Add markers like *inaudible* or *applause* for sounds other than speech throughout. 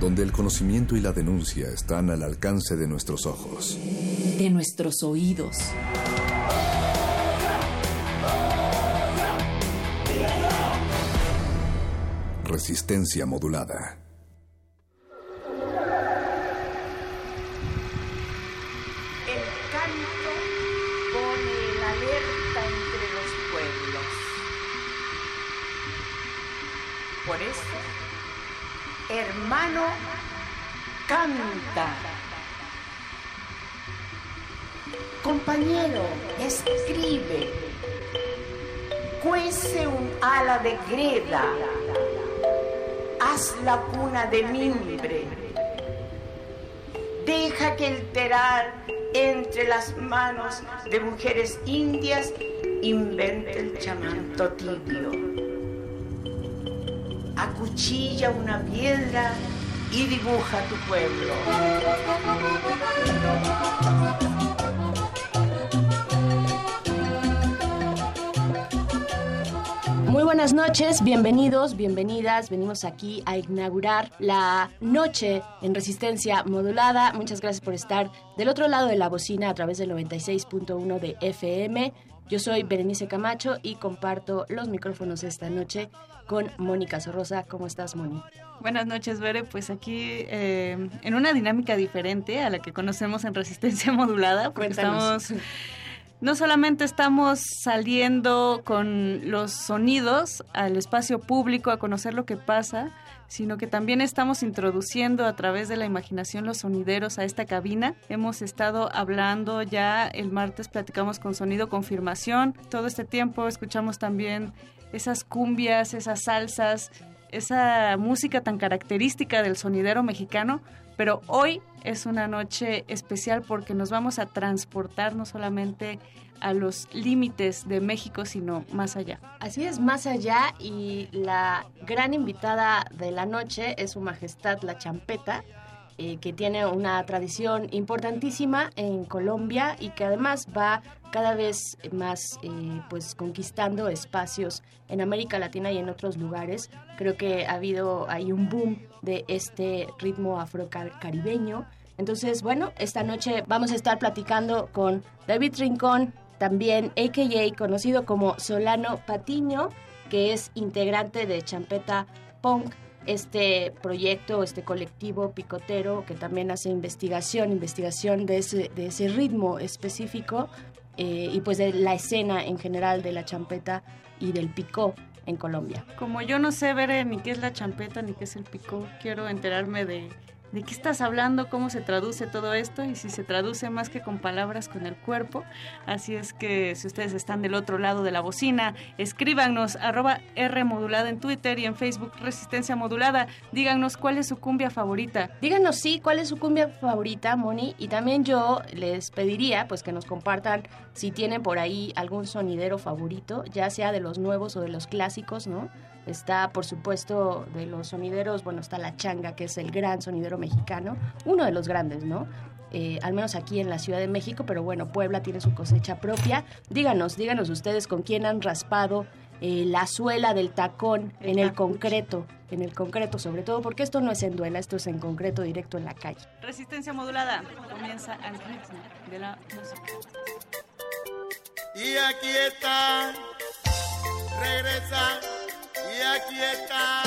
Donde el conocimiento y la denuncia están al alcance de nuestros ojos. De nuestros oídos. Resistencia modulada. El canto pone en alerta entre los pueblos. Por eso, hermano, canta. Compañero, escribe. Cuece un ala de greda. Haz la cuna de mimbre. Deja que el telar entre las manos de mujeres indias invente el chamanto tibio. Acuchilla una piedra y dibuja tu pueblo. Muy buenas noches, bienvenidos, bienvenidas. Venimos aquí a inaugurar la noche en resistencia modulada. Muchas gracias por estar del otro lado de la bocina a través del 96.1 de FM. Yo soy Berenice Camacho y comparto los micrófonos esta noche con Mónica Sorrosa. ¿Cómo estás, Moni? Buenas noches, Bere. Pues aquí eh, en una dinámica diferente a la que conocemos en resistencia *laughs* modulada, porque Cuéntanos. estamos no solamente estamos saliendo con los sonidos al espacio público a conocer lo que pasa, sino que también estamos introduciendo a través de la imaginación los sonideros a esta cabina. Hemos estado hablando ya el martes, platicamos con Sonido Confirmación. Todo este tiempo escuchamos también esas cumbias, esas salsas, esa música tan característica del sonidero mexicano, pero hoy es una noche especial porque nos vamos a transportar no solamente a los límites de México, sino más allá. Así es, más allá y la gran invitada de la noche es Su Majestad la Champeta, eh, que tiene una tradición importantísima en Colombia y que además va cada vez más eh, pues conquistando espacios en América Latina y en otros lugares. Creo que ha habido ahí un boom de este ritmo afrocaribeño. Entonces, bueno, esta noche vamos a estar platicando con David Rincón, también AKA conocido como Solano Patiño, que es integrante de Champeta Punk este proyecto, este colectivo picotero que también hace investigación, investigación de ese, de ese ritmo específico eh, y pues de la escena en general de la champeta y del picó en Colombia. Como yo no sé ver ni qué es la champeta ni qué es el picó, quiero enterarme de, de qué estás hablando, cómo se traduce todo esto y si se traduce más que con palabras con el cuerpo. Así es que si ustedes están del otro lado de la bocina, escríbanos arroba R modulada en Twitter y en Facebook Resistencia Modulada. Díganos cuál es su cumbia favorita. Díganos sí, cuál es su cumbia favorita, Moni. Y también yo les pediría pues que nos compartan si tienen por ahí algún sonidero favorito, ya sea de los nuevos o de los clásicos, ¿no? Está, por supuesto, de los sonideros, bueno, está La Changa, que es el gran sonidero mexicano, uno de los grandes, ¿no? Eh, al menos aquí en la Ciudad de México, pero bueno, Puebla tiene su cosecha propia. Díganos, díganos ustedes con quién han raspado eh, la suela del tacón en el concreto, en el concreto sobre todo, porque esto no es en duela, esto es en concreto directo en la calle. Resistencia modulada comienza al ritmo de la música. Y aquí está, regresa, y aquí está,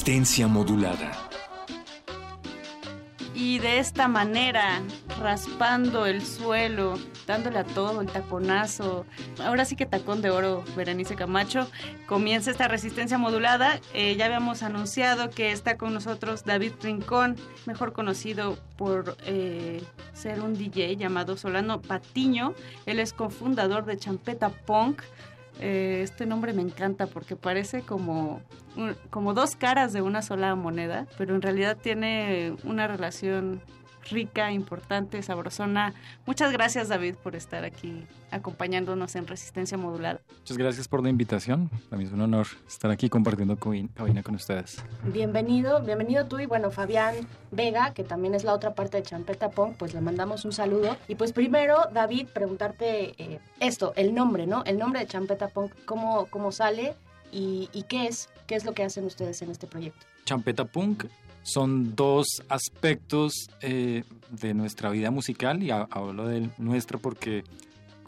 Resistencia modulada. Y de esta manera, raspando el suelo, dándole a todo el taconazo, ahora sí que tacón de oro, Berenice Camacho, comienza esta resistencia modulada. Eh, ya habíamos anunciado que está con nosotros David Rincón, mejor conocido por eh, ser un DJ llamado Solano Patiño. Él es cofundador de Champeta Punk. Eh, este nombre me encanta porque parece como, como dos caras de una sola moneda, pero en realidad tiene una relación rica, importante, sabrosona. Muchas gracias David por estar aquí acompañándonos en Resistencia Modulada. Muchas gracias por la invitación. Para mí es un honor estar aquí compartiendo cabina con ustedes. Bienvenido, bienvenido tú y bueno, Fabián Vega, que también es la otra parte de Champeta Punk, pues le mandamos un saludo. Y pues primero, David, preguntarte eh, esto, el nombre, ¿no? El nombre de Champeta Punk, ¿cómo, cómo sale y, y qué es? ¿Qué es lo que hacen ustedes en este proyecto? Champeta Punk son dos aspectos eh, de nuestra vida musical y hablo de nuestra porque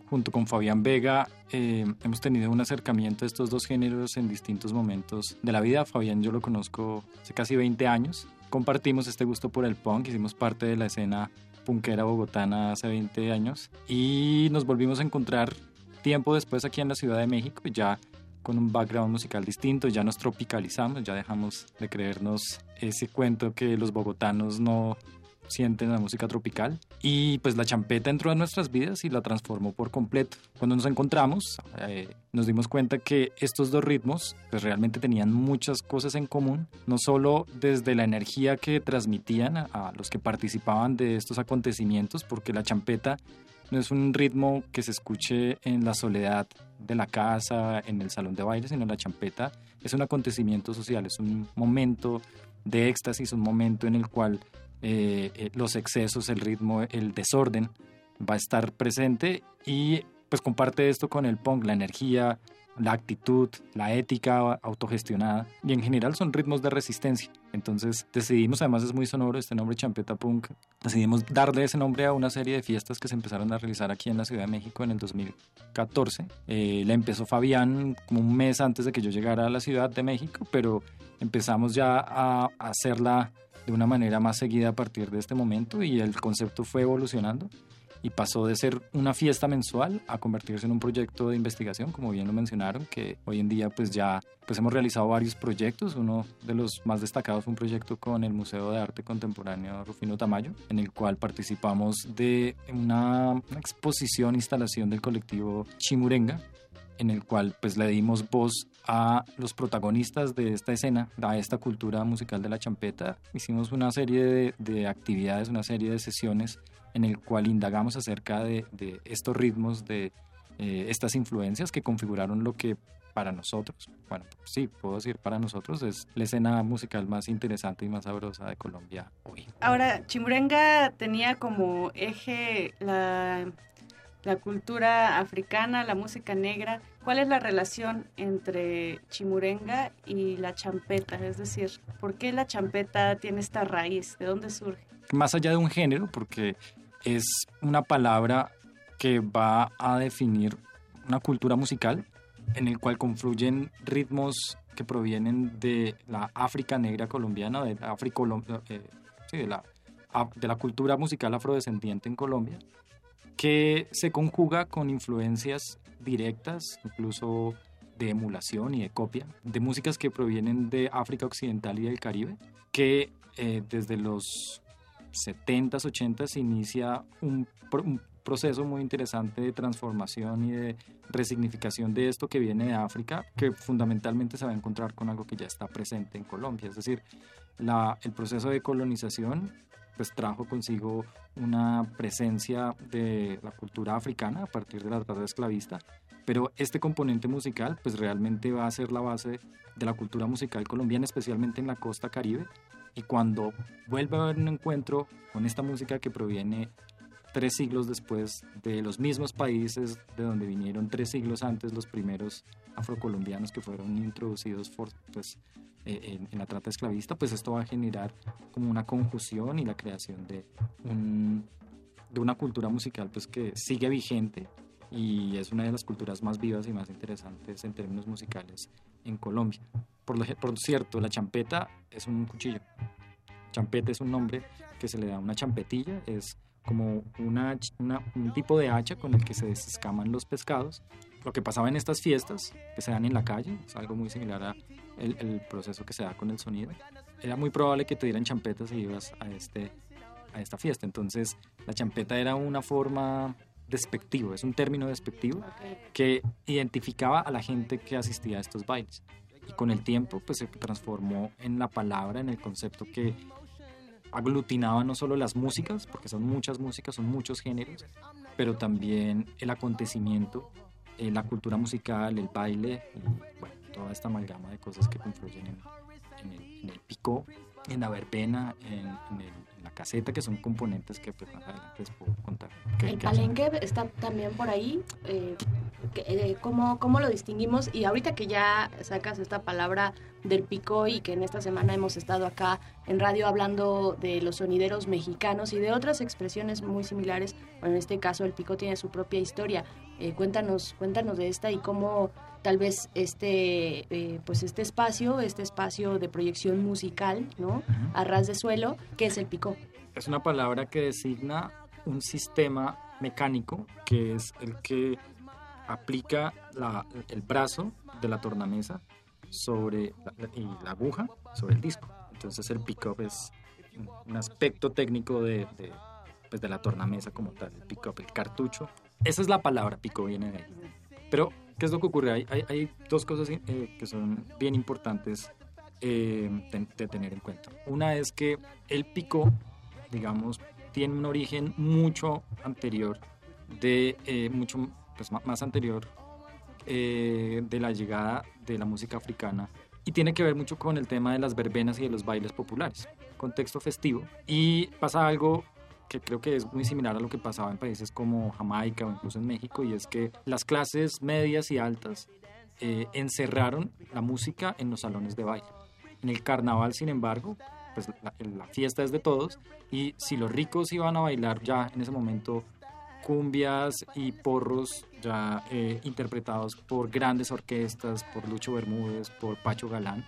junto con Fabián Vega eh, hemos tenido un acercamiento a estos dos géneros en distintos momentos de la vida. Fabián yo lo conozco hace casi 20 años. Compartimos este gusto por el punk, hicimos parte de la escena punkera bogotana hace 20 años y nos volvimos a encontrar tiempo después aquí en la Ciudad de México, ya con un background musical distinto, ya nos tropicalizamos, ya dejamos de creernos ese cuento que los bogotanos no sienten la música tropical y pues la champeta entró en nuestras vidas y la transformó por completo. Cuando nos encontramos eh, nos dimos cuenta que estos dos ritmos pues realmente tenían muchas cosas en común, no solo desde la energía que transmitían a los que participaban de estos acontecimientos, porque la champeta no es un ritmo que se escuche en la soledad de la casa, en el salón de baile, sino la champeta es un acontecimiento social, es un momento de éxtasis, un momento en el cual eh, eh, los excesos, el ritmo, el desorden va a estar presente y pues comparte esto con el punk, la energía, la actitud, la ética autogestionada y en general son ritmos de resistencia. Entonces decidimos, además es muy sonoro este nombre Champeta Punk, decidimos darle ese nombre a una serie de fiestas que se empezaron a realizar aquí en la Ciudad de México en el 2014. Eh, la empezó Fabián como un mes antes de que yo llegara a la Ciudad de México, pero empezamos ya a hacerla de una manera más seguida a partir de este momento y el concepto fue evolucionando y pasó de ser una fiesta mensual a convertirse en un proyecto de investigación, como bien lo mencionaron, que hoy en día pues ya pues hemos realizado varios proyectos. Uno de los más destacados fue un proyecto con el Museo de Arte Contemporáneo Rufino Tamayo, en el cual participamos de una, una exposición, instalación del colectivo Chimurenga, en el cual pues le dimos voz a los protagonistas de esta escena, a esta cultura musical de la champeta. Hicimos una serie de, de actividades, una serie de sesiones en el cual indagamos acerca de, estos ritmos, de eh, estas influencias que configuraron lo que para nosotros, bueno, sí, puedo decir para nosotros, es la escena musical más interesante y más sabrosa de Colombia hoy. Ahora, Chimurenga tenía como eje la, la cultura africana, la música negra. ¿Cuál es la relación entre Chimurenga y la champeta? Es decir, ¿por qué la champeta tiene esta raíz? ¿De dónde surge? Más allá de un género, porque es una palabra que va a definir una cultura musical en el cual confluyen ritmos que provienen de la África negra colombiana, de la, eh, de, la, de la cultura musical afrodescendiente en Colombia, que se conjuga con influencias directas, incluso de emulación y de copia, de músicas que provienen de África Occidental y del Caribe, que eh, desde los 70s, 80s inicia un, proceso muy interesante de transformación y de resignificación de esto que viene de África, que fundamentalmente se va a encontrar con algo que ya está presente en Colombia. Es decir, el proceso de colonización pues trajo consigo una presencia de la cultura africana a partir de la trata esclavista, pero este componente musical pues realmente va a ser la base de la cultura musical colombiana, especialmente en la costa caribe, y cuando vuelve a haber un encuentro con esta música que proviene tres siglos después de los mismos países de donde vinieron tres siglos antes los primeros afrocolombianos que fueron introducidos pues, eh, en, la trata esclavista, pues esto va a generar como una confusión y la creación de, un, de una cultura musical pues, que sigue vigente y es una de las culturas más vivas y más interesantes en términos musicales en Colombia. Por, lo, por cierto, la champeta es un cuchillo. Champeta es un nombre que se le da a una champetilla, es como una, un tipo de hacha con el que se desescaman los pescados. Lo que pasaba en estas fiestas que se dan en la calle, es algo muy similar a el, el proceso que se da con el sonido. Era muy probable que te dieran champetas si ibas a, este, a esta fiesta. Entonces, la champeta era una forma despectivo, es un término despectivo que identificaba a la gente que asistía a estos bailes. Y con el tiempo pues se transformó en la palabra, en el concepto que aglutinaba no solo las músicas, porque son muchas músicas, son muchos géneros, pero también el acontecimiento, eh, la cultura musical, el baile, y, bueno, toda esta amalgama de cosas que confluyen en, en, el, en el pico, en la verbena, en, en el caseta, que son componentes que pues, más adelante les puedo contar. El palenque está también por ahí. Eh, eh, ¿cómo, ¿Cómo lo distinguimos? Y ahorita que ya sacas esta palabra del pico y que en esta semana hemos estado acá en radio hablando de los sonideros mexicanos y de otras expresiones muy similares, bueno, en este caso el pico tiene su propia historia. Eh, cuéntanos, cuéntanos de esta y cómo tal vez este, eh, pues este espacio, este espacio de proyección musical, ¿no? A ras de suelo, que es el picó. Es una palabra que designa un sistema mecánico que es el que aplica la, el brazo de la tornamesa sobre la, y la aguja sobre el disco. Entonces el pick-up es un aspecto técnico de, de, pues de la tornamesa como tal, el pick-up, el cartucho. Esa es la palabra, pico viene de ahí. Pero ¿Qué es lo que ocurre? Hay, hay, hay dos cosas eh, que son bien importantes eh, de, de, tener en cuenta. Una es que el pico, digamos, tiene un origen mucho anterior, de, eh, mucho pues, más anterior eh, de la llegada de la música africana y tiene que ver mucho con el tema de las verbenas y de los bailes populares, contexto festivo. Y pasa algo que creo que es muy similar a lo que pasaba en países como Jamaica o incluso en México, y es que las clases medias y altas eh, encerraron la música en los salones de baile. En el carnaval, sin embargo, pues la, la, fiesta es de todos, y si los ricos iban a bailar ya en ese momento cumbias y porros ya eh, interpretados por grandes orquestas, por Lucho Bermúdez, por Pacho Galán,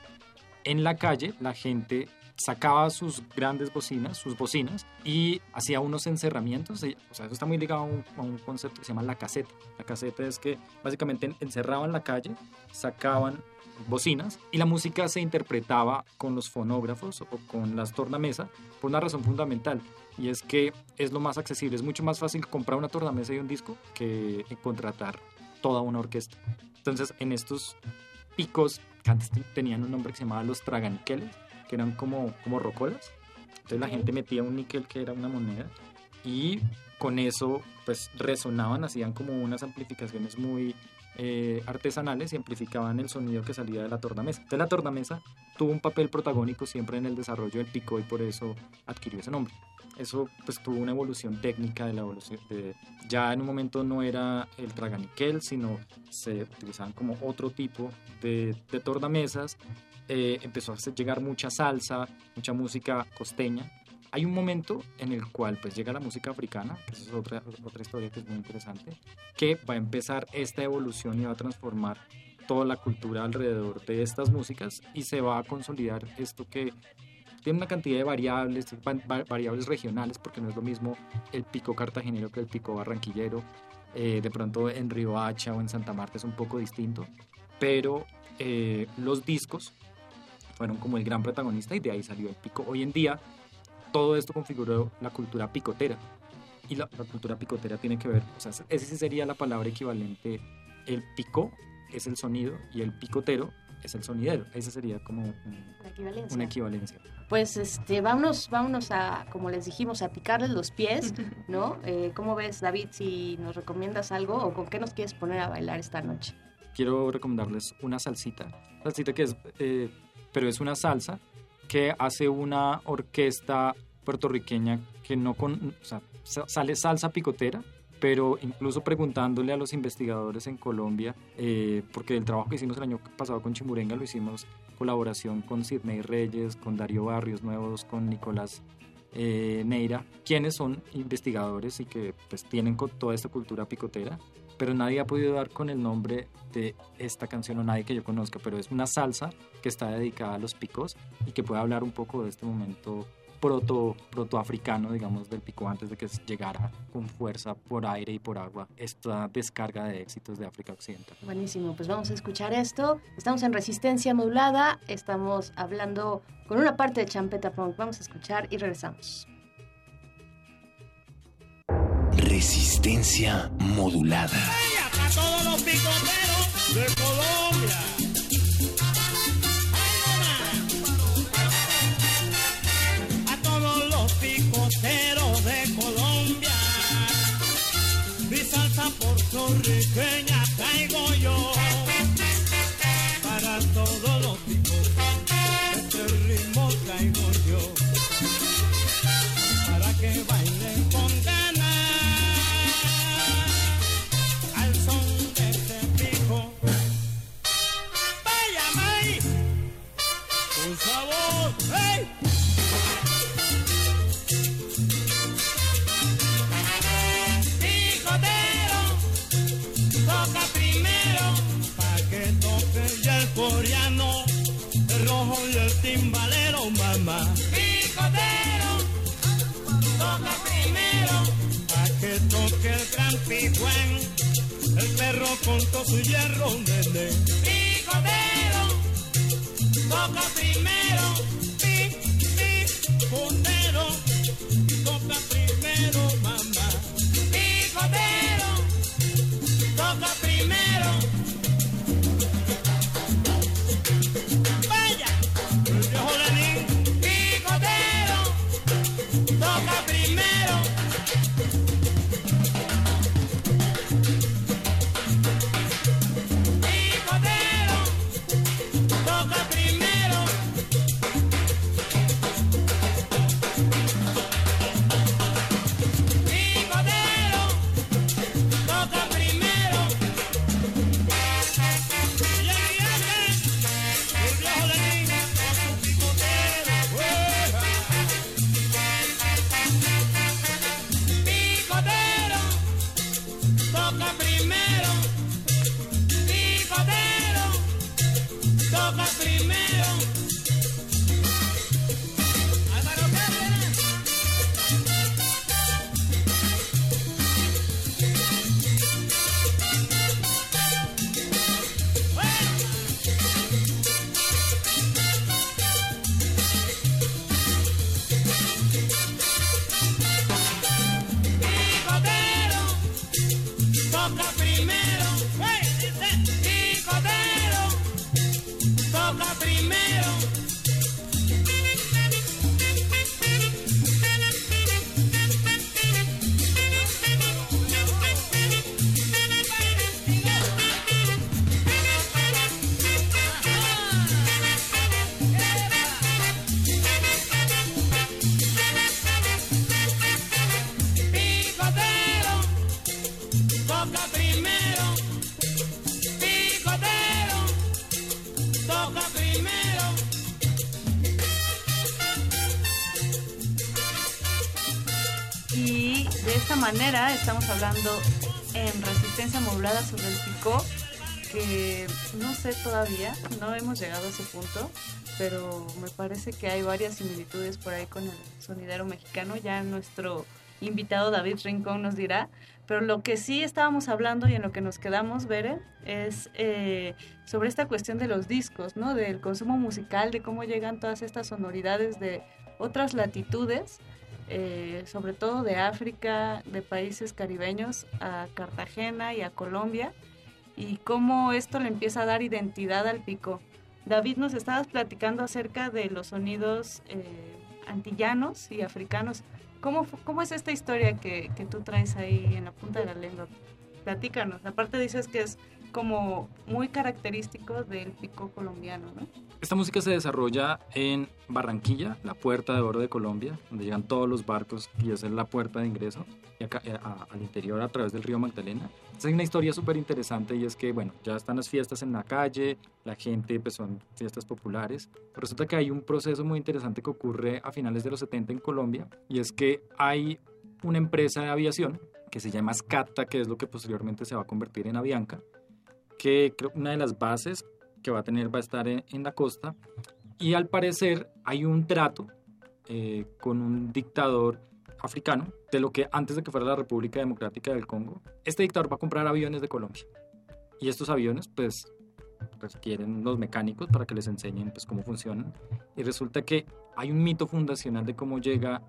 en la calle la gente sacaba sus grandes bocinas, sus bocinas, y hacía unos encerramientos. O sea, eso está muy ligado a un, un, concepto que se llama la caseta. La caseta es que básicamente encerraban la calle, sacaban bocinas y la música se interpretaba con los fonógrafos o con las tornamesas por una razón fundamental y es que es lo más accesible, es mucho más fácil comprar una tornamesa y un disco que contratar toda una orquesta. Entonces en estos picos antes tenían un nombre que se llamaba los traganiqueles, que eran como, como rocolas. Entonces la gente metía un níquel que era una moneda y con eso pues resonaban, hacían como unas amplificaciones muy eh, artesanales y amplificaban el sonido que salía de la tornamesa. Entonces la tornamesa tuvo un papel protagónico siempre en el desarrollo del pico y por eso adquirió ese nombre. Eso pues tuvo una evolución técnica de la evolución. De, ya en un momento no era el traganiquel, sino se utilizaban como otro tipo de, de tornamesas. Eh, empezó a llegar mucha salsa, mucha música costeña. Hay un momento en el cual pues llega la música africana, que es otra, otra historia que es muy interesante, que va a empezar esta evolución y va a transformar toda la cultura alrededor de estas músicas y se va a consolidar esto que tiene una cantidad de variables, variables regionales, porque no es lo mismo el pico cartagenero que el pico barranquillero. Eh, de pronto en Río Hacha o en Santa Marta es un poco distinto, pero eh, los discos fueron como el gran protagonista y de ahí salió el pico. Hoy en día todo esto configuró la cultura picotera y la, la cultura picotera tiene que ver, o sea, esa sería la palabra equivalente, el pico es el sonido y el picotero es el sonidero. Esa sería como un, una, equivalencia. una equivalencia. Pues este, vámonos, vámonos a, como les dijimos, a picarles los pies, *laughs* ¿no? Eh, ¿Cómo ves, David, si nos recomiendas algo o con qué nos quieres poner a bailar esta noche? Quiero recomendarles una salsita. Salsita que es, eh, pero es una salsa que hace una orquesta puertorriqueña que no con, sale salsa picotera, pero incluso preguntándole a los investigadores en Colombia, eh, porque el trabajo que hicimos el año pasado con Chimurenga lo hicimos colaboración con Sidney Reyes, con Darío Barrios Nuevos, con Nicolás eh, Neira, quienes son investigadores y que pues tienen toda esta cultura picotera. Pero nadie ha podido dar con el nombre de esta canción o nadie que yo conozca, pero es una salsa que está dedicada a los picos y que puede hablar un poco de este momento proto, protoafricano, digamos, del pico antes de que llegara con fuerza por aire y por agua esta descarga de éxitos de África Occidental. Buenísimo, pues vamos a escuchar esto. Estamos en Resistencia Modulada, estamos hablando con una parte de Champeta Punk. Vamos a escuchar y regresamos. Resistencia modulada. A todos los picoteros de Colombia. A todos los picoteros de Colombia. Mi salsa puertorriqueña con su hierro, nene. Picotero, toca primero, pi, pi, sé todavía, no hemos llegado a ese punto, pero me parece que hay varias similitudes por ahí con el sonidero mexicano. Ya nuestro invitado David Rincón nos dirá. Pero lo que sí estábamos hablando y en lo que nos quedamos, Bere, es eh, sobre esta cuestión de los discos, ¿no? Del consumo musical, de cómo llegan todas estas sonoridades de otras latitudes, eh, sobre todo de África, de países caribeños, a Cartagena y a Colombia, y cómo esto le empieza a dar identidad al pico. David, nos estabas platicando acerca de los sonidos eh, antillanos y africanos. ¿Cómo, ¿Cómo es esta historia que, que tú traes ahí en la punta de la lengua? Platícanos. Aparte dices que es como muy característico del pico colombiano, ¿no? Esta música se desarrolla en Barranquilla, la puerta de oro de Colombia, donde llegan todos los barcos y esa es la puerta de ingreso y acá, eh, a- al interior a través del río Magdalena. Esta es una historia súper interesante y es que, bueno, ya están las fiestas en la calle, la gente, pues son fiestas populares. Resulta que hay un proceso muy interesante que ocurre a finales de los 70 en Colombia y es que hay una empresa de aviación que se llama Scata, que es lo que posteriormente se va a convertir en Avianca, que creo una de las bases que va a tener va a estar en, la costa. Y al parecer hay un trato eh, con un dictador africano, de lo que antes de que fuera la República Democrática del Congo, este dictador va a comprar aviones de Colombia. Y estos aviones, pues, requieren los mecánicos para que les enseñen pues, cómo funcionan. Y resulta que hay un mito fundacional de cómo llega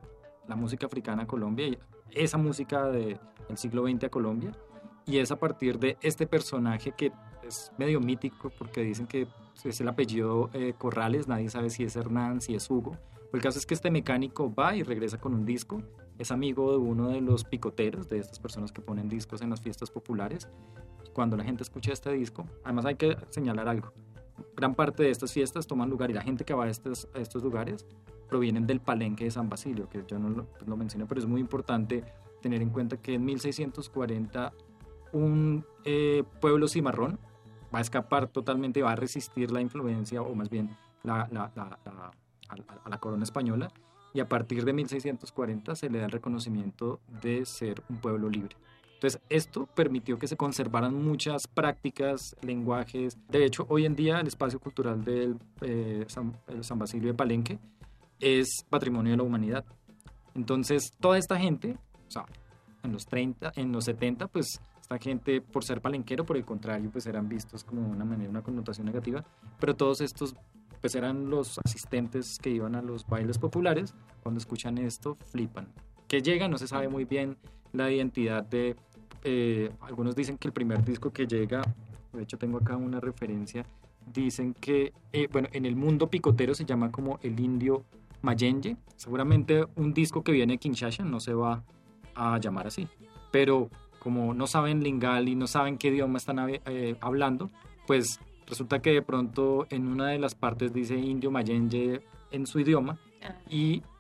la música africana a Colombia, y esa música de- del siglo XX a Colombia, y es a partir de este personaje que es medio mítico porque dicen que es el apellido eh, Corrales, nadie sabe si es Hernán, si es Hugo. El caso es que este mecánico va y regresa con un disco, es amigo de uno de los picoteros, de estas personas que ponen discos en las fiestas populares. Cuando la gente escucha este disco, además hay que señalar algo, gran parte de estas fiestas toman lugar y la gente que va a estos, a estos lugares provienen del palenque de San Basilio, que yo no lo, pues lo mencioné, pero es muy importante tener en cuenta que en 1640 un eh, pueblo cimarrón va a escapar totalmente, va a resistir la influencia, o más bien la, la- la- a, la corona española, y a partir de 1640 se le da el reconocimiento de ser un pueblo libre. Entonces, esto permitió que se conservaran muchas prácticas, lenguajes. De hecho, hoy en día el espacio cultural del eh, San, San Basilio de Palenque es patrimonio de la humanidad. Entonces, toda esta gente, o sea, en los 30, en los 70, pues esta gente, por ser palenquero, por el contrario, pues eran vistos como una manera, una connotación negativa, pero todos estos, pues eran los asistentes que iban a los bailes populares, cuando escuchan esto, flipan. Que llega, no se sabe muy bien la identidad de, eh, algunos dicen que el primer disco que llega, de hecho tengo acá una referencia, dicen que, eh, bueno, en el mundo picotero se llama como el indio Mayenje, seguramente un disco que viene de Kinshasa no se va a llamar así, pero como no saben lingal y no saben qué idioma están eh, hablando, pues resulta que de pronto en una de las partes dice indio Mayenje en su idioma y pues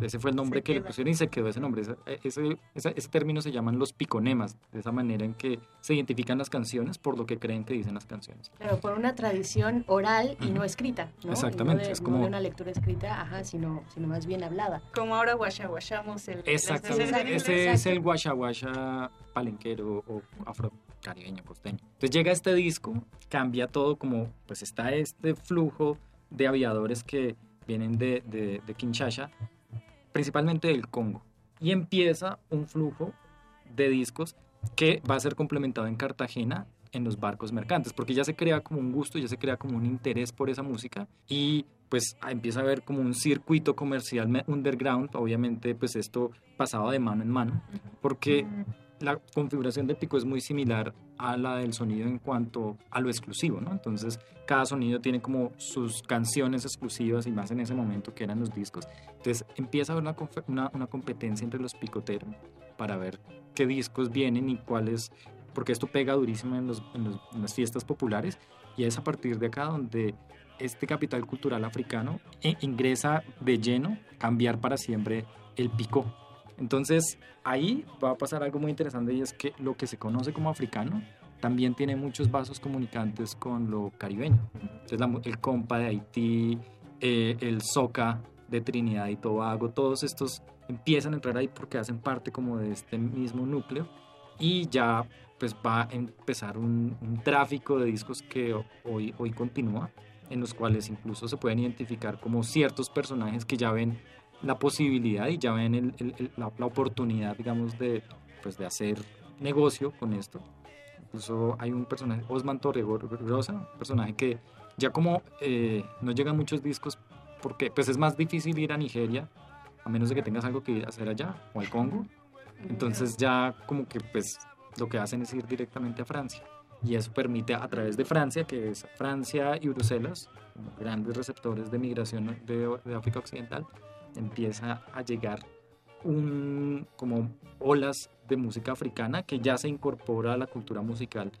ese fue el nombre que le pusieron y se quedó ese nombre. Ese, ese, ese- ese término se llaman los piconemas, de esa manera en que se identifican las canciones por lo que creen que dicen las canciones. Pero por una tradición oral y no escrita, ¿no? Exactamente, no de, es no como- de una lectura escrita, ajá, sino, sino más bien hablada. Como ahora guachaguachamos el... Exactamente, ese es el guacha guacha palenquero o afrocaribeño, costeño. Entonces llega este disco, cambia todo como, pues está este flujo de aviadores que vienen de, de, de Kinshasa, principalmente del Congo, y empieza un flujo de discos que va a ser complementado en Cartagena en los barcos mercantes, porque ya se crea como un gusto, ya se crea como un interés por esa música y pues empieza a haber como un circuito comercial me- underground, obviamente pues esto pasaba de mano en mano, porque la configuración del pico es muy similar a la del sonido en cuanto a lo exclusivo, ¿no? Entonces cada sonido tiene como sus canciones exclusivas y más en ese momento que eran los discos. Entonces empieza a haber una, competencia entre los picoteros para ver qué discos vienen y cuáles, porque esto pega durísimo en, en las fiestas populares y es a partir de acá donde este capital cultural africano eh, ingresa de lleno, cambiar para siempre el picó. Entonces ahí va a pasar algo muy interesante y es que lo que se conoce como africano también tiene muchos vasos comunicantes con lo caribeño. Entonces el compa de Haití, eh, el soca de Trinidad y Tobago, todos estos empiezan a entrar ahí porque hacen parte como de este mismo núcleo y ya pues va a empezar un, un tráfico de discos que ho- hoy, hoy continúa, en los cuales incluso se pueden identificar como ciertos personajes que ya ven la posibilidad y ya ven el- el- el- la, la oportunidad, digamos, de, pues, de hacer negocio con esto. Incluso hay un personaje, Osman Torregrosa, un personaje que ya como eh, no llegan muchos discos, porque pues es más difícil ir a Nigeria, a menos de que tengas algo que hacer allá, o al Congo. Entonces ya como que pues lo que hacen es ir directamente a Francia. Y eso permite a través de Francia, que es Francia y Bruselas, grandes receptores de migración de, de África Occidental, empieza a llegar un, como olas de música africana que ya se incorpora a la cultura musical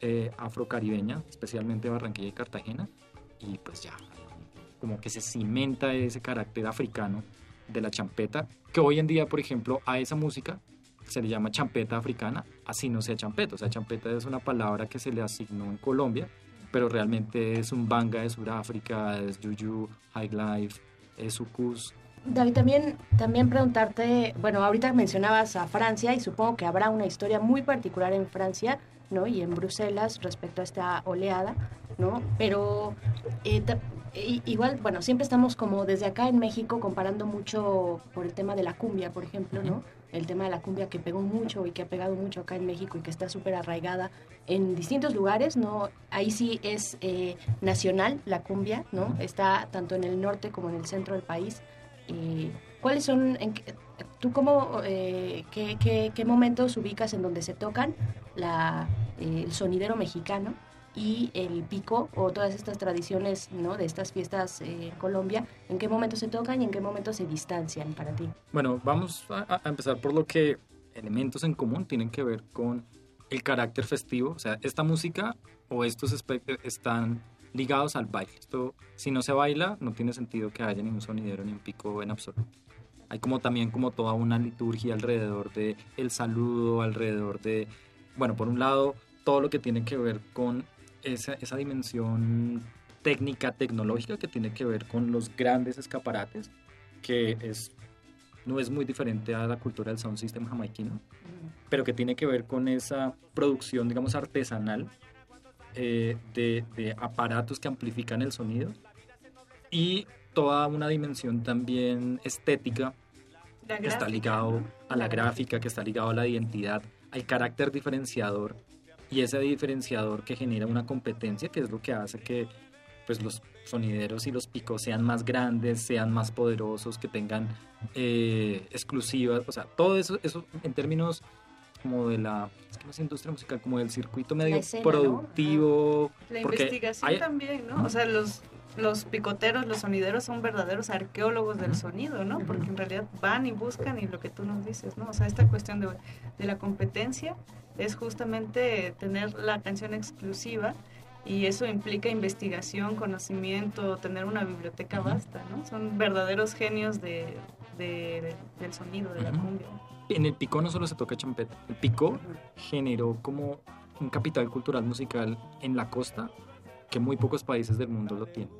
eh, afrocaribeña, especialmente Barranquilla y Cartagena, y pues ya como que se cimenta ese carácter africano de la champeta, que hoy en día, por ejemplo, a esa música se le llama champeta africana, así no sea champeta, o sea, champeta es una palabra que se le asignó en Colombia, pero realmente es un banga de Sudáfrica, es Juju, High Life, es Sucus, David, también, también preguntarte, bueno, ahorita mencionabas a Francia y supongo que habrá una historia muy particular en Francia, ¿no? Y en Bruselas respecto a esta oleada, ¿no? Pero eh, igual, bueno, siempre estamos como desde acá en México comparando mucho por el tema de la cumbia, por ejemplo, ¿no? El tema de la cumbia que pegó mucho y que ha pegado mucho acá en México y que está súper arraigada en distintos lugares, ¿no? Ahí sí es eh, nacional la cumbia, ¿no? Está tanto en el norte como en el centro del país. Eh, ¿Cuáles son, tú cómo, eh, qué, qué- qué momentos ubicas en donde se tocan la, eh, el sonidero mexicano y el pico o todas estas tradiciones ¿no? de estas fiestas eh, en Colombia? ¿En qué momentos se tocan y en qué momentos se distancian para ti? Bueno, vamos a, empezar por lo que elementos en común tienen que ver con el carácter festivo. O sea, esta música o estos están ligados al baile. Esto, si no se baila, no tiene sentido que haya ningún sonidero ni un pico en absoluto. Hay como también como toda una liturgia alrededor de el saludo, alrededor de, bueno, por un lado, todo lo que tiene que ver con esa, esa dimensión técnica, tecnológica que tiene que ver con los grandes escaparates, que es, no es muy diferente a la cultura del sound system jamaiquino, pero que tiene que ver con esa producción, digamos, artesanal eh, de, de aparatos que amplifican el sonido y toda una dimensión también estética que está ligado a la gráfica, que está ligado a la identidad, al carácter diferenciador y ese diferenciador que genera una competencia que es lo que hace que pues los sonideros y los picos sean más grandes, sean más poderosos, que tengan eh, exclusivas, o sea, todo eso, eso en términos como de la, es que no es industria musical, como del circuito medio escena, ¿no? productivo. La porque investigación hay- también, ¿no? O sea, los, los picoteros, los sonideros son verdaderos arqueólogos del sonido, ¿no? Porque en realidad van y buscan y lo que tú nos dices, ¿no? O sea, esta cuestión de, de la competencia es justamente tener la canción exclusiva y eso implica investigación, conocimiento, tener una biblioteca vasta, ¿no? Son verdaderos genios de, de- del sonido, de la cumbia. En el Picó no solo se toca champeta. El Picó generó como un capital cultural musical en la costa que muy pocos países del mundo lo tienen.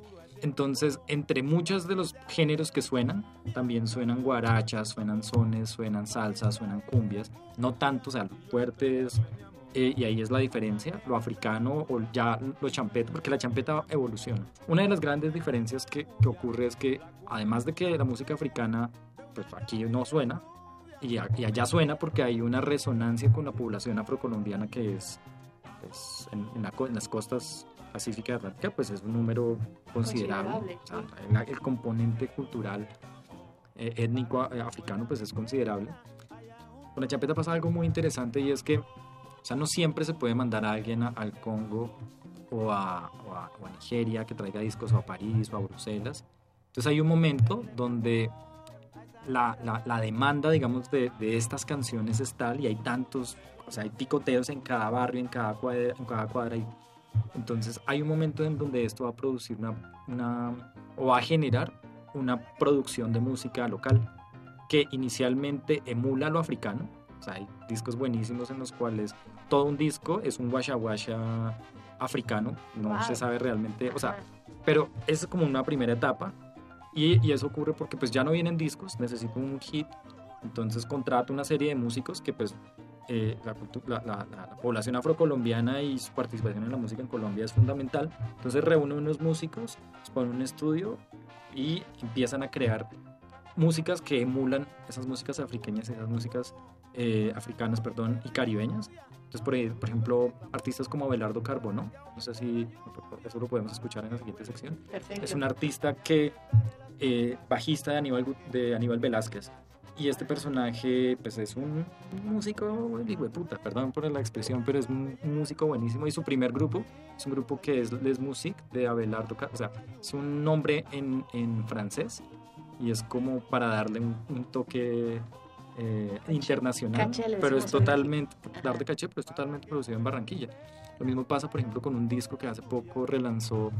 Entonces, entre muchos de los géneros que suenan, también suenan guarachas, suenan sones, suenan salsas, suenan cumbias. No tanto, o sea, fuertes, eh, y ahí es la diferencia, lo africano o ya lo champeta, porque la champeta evoluciona. Una de las grandes diferencias que, que ocurre es que, además de que la música africana, pues aquí no suena, y, a- y allá suena porque hay una resonancia con la población afrocolombiana que es, pues, en, en la en las costas pacíficas de Atlántica, pues es un número considerable. Considerable, O sea, el, el componente cultural eh, étnico eh, africano pues es considerable. Con la champeta pasa algo muy interesante y es que, o sea, no siempre se puede mandar a alguien a- al Congo o a, o a- o a Nigeria que traiga discos o a París o a Bruselas. Entonces hay un momento donde la, la- la demanda, digamos, de, de estas canciones es tal y hay tantos, o sea, hay picoteos en cada barrio, en cada cuadra, en cada cuadra. y- entonces hay un momento en donde esto va a producir una, una, o va a generar una producción de música local que inicialmente emula lo africano. O sea, hay discos buenísimos en los cuales todo un disco es un washa washa africano, no Wow. se sabe realmente, o sea, pero es como una primera etapa y, y eso ocurre porque pues ya no vienen discos, necesito un hit, entonces contrato una serie de músicos que pues eh, la, la- la- la- la población afrocolombiana y su participación en la música en Colombia es fundamental, entonces reúne unos músicos, los ponen en un estudio y empiezan a crear músicas que emulan esas músicas africanas, esas músicas eh, africanas, perdón, y caribeñas. Entonces, por, ahí, por ejemplo, artistas como Abelardo Carbono, no sé si eso lo podemos escuchar en la siguiente sección. Perfecto. Es un artista que, eh, bajista de Aníbal, de Aníbal Velázquez, y este personaje, pues es un músico, hijo de puta, perdón por la expresión, pero es un músico buenísimo. Y su primer grupo es un grupo que es Les Musique de Abelardo, o sea, es un nombre en, en francés y es como para darle un, un toque eh, internacional, pero es totalmente, dar de caché, pero es totalmente producido en Barranquilla. Lo mismo pasa, por ejemplo, con un disco que hace poco relanzó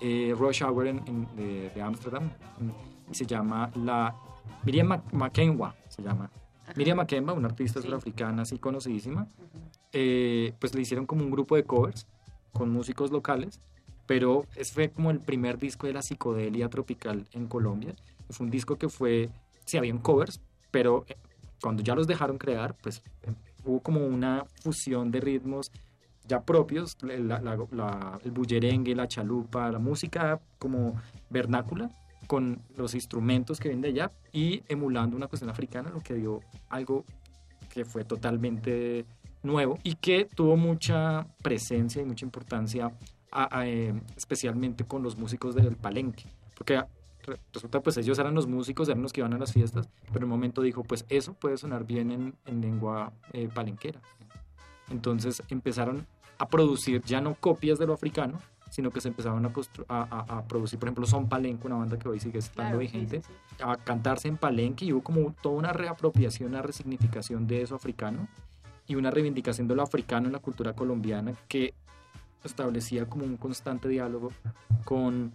eh, Rush Hour en, en- de, de Ámsterdam. Mm, y se llama la Miriam Ma- Makemwa, se llama. Miriam Makemba, una artista surafricana así conocidísima, eh, pues le hicieron como un grupo de covers con músicos locales, pero ese fue como el primer disco de la psicodelia tropical en Colombia. Fue un disco que fue, sí, habían covers, pero cuando ya los dejaron crear, pues eh, hubo como una fusión de ritmos ya propios, la- la- la- el bullerengue, la chalupa, la música como vernácula con los instrumentos que vienen de allá y emulando una cuestión africana, lo que dio algo que fue totalmente nuevo y que tuvo mucha presencia y mucha importancia, a- a, eh, especialmente con los músicos del palenque, porque resulta pues ellos eran los músicos, eran los que iban a las fiestas, pero en un momento dijo pues eso puede sonar bien en, en lengua eh, palenquera. Entonces empezaron a producir ya no copias de lo africano, sino que se empezaron a, a, a- producir, por ejemplo, Son Palenque, una banda que hoy sigue estando Claro, sí, vigente, sí, a cantarse en Palenque y hubo como toda una reapropiación, una resignificación de eso africano y una reivindicación de lo africano en la cultura colombiana que establecía como un constante diálogo con,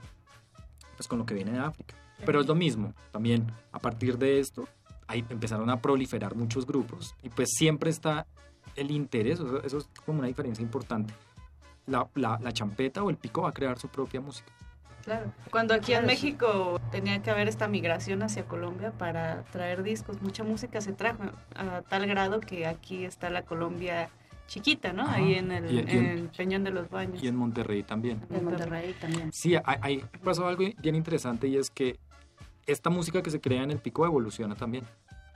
pues, con lo que viene de África. Pero es lo mismo, también a partir de esto ahí empezaron a proliferar muchos grupos y pues siempre está el interés, eso, eso es como una diferencia importante. La, la, la champeta o el pico va a crear su propia música. Claro. Cuando aquí en. México tenía que haber esta migración hacia Colombia para traer discos, mucha música se trajo a tal grado que aquí está la Colombia chiquita, ¿no? Ajá. Ahí en el, Y- en en- el Peñón de los Baños. Y en Monterrey también. En Monterrey también. Sí, hay- pasó algo bien interesante y es que esta música que se crea en el pico evoluciona también.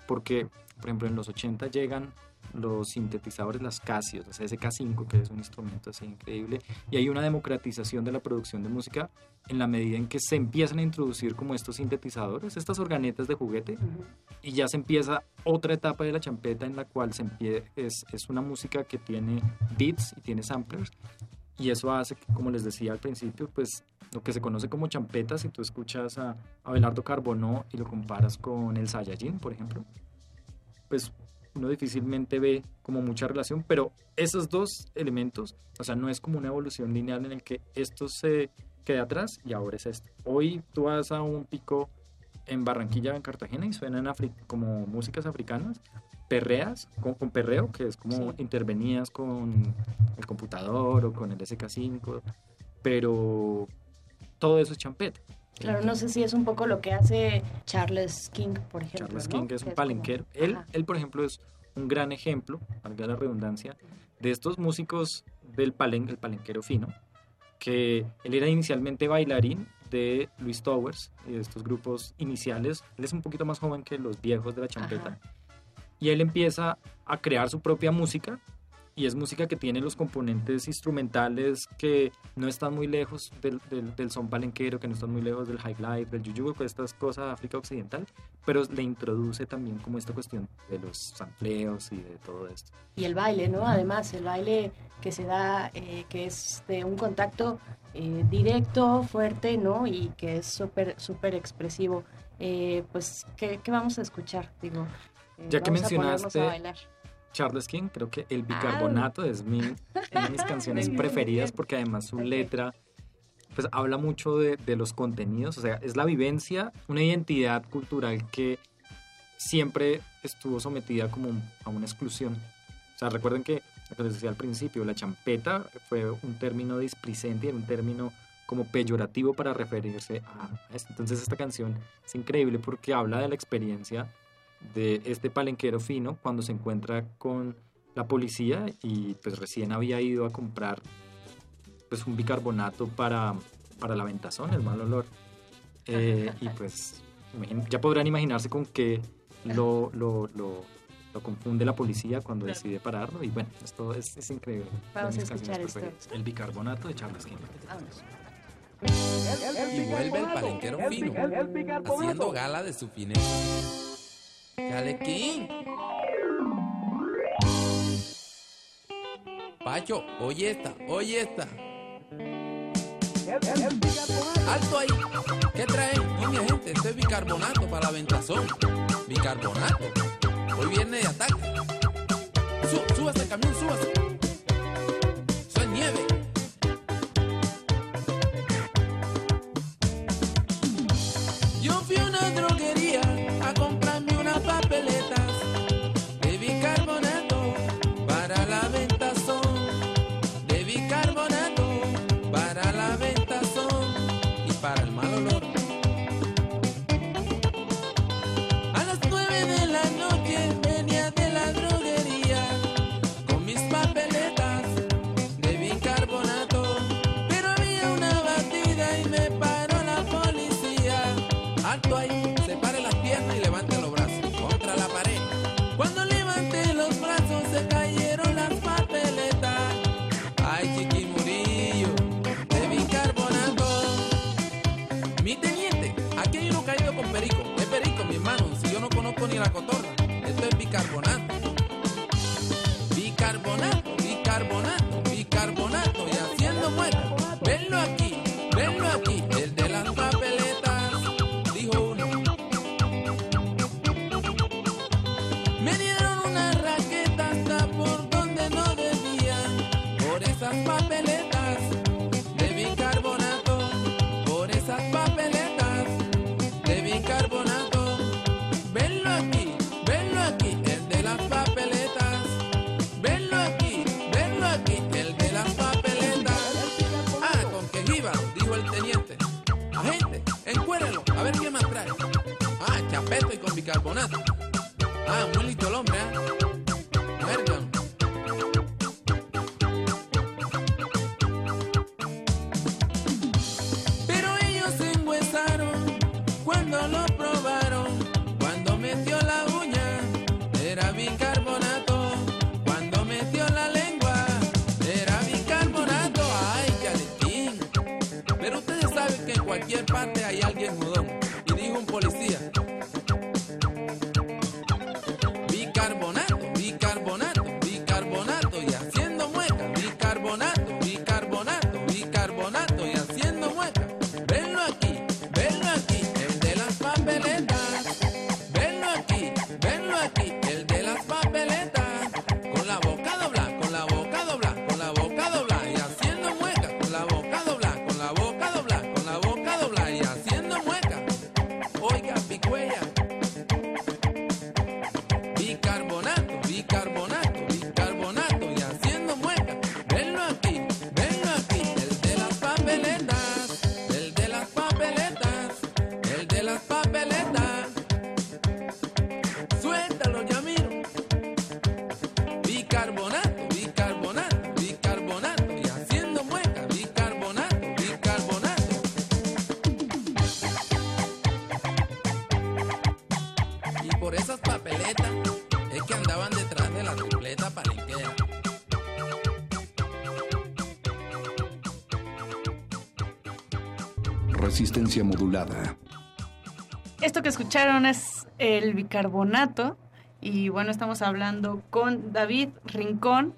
Porque, por ejemplo, en los 80 llegan los sintetizadores, las Casios, las SK5, que es un instrumento así increíble, y hay una democratización de la producción de música en la medida en que se empiezan a introducir como estos sintetizadores, estas organetas de juguete, y ya se empieza otra etapa de la champeta en la cual se es, es una música que tiene beats y tiene samplers, y eso hace que, como les decía al principio, pues lo que se conoce como champeta, si tú escuchas a Abelardo Carbonó y lo comparas con el Saiyajin, por ejemplo, pues uno difícilmente ve como mucha relación, pero esos dos elementos, o sea, no es como una evolución lineal en el que esto se quede atrás y ahora es esto. Hoy tú vas a un pico en Barranquilla en Cartagena y suenan afri- como músicas africanas, perreas, con, con perreo, que es como intervenías con el computador o con el SK5, pero todo eso es champeta. Claro, no sé si es un poco lo que hace Charles King, por ejemplo. Charles ¿no? King es un palenquero. Él, él, por ejemplo, es un gran ejemplo, valga la redundancia, de estos músicos del palen, el palenquero fino, que él era inicialmente bailarín de Luis Towers y de estos grupos iniciales. Él es un poquito más joven que los viejos de la champeta. Y él empieza a crear su propia música y es música que tiene los componentes instrumentales que no están muy lejos del, del, del son palenquero, que no están muy lejos del high life, del yuyu, estas cosas de África Occidental, pero le introduce también como esta cuestión de los sampleos y de todo esto. Y el baile, ¿no? Además, el baile que se da, eh, que es de un contacto eh, directo, fuerte, ¿no? Y que es súper, súper expresivo. Eh, pues, ¿qué, qué vamos a escuchar? Digo, eh, Ya que mencionaste a bailar. Charles King, creo que El Bicarbonato es mi, *laughs* una de mis canciones preferidas porque además su letra pues habla mucho de, de los contenidos, o sea, es la vivencia, una identidad cultural que siempre estuvo sometida como a una exclusión. O sea, recuerden que, lo que les decía al principio, la champeta fue un término displicente, era un término como peyorativo para referirse a esto. Entonces esta canción es increíble porque habla de la experiencia de este palenquero fino cuando se encuentra con la policía y pues recién había ido a comprar pues un bicarbonato para, para la ventazón, el mal olor. Eh, y pues ya podrán imaginarse con qué lo, lo, lo, lo confunde la policía cuando decide pararlo y bueno, esto es, es increíble. Vamos a escuchar esto. El bicarbonato de Charles King. Y vuelve el palenquero fino, haciendo gala de su fineza. ¡Chalequín! Pacho, oye esta, oye esta. ¡Alto ahí! ¿Qué traen? No, gente, esto es bicarbonato para la ventazón. Bicarbonato. Hoy viene de ataque. Sú- súbase camión, súbase. Eso es nieve. Carbonato. Ah, muy listo el hombre, ¿eh? Mergan. Pero ellos se enhuesaron cuando lo probaron. Cuando metió la uña, era bicarbonato. Cuando metió la lengua, era bicarbonato. Ay, Calentín. Pero ustedes saben que en cualquier parte hay alguien judón. Y dijo un policía. Que escucharon es el bicarbonato y bueno, estamos hablando con David Rincón,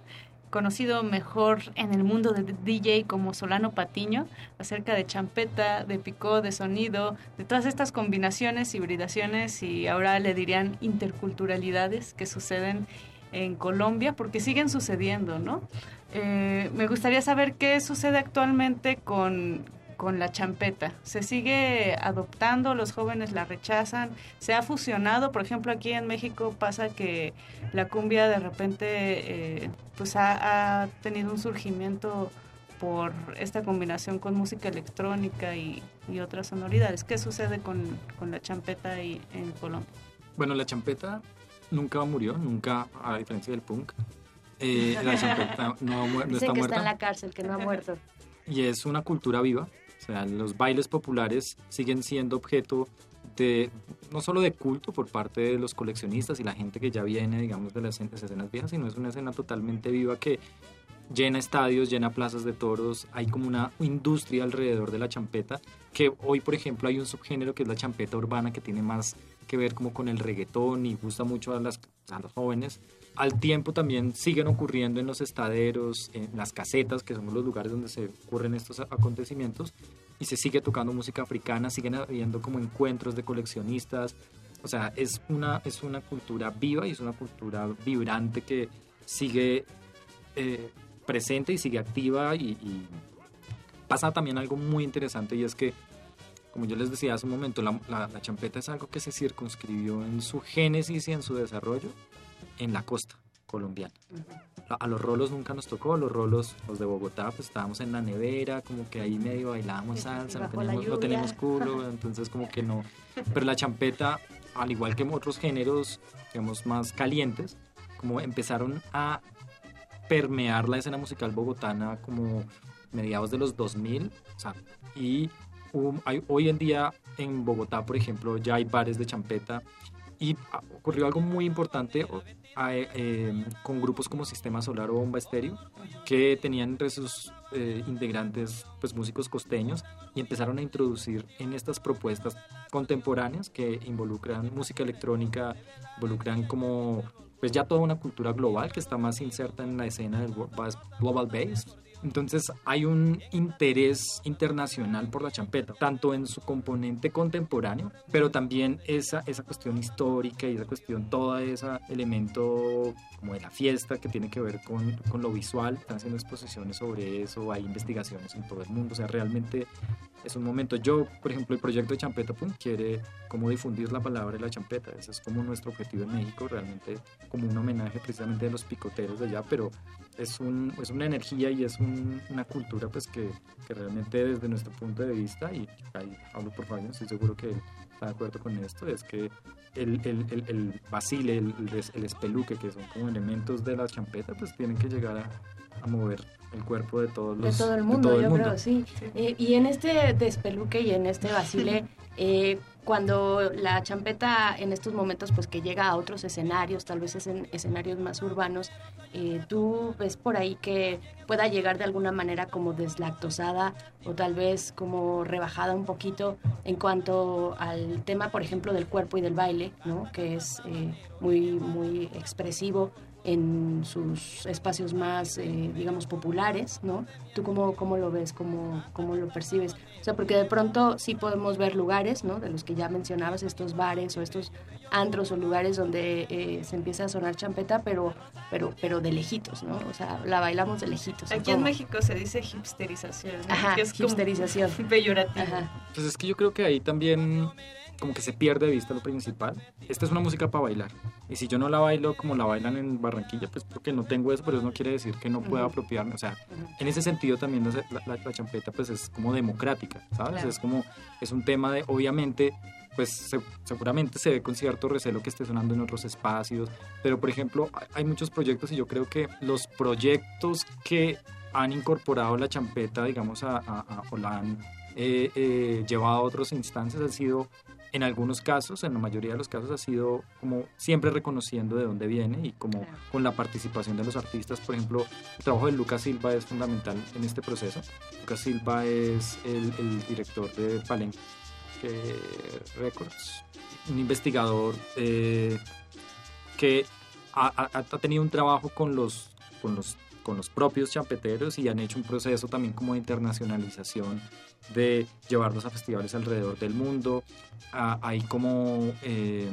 conocido mejor en el mundo de DJ como Solano Patiño, acerca de champeta, de picó, de sonido, de todas estas combinaciones, hibridaciones y ahora le dirían interculturalidades que suceden en Colombia, porque siguen sucediendo, ¿no? Eh, me gustaría saber qué sucede actualmente con, con la champeta. ¿Se sigue adoptando? ¿Los jóvenes la rechazan? ¿Se ha fusionado? Por ejemplo, aquí en México pasa que la cumbia de repente eh, pues ha, ha tenido un surgimiento por esta combinación con música electrónica y, y otras sonoridades. ¿Qué sucede con, con la champeta ahí en Colombia? Bueno, la champeta nunca murió, nunca, a diferencia del punk. eh, la champeta no, no Dicen está que muerta. está en la cárcel, que no ha muerto. y es una cultura viva. Los bailes populares siguen siendo objeto de no solo de culto por parte de los coleccionistas y la gente que ya viene, digamos, de las escenas viejas, sino es una escena totalmente viva que llena estadios, llena plazas de toros, hay como una industria alrededor de la champeta, que hoy, por ejemplo, hay un subgénero que es la champeta urbana, que tiene más que ver como con el reggaetón y gusta mucho a, las, a los jóvenes. Al tiempo también siguen ocurriendo en los estaderos, en las casetas, que son los lugares donde se ocurren estos acontecimientos, y se sigue tocando música africana, siguen habiendo como encuentros de coleccionistas, o sea, es una, es una cultura viva y es una cultura vibrante que sigue eh, presente y sigue activa y, y pasa también algo muy interesante y es que, como yo les decía hace un momento, la, la- la champeta es algo que se circunscribió en su génesis y en su desarrollo en la costa colombiana. A, los rolos nunca nos tocó, los rolos, los de Bogotá, pues estábamos en la nevera, como que ahí medio bailábamos salsa, no teníamos, no teníamos *laughs* culo, entonces como que no. Pero la champeta, al igual que otros géneros, digamos, más calientes, como empezaron a permear la escena musical bogotana como mediados de los 2000, o sea, y hay- hoy en día en Bogotá, por ejemplo, ya hay bares de champeta y ah, ocurrió algo muy importante a- eh, con grupos como Sistema Solar o Bomba Estéreo, que tenían entre sus eh, integrantes pues músicos costeños y empezaron a introducir en estas propuestas contemporáneas que involucran música electrónica, involucran como pues ya toda una cultura global que está más inserta en la escena del global bass. Entonces hay un interés internacional por la champeta, tanto en su componente contemporáneo, pero también esa, esa cuestión histórica y esa cuestión, todo ese elemento como de la fiesta que tiene que ver con, con lo visual. Están haciendo exposiciones sobre eso, hay investigaciones en todo el mundo, o sea, realmente es un momento. Yo, por ejemplo, el proyecto de Champeta Pum quiere como difundir la palabra de la champeta. Ese es como nuestro objetivo en México, realmente como un homenaje precisamente a los picoteros de allá, pero es, un, es una energía y es un- una cultura pues que, que realmente desde nuestro punto de vista, y ahí hablo por Fabián, estoy seguro que está de acuerdo con esto, es que el, el, el, el basile, el, el espeluque, que son como elementos de la champeta, pues tienen que llegar a, a mover el cuerpo de todos de los todo el mundo, todo el yo mundo. creo, sí. Eh, y en este despeluque y en este basile, *laughs* eh, cuando la champeta en estos momentos, pues que llega a otros escenarios, tal vez es en escenarios más urbanos, eh, tú ves por ahí que pueda llegar de alguna manera como deslactosada o tal vez como rebajada un poquito en cuanto al tema, por ejemplo, del cuerpo y del baile, ¿no? Que es eh, muy, muy expresivo en sus espacios más, eh, digamos, populares, ¿no? ¿Tú cómo, cómo lo ves, cómo, cómo lo percibes? O sea, porque de pronto sí podemos ver lugares, ¿no? De los que ya mencionabas, estos bares o estos antros o lugares donde eh, se empieza a sonar champeta, pero, pero, pero de lejitos, ¿no? O sea, la bailamos de lejitos. ¿o Aquí en? México se dice hipsterización, ¿no? Ajá, que es como hipsterización. *laughs* peyorativo. Pues es que yo creo que ahí también como que se pierde de vista lo principal. Esta es una música para bailar. Y si yo no la bailo como la bailan en Barranquilla, pues porque no tengo eso, pero eso no quiere decir que no pueda Ujú. apropiarme. O sea, en ese sentido también la, la- la champeta pues es como democrática, ¿sabes? Claro. Es como, es un tema de, obviamente, pues se- seguramente se ve con cierto recelo que esté sonando en otros espacios, pero por ejemplo, hay- hay muchos proyectos y yo creo que los proyectos que han incorporado la champeta, digamos, a, a- a- o la han eh, eh, llevado a otras instancias han sido, en algunos casos, en la mayoría de los casos, ha sido como siempre reconociendo de dónde viene y como con la participación de los artistas. Por ejemplo, el trabajo de Lucas Silva es fundamental en este proceso. Lucas Silva es el, el director de Palenque Records, un investigador eh, que ha, ha- ha tenido un trabajo con los, con los con los propios champeteros y han hecho un proceso también como de internacionalización de llevarlos a festivales alrededor del mundo. Ah, hay como, eh,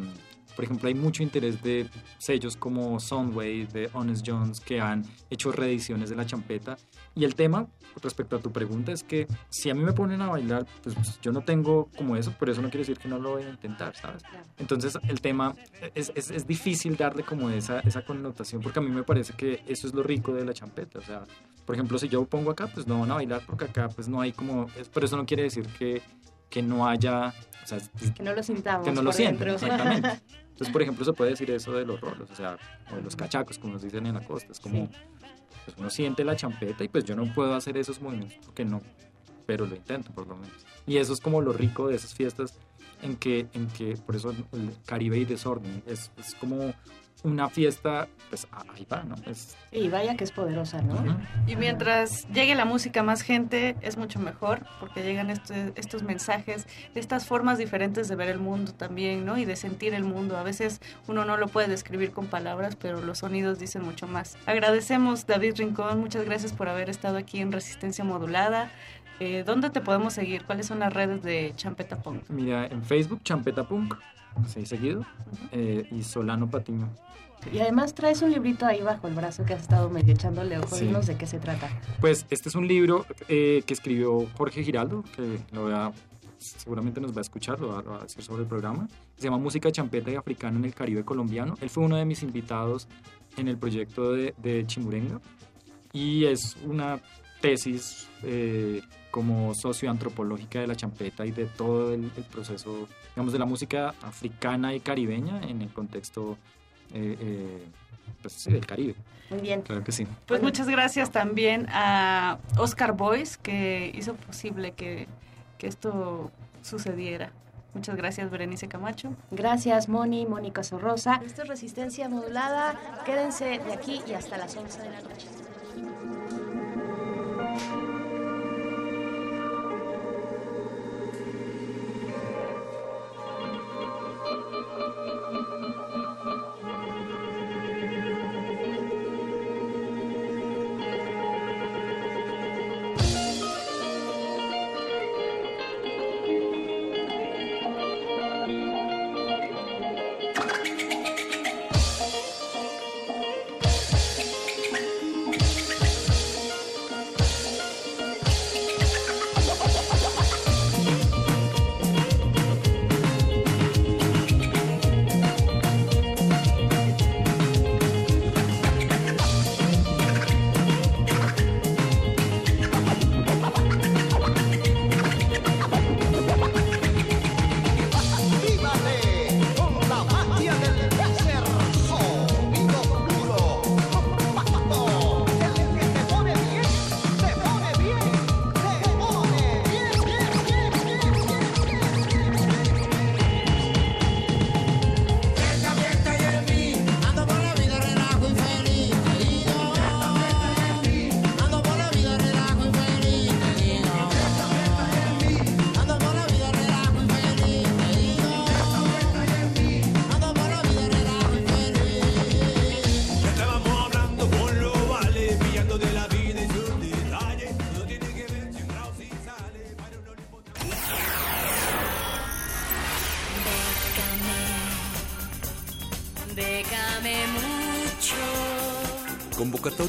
por ejemplo, hay mucho interés de sellos como Soundwave, de Honest Jones, que han hecho reediciones de la champeta. Y el tema, respecto a tu pregunta, es que si a mí me ponen a bailar, pues yo no tengo como eso, pero eso no quiere decir que no lo voy a intentar, ¿sabes? Entonces el tema es, es, es difícil darle como esa, esa connotación, porque a mí me parece que eso es lo rico de la champeta. O sea, por ejemplo, si yo pongo acá, pues no van a bailar porque acá pues no hay como... Pero eso no quiere decir que, que no haya... O sea, Que no lo sintamos que no lo dentro. exactamente. *laughs* Entonces, por ejemplo, se puede decir eso de los rolos, o sea, o de los cachacos, como nos dicen en la costa. Es como, pues uno siente la champeta y pues yo no puedo hacer esos movimientos porque no, pero lo intento por lo menos. Y eso es como lo rico de esas fiestas en que, en que por eso el Caribe y desorden, es, es como una fiesta, pues ah, ahí va, ¿no? Es, Y vaya que es poderosa, ¿no? Y mientras llegue la música a más gente, es mucho mejor, porque llegan este- estos mensajes, estas formas diferentes de ver el mundo también, ¿no? Y de sentir el mundo. A veces uno no lo puede describir con palabras, pero los sonidos dicen mucho más. Agradecemos, David Rincón, muchas gracias por haber estado aquí en Resistencia Modulada. Eh, ¿Dónde te podemos seguir? ¿Cuáles son las redes de Champeta Punk? mira, en Facebook, Champeta Punk, así seguido, eh, y Solano Patiño. Y además traes un librito ahí bajo el brazo que has estado medio echándole ojos. Sí. Dinos de qué se trata. Pues este es un libro eh, que escribió Jorge Giraldo, que lo voy a- seguramente nos va a escuchar, lo va, lo va a decir sobre el programa. Se llama Música champeta y africana en el Caribe colombiano. Él fue uno de mis invitados en el proyecto de, de Chimurenga y es una tesis eh, como socioantropológica de la champeta y de todo el, el proceso, digamos, de la música africana y caribeña en el contexto eh, eh, pues, sí, del Caribe. Muy bien. Claro que sí. Pues muchas gracias también a Oscar Boyce, que hizo posible que, que esto sucediera. Muchas gracias, Berenice Camacho. Gracias, Moni, Mónica Sorrosa. Esto es Resistencia Modulada. Quédense de aquí y hasta las 11 de la noche.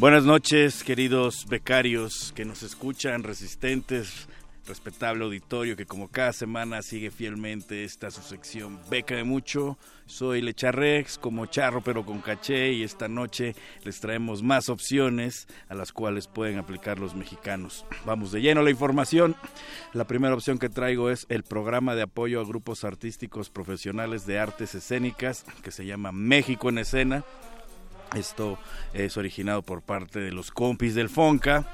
Buenas noches, queridos becarios que nos escuchan, resistentes, respetable auditorio que como cada semana sigue fielmente esta su sección Beca de Mucho. Soy Lecharrex, como charro pero con caché y esta noche les traemos más opciones a las cuales pueden aplicar los mexicanos. Vamos de lleno a la información. La primera opción que traigo es el programa de apoyo a grupos artísticos profesionales de artes escénicas que se llama México en Escena. Esto es originado por parte de los compis del Fonca.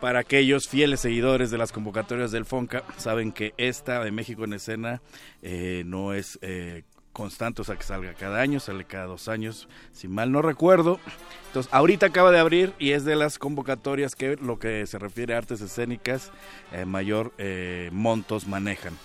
Para aquellos fieles seguidores de las convocatorias del Fonca, saben que esta de México en escena eh, no es eh, constante, o sea que salga cada año, sale cada dos años, si mal no recuerdo. Entonces, ahorita acaba de abrir y es de las convocatorias que lo que se refiere a artes escénicas, eh, mayor montos manejan.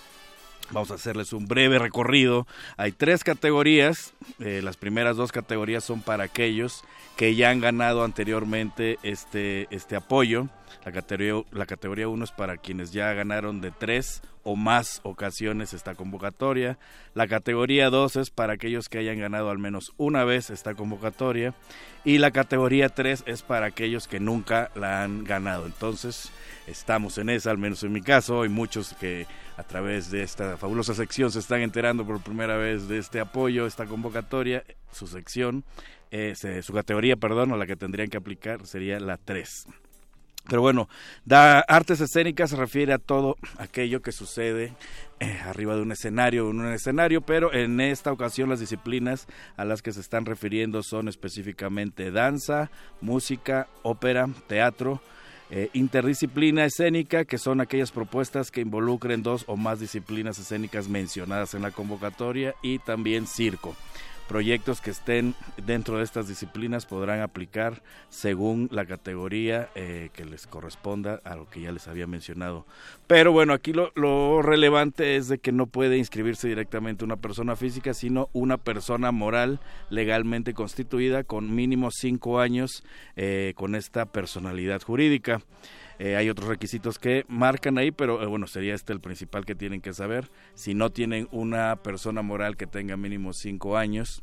Vamos a hacerles un breve recorrido. Hay tres categorías. Eh, las primeras dos categorías son para aquellos que ya han ganado anteriormente este, este apoyo. La categoría, la categoría 1 es para quienes ya ganaron de tres o más ocasiones esta convocatoria. La categoría 2 es para aquellos que hayan ganado al menos una vez esta convocatoria. Y la categoría 3 es para aquellos que nunca la han ganado. Entonces, estamos en esa, al menos en mi caso. Hay muchos que a través de esta fabulosa sección se están enterando por primera vez de este apoyo, esta convocatoria, su sección, su categoría, perdón, a la que tendrían que aplicar sería la 3. Pero bueno, da artes escénicas se refiere a todo aquello que sucede eh, arriba de un escenario, en un escenario, pero en esta ocasión las disciplinas a las que se están refiriendo son específicamente danza, música, ópera, teatro, eh, interdisciplina escénica, que son aquellas propuestas que involucren dos o más disciplinas escénicas mencionadas en la convocatoria, y también circo. Proyectos que estén dentro de estas disciplinas podrán aplicar según la categoría eh, que les corresponda a lo que ya les había mencionado. Pero bueno, aquí lo, relevante es de que no puede inscribirse directamente una persona física, sino una persona moral legalmente constituida con mínimo cinco años eh, con esta personalidad jurídica. Eh, hay otros requisitos que marcan ahí, pero eh, bueno, sería este el principal que tienen que saber. Si no tienen una persona moral que tenga mínimo cinco años,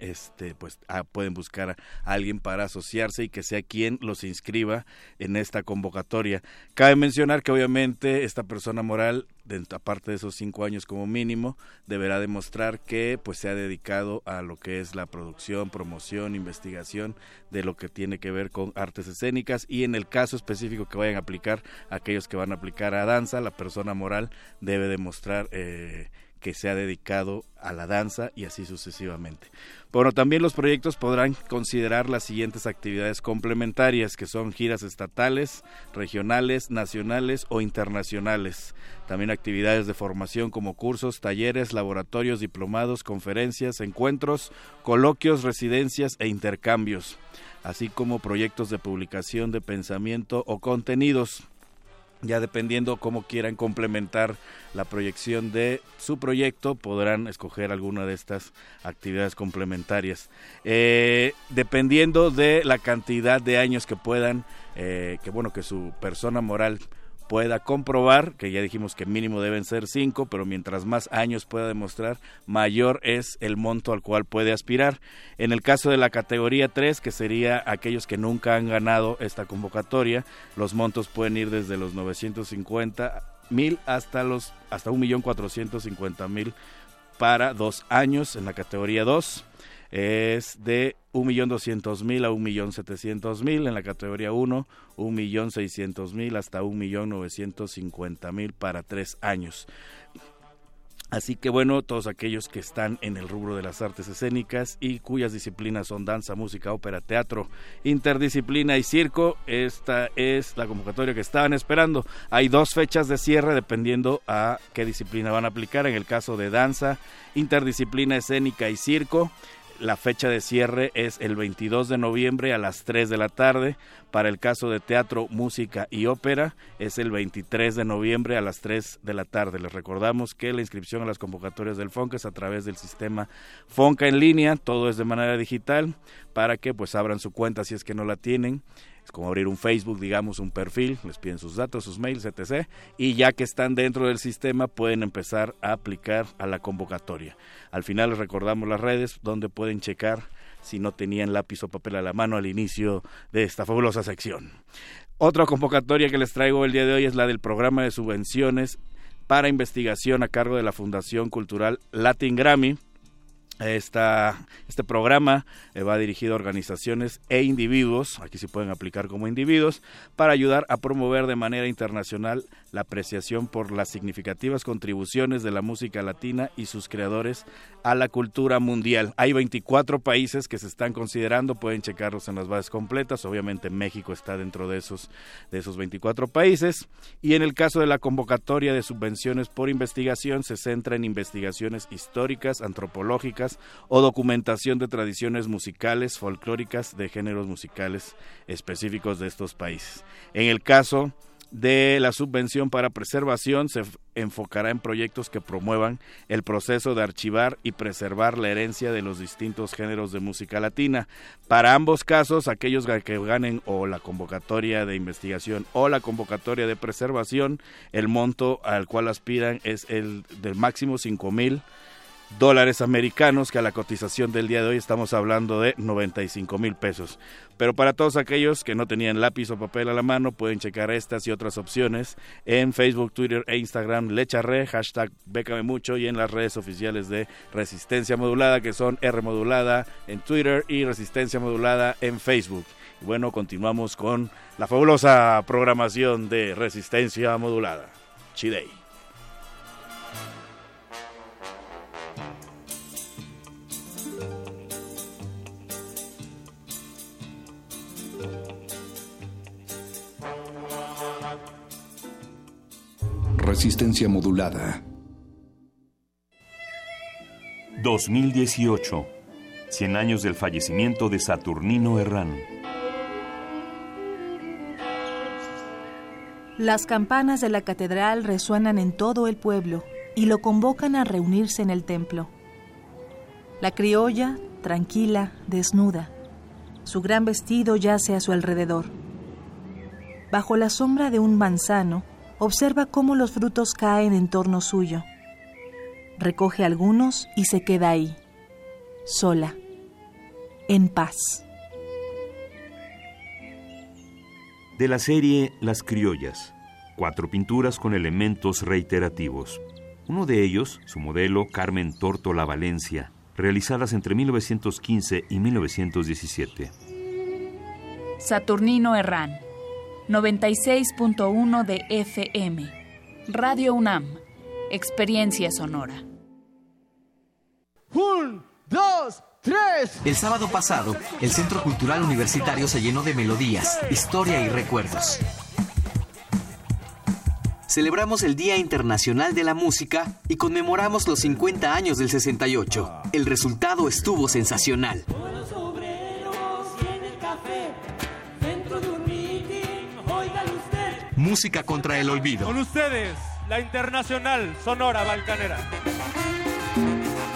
este pues ah, pueden buscar a alguien para asociarse y que sea quien los inscriba en esta convocatoria. Cabe mencionar que obviamente esta persona moral, aparte de esos cinco años como mínimo, deberá demostrar que pues se ha dedicado a lo que es la producción, promoción, investigación de lo que tiene que ver con artes escénicas y en el caso específico que vayan a aplicar, aquellos que van a aplicar a danza, la persona moral debe demostrar eh, que se ha dedicado a la danza y así sucesivamente. Bueno, también los proyectos podrán considerar las siguientes actividades complementarias, que son giras estatales, regionales, nacionales o internacionales. También actividades de formación como cursos, talleres, laboratorios, diplomados, conferencias, encuentros, coloquios, residencias e intercambios, así como proyectos de publicación de pensamiento o contenidos ya dependiendo cómo quieran complementar la proyección de su proyecto, podrán escoger alguna de estas actividades complementarias. Eh, dependiendo de la cantidad de años que puedan, eh, que bueno, que su persona moral pueda comprobar, que ya dijimos que mínimo deben ser cinco, pero mientras más años pueda demostrar, mayor es el monto al cual puede aspirar. En el caso de la categoría 3, que sería aquellos que nunca han ganado esta convocatoria, los montos pueden ir desde los 950 mil hasta los hasta un millón cuatrocientos cincuenta mil para dos años en la categoría 2 es de 1.200.000 a 1.700.000 en la categoría 1, 1.600.000 hasta 1.950.000 para tres años. Así que bueno, todos aquellos que están en el rubro de las artes escénicas y cuyas disciplinas son danza, música, ópera, teatro, interdisciplina y circo, esta es la convocatoria que estaban esperando. Hay dos fechas de cierre dependiendo a qué disciplina van a aplicar. En el caso de danza, interdisciplina escénica y circo, la fecha de cierre es el 22 de noviembre a las 3 de la tarde. Para el caso de teatro, música y ópera es el 23 de noviembre a las 3 de la tarde. Les recordamos que la inscripción a las convocatorias del FONCA es a través del sistema FONCA en línea, todo es de manera digital para que pues abran su cuenta si es que no la tienen. Es como abrir un Facebook, digamos, un perfil, les piden sus datos, sus mails, etc. Y ya que están dentro del sistema, pueden empezar a aplicar a la convocatoria. Al final les recordamos las redes donde pueden checar si no tenían lápiz o papel a la mano al inicio de esta fabulosa sección. Otra convocatoria que les traigo el día de hoy es la del programa de subvenciones para investigación a cargo de la Fundación Cultural Latin Grammy esta, este programa eh, va dirigido a organizaciones e individuos, aquí se pueden aplicar como individuos, para ayudar a promover de manera internacional la apreciación por las significativas contribuciones de la música latina y sus creadores a la cultura mundial. Hay 24 países que se están considerando, pueden checarlos en las bases completas, obviamente México está dentro de esos, de esos 24 países, y en el caso de la convocatoria de subvenciones por investigación se centra en investigaciones históricas, antropológicas, o documentación de tradiciones musicales folclóricas de géneros musicales específicos de estos países. En el caso de la subvención para preservación se enfocará en proyectos que promuevan el proceso de archivar y preservar la herencia de los distintos géneros de música latina. Para ambos casos, aquellos que ganen o la convocatoria de investigación o la convocatoria de preservación, el monto al cual aspiran es el del máximo cinco mil dólares americanos, que a la cotización del día de hoy estamos hablando de 95 mil pesos. Pero para todos aquellos que no tenían lápiz o papel a la mano, pueden checar estas y otras opciones en Facebook, Twitter e Instagram, Lecharre, hashtag Bécame Mucho y en las redes oficiales de Resistencia Modulada, que son R Modulada en Twitter y Resistencia Modulada en Facebook. Y bueno, continuamos con la fabulosa programación de Resistencia Modulada. Chidei. Resistencia modulada. 2018. 100 años del fallecimiento de Saturnino Herrán. Las campanas de la catedral resuenan en todo el pueblo y lo convocan a reunirse en el templo. La criolla, tranquila, desnuda. Su gran vestido yace a su alrededor. Bajo la sombra de un manzano, observa cómo los frutos caen en torno suyo. Recoge algunos y se queda ahí, sola, en paz. De la serie Las Criollas, cuatro pinturas con elementos reiterativos. Uno de ellos, su modelo Carmen Tórtola Valencia, realizadas entre 1915 y 1917. Saturnino Herrán, 96.1 de FM. Radio UNAM. Experiencia sonora. Un, dos, tres. El sábado pasado, el Centro Cultural Universitario se llenó de melodías, historia y recuerdos. Celebramos el Día Internacional de la Música y conmemoramos los 50 años del 68. El resultado estuvo sensacional. Música contra el olvido. Con ustedes, la Internacional Sonora Balcanera.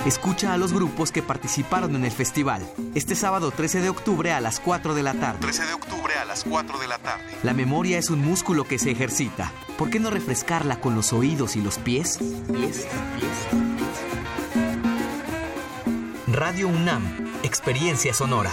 Escucha a los grupos que participaron en el festival. Este sábado 13 de octubre a las 4 de la tarde. 13 de octubre a las 4 de la tarde. La memoria es un músculo que se ejercita. ¿Por qué no refrescarla con los oídos y los pies? Pies, pies. Radio UNAM, Experiencia Sonora.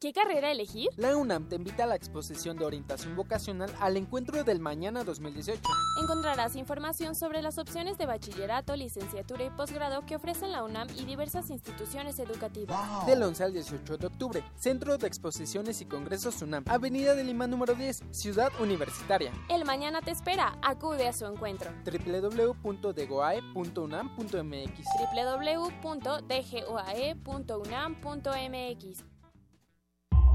¿Qué carrera elegir? La UNAM te invita a la exposición de orientación vocacional al encuentro del mañana 2018. Encontrarás información sobre las opciones de bachillerato, licenciatura y posgrado que ofrecen la UNAM y diversas instituciones educativas. Del 11 al 18 de octubre, Centro de Exposiciones y Congresos UNAM, Avenida de Lima número 10, Ciudad Universitaria. El mañana te espera, acude a su encuentro. www.degoae.unam.mx www.dgoae.unam.mx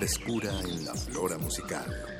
Frescura en la flora musical.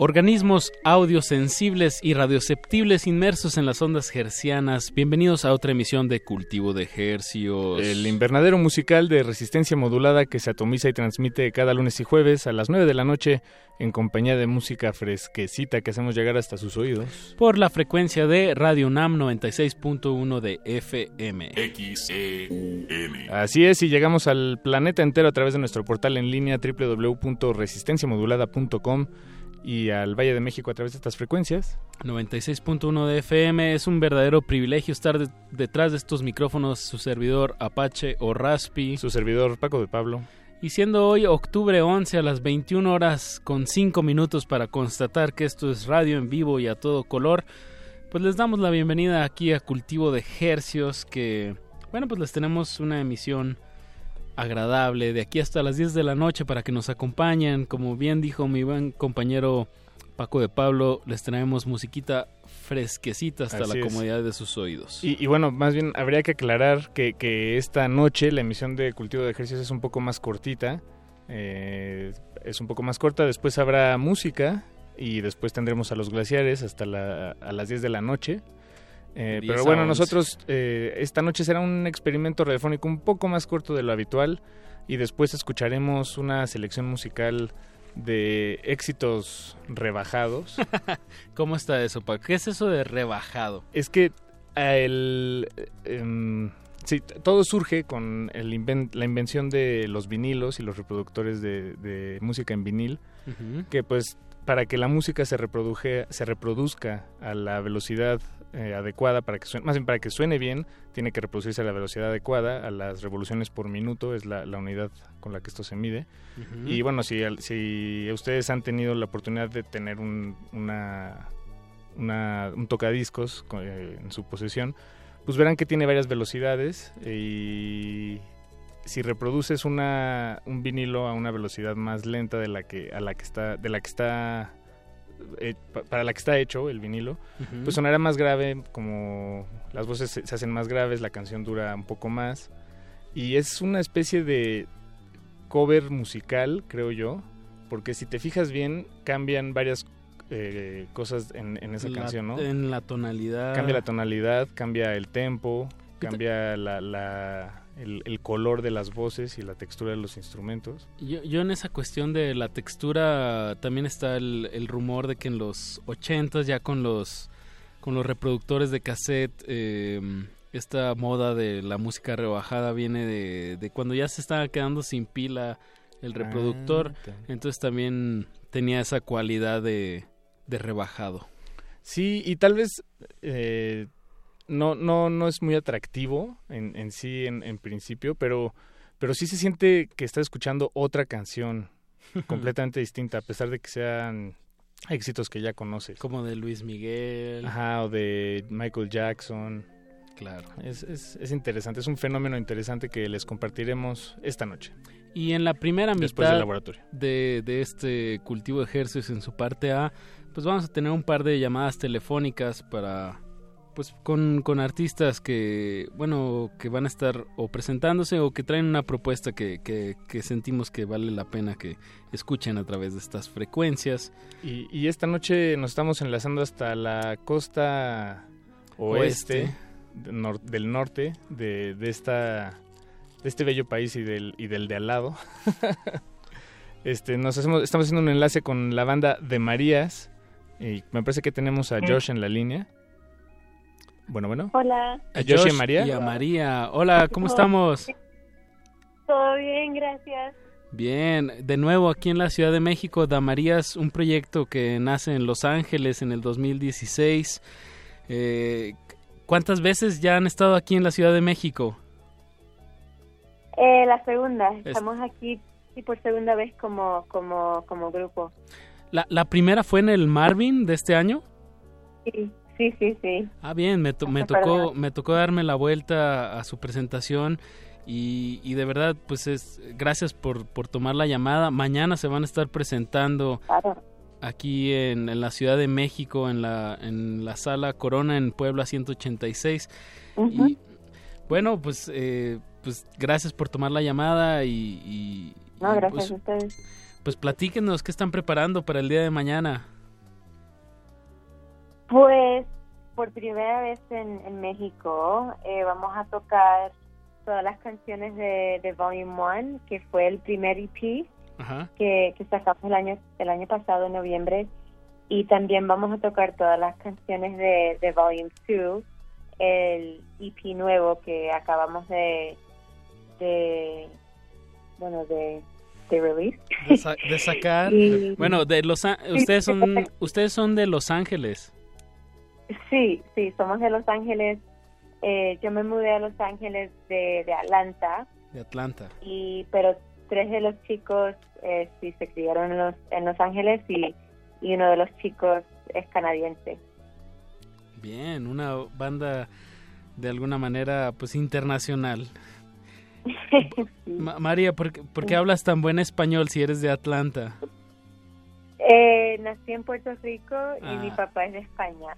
Organismos audiosensibles y radioceptibles inmersos en las ondas hercianas. Bienvenidos a otra emisión de Cultivo de Hercios. El invernadero musical de resistencia modulada que se atomiza y transmite cada lunes y jueves a las 9 de la noche en compañía de música fresquecita que hacemos llegar hasta sus oídos. Por la frecuencia de Radio UNAM 96.1 de FM. XEUN. Así es, y llegamos al planeta entero a través de nuestro portal en línea www.resistenciamodulada.com y al Valle de México a través de estas frecuencias. 96.1 de FM es un verdadero privilegio estar de- detrás de estos micrófonos, su servidor Apache o Raspi. Su servidor Paco de Pablo. Y siendo hoy octubre 11 a las 21 horas con 5 minutos para constatar que esto es radio en vivo y a todo color, pues les damos la bienvenida aquí a Cultivo de Hercios que, bueno, pues les tenemos una emisión agradable de aquí hasta las 10 de la noche para que nos acompañen. Como bien dijo mi buen compañero Paco de Pablo, les traemos musiquita fresquecita hasta Así la es. comodidad de sus oídos. Y, y bueno, más bien habría que aclarar que, que esta noche la emisión de Cultivo de Ejercicios es un poco más cortita. eh, es un poco más corta. Después habrá música y después tendremos a los glaciares hasta la- a las 10 de la noche. Eh, 10 pero bueno, 11. nosotros eh, esta noche será un experimento radiofónico un poco más corto de lo habitual y después escucharemos una selección musical de éxitos rebajados. *laughs* ¿Cómo está eso, Paco? ¿Qué es eso de rebajado? Es que a el, em, sí, todo surge con el inven- la invención de los vinilos y los reproductores de, de música en vinil, que pues para que la música se reproduje, se reproduzca a la velocidad eh, adecuada, para que suene, más bien para que suene bien, tiene que reproducirse a la velocidad adecuada, a las revoluciones por minuto, es la, la unidad con la que esto se mide. Y bueno, si, si ustedes han tenido la oportunidad de tener un, una, una- un tocadiscos co- eh, en su posesión, pues verán que tiene varias velocidades y si reproduces una, un vinilo a una velocidad más lenta de la que a la que está de la que está eh, pa- para la que está hecho el vinilo, pues sonará más grave, como las voces se, se hacen más graves, la canción dura un poco más y es una especie de cover musical, creo yo, porque si te fijas bien cambian varias eh, cosas en, en esa La- canción, ¿no? En la tonalidad. Cambia la tonalidad, cambia el tempo, te- cambia la, la- el, el color de las voces y la textura de los instrumentos. Yo, yo en esa cuestión de la textura también está el, el rumor de que en los 80 ya con los con los reproductores de cassette eh, esta moda de la música rebajada viene de, de cuando ya se estaba quedando sin pila el reproductor Ah, ok. entonces también tenía esa cualidad de, de rebajado Sí, y tal vez eh, no, no, no es muy atractivo en, en sí, en, en principio, pero, pero sí se siente que está escuchando otra canción *laughs* completamente distinta, a pesar de que sean éxitos que ya conoces. Como de Luis Miguel. Ajá, o de Michael Jackson. Claro. Es, es, es interesante, es un fenómeno interesante que les compartiremos esta noche. Y en la primera Después mitad del laboratorio. de, de este cultivo de ejercicios en su parte A, pues vamos a tener un par de llamadas telefónicas para pues con, con artistas que bueno que van a estar o presentándose o que traen una propuesta que, que, que sentimos que vale la pena que escuchen a través de estas frecuencias. Y, y esta noche nos estamos enlazando hasta la costa oeste, Oeste. de nor- del norte de, de esta de este bello país y del y del de al lado. *laughs* este nos hacemos estamos haciendo un enlace con la banda de Marías y me parece que tenemos a. Josh en la línea. Bueno, bueno. Hola. A Josh y María. Y a María. Hola, ¿cómo estamos? Todo bien, gracias. Bien, de nuevo aquí en la Ciudad de México, Damarías, un proyecto que nace en Los Ángeles en el 2016. Eh, ¿Cuántas veces ya han estado aquí en la Ciudad de México? Eh, la segunda. Estamos aquí sí, por segunda vez como, como, como grupo. La, la primera fue en el Marvin de este año. Sí, sí, sí, sí. Ah, bien, me, to- me tocó, me tocó darme la vuelta a su presentación y, y de verdad, pues es gracias por, por tomar la llamada. Mañana se van a estar presentando aquí en, en la Ciudad de México, en la, en la sala Corona en Puebla 186. Y bueno, pues, eh, pues gracias por tomar la llamada y, y- No, gracias pues, a ustedes. pues platíquenos qué están preparando para el día de mañana. Pues por primera vez en, en México eh, vamos a tocar todas las canciones de, de Volume 1, que fue el primer EP Ajá. que, que sacamos el año, el año pasado, en noviembre. Y también vamos a tocar todas las canciones de, de Volume 2, el EP nuevo que acabamos de, de bueno, de, de release. De, sa- de sacar. *laughs* Y- Bueno, de los ustedes son ustedes son de Los Ángeles. Sí, sí, somos de Los Ángeles. Eh, yo me mudé a Los Ángeles de, de Atlanta, De Atlanta. y pero tres de los chicos eh, sí se criaron en Los, en Los Ángeles y, y uno de los chicos es canadiense. Bien, una banda de alguna manera pues internacional. *laughs* Ma- María, ¿por, qué- por qué hablas tan buen español si eres de Atlanta? Eh, nací en Puerto Rico y Ah. mi papá es de España.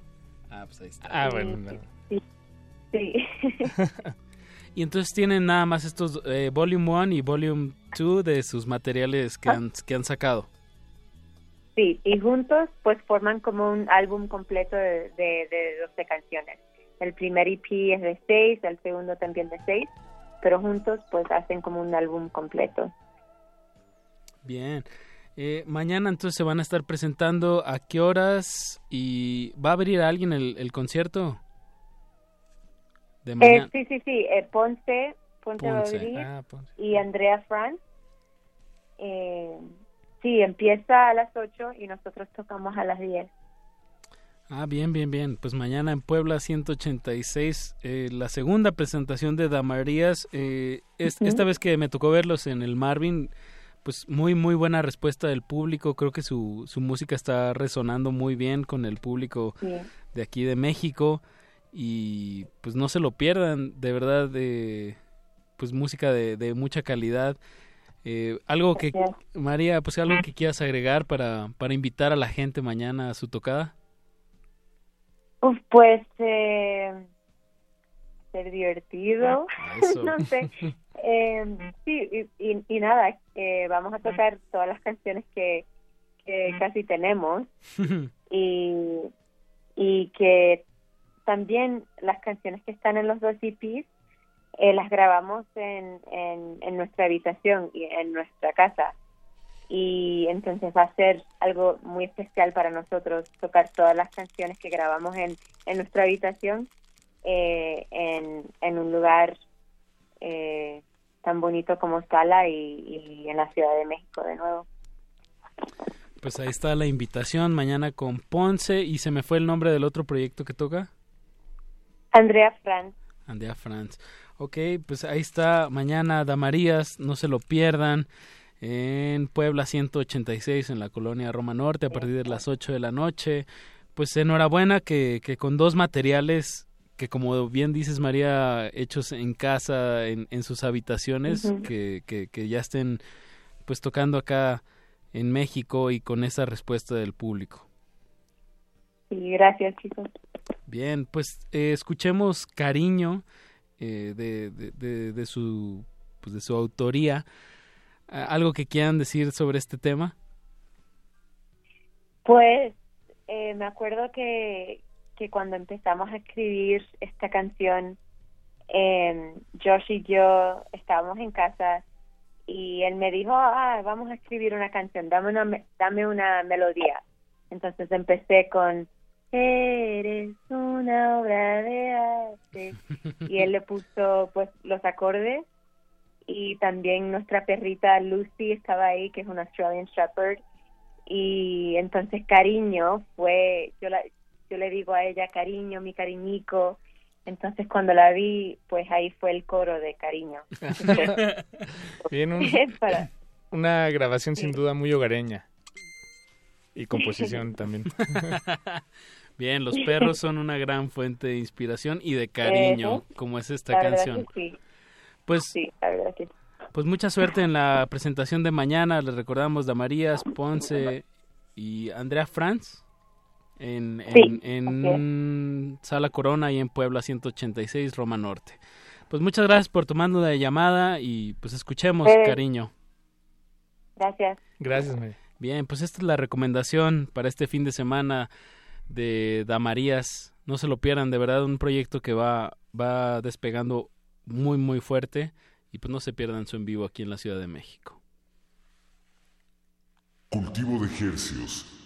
Ah, pues ahí está. Ah, bueno. no. Sí. sí. *laughs* Y entonces tienen nada más estos eh, Volume 1 y Volume 2 de sus materiales que han, que han sacado. Sí, y juntos pues forman como un álbum completo de, de, de 12 canciones. El primer EP es de 6, el segundo también de 6, pero juntos pues hacen como un álbum completo. Bien. Eh, mañana entonces se van a estar presentando a qué horas y va a abrir alguien el, el concierto de Eh, mañana. sí, sí, sí, eh, Ponce, Ponce, va a Ponce, abrir, ah, Ponce. y Andrea Franz. Eh, sí, empieza a las 8 y nosotros tocamos a las 10. Ah, bien, bien, bien. Pues mañana en Puebla 186, eh, la segunda presentación de Damarías. Eh, es-. Esta vez que me tocó verlos en el Marvin, pues muy, muy buena respuesta del público. Creo que su, su música está resonando muy bien con el público Sí. de aquí de México. Y pues no se lo pierdan, de verdad, de, pues música de, de mucha calidad. Eh, algo que, Gracias. María, pues algo que quieras agregar para, para invitar a la gente mañana a su tocada. Uf, pues eh, ser divertido, Eso. *laughs* no sé. Eh, sí, y, y- y nada, eh, vamos a tocar todas las canciones que, que casi tenemos *laughs* y, y que también las canciones que están en los dos EPs eh, las grabamos en, en, en nuestra habitación y en nuestra casa y entonces va a ser algo muy especial para nosotros tocar todas las canciones que grabamos en, en nuestra habitación eh, en, en un lugar eh, tan bonito como Scala y, y en la Ciudad de México de nuevo. Pues ahí está la invitación mañana con Ponce y se me fue el nombre del otro proyecto que toca. Andrea Franz. Andrea Franz. Ok, pues ahí está mañana Damarías, no se lo pierdan. en Puebla 186 en la colonia Roma Norte a partir de las 8 de la noche. Pues enhorabuena que, que con dos materiales que como bien dices María, hechos en casa, en, en sus habitaciones, que, que, que ya estén pues tocando acá en México y con esa respuesta del público. Gracias, chicos. Bien, pues eh, escuchemos Cariño eh, de, de, de, de su pues de su autoría. ¿Algo que quieran decir sobre este tema? Pues eh, me acuerdo que, que cuando empezamos a escribir esta canción, eh, Josh y yo estábamos en casa y él me dijo, ah, vamos a escribir una canción, dame una, me- dame una melodía. Entonces empecé con, eres una obra de arte. Y él le puso pues los acordes y también nuestra perrita Lucy estaba ahí, que es una Australian Shepherd. Y entonces cariño fue, yo le digo a ella cariño, mi cariñico. Entonces cuando la vi, pues ahí fue el coro de cariño. *laughs* Bien, un- *laughs* Es para- una grabación sin duda muy hogareña. Y composición *laughs* también. Bien, los perros son una gran fuente de inspiración y de cariño, como es esta La canción. sí. Pues, Sí, la verdad que sí. pues mucha suerte en la presentación de mañana. Les recordamos Damarías, Ponce y Andrea Franz en, en, Sí, en Sala Corona y en Puebla 186, Roma Norte. Pues muchas gracias por tomando la llamada y pues escuchemos, Eh, cariño. Gracias. Gracias, María. Bien, pues esta es la recomendación para este fin de semana de Damarías. No se lo pierdan, de verdad, un proyecto que va, va despegando muy, muy fuerte. Y pues no se pierdan su en vivo aquí en la Ciudad de México. Cultivo de ejercios.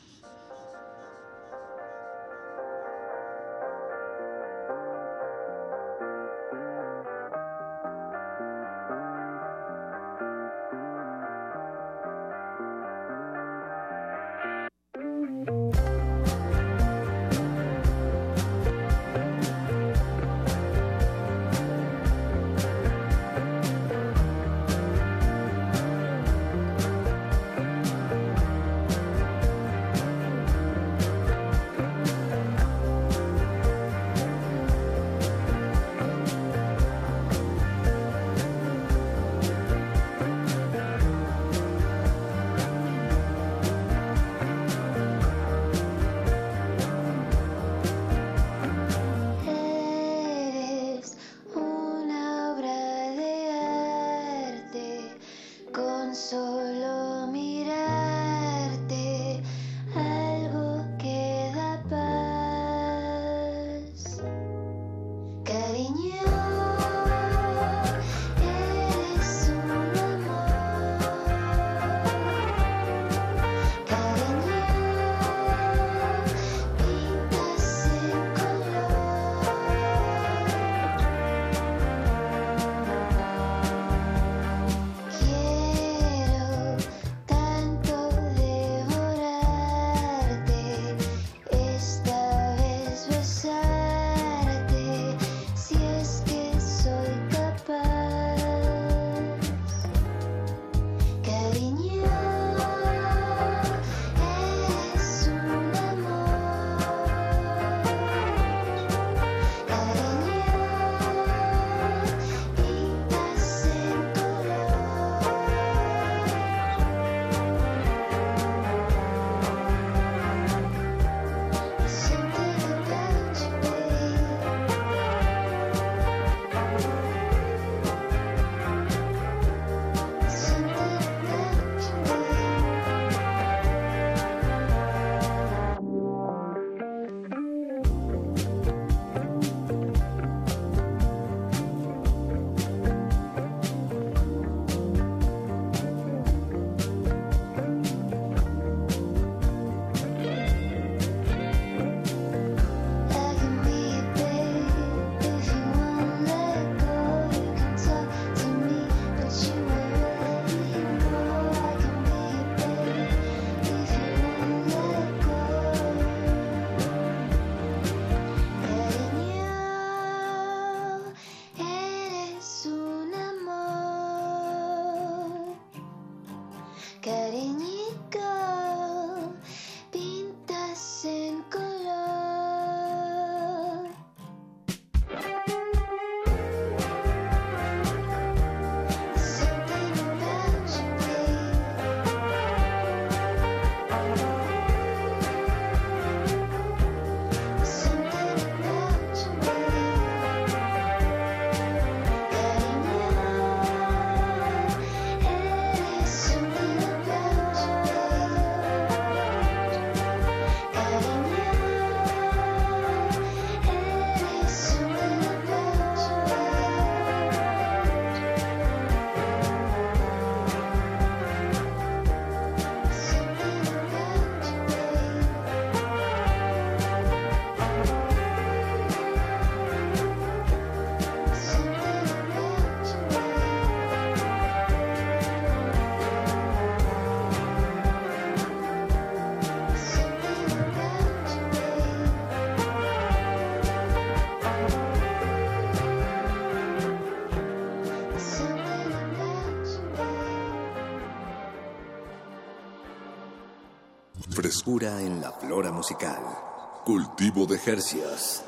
Frescura en la flora musical. Cultivo de Jercias.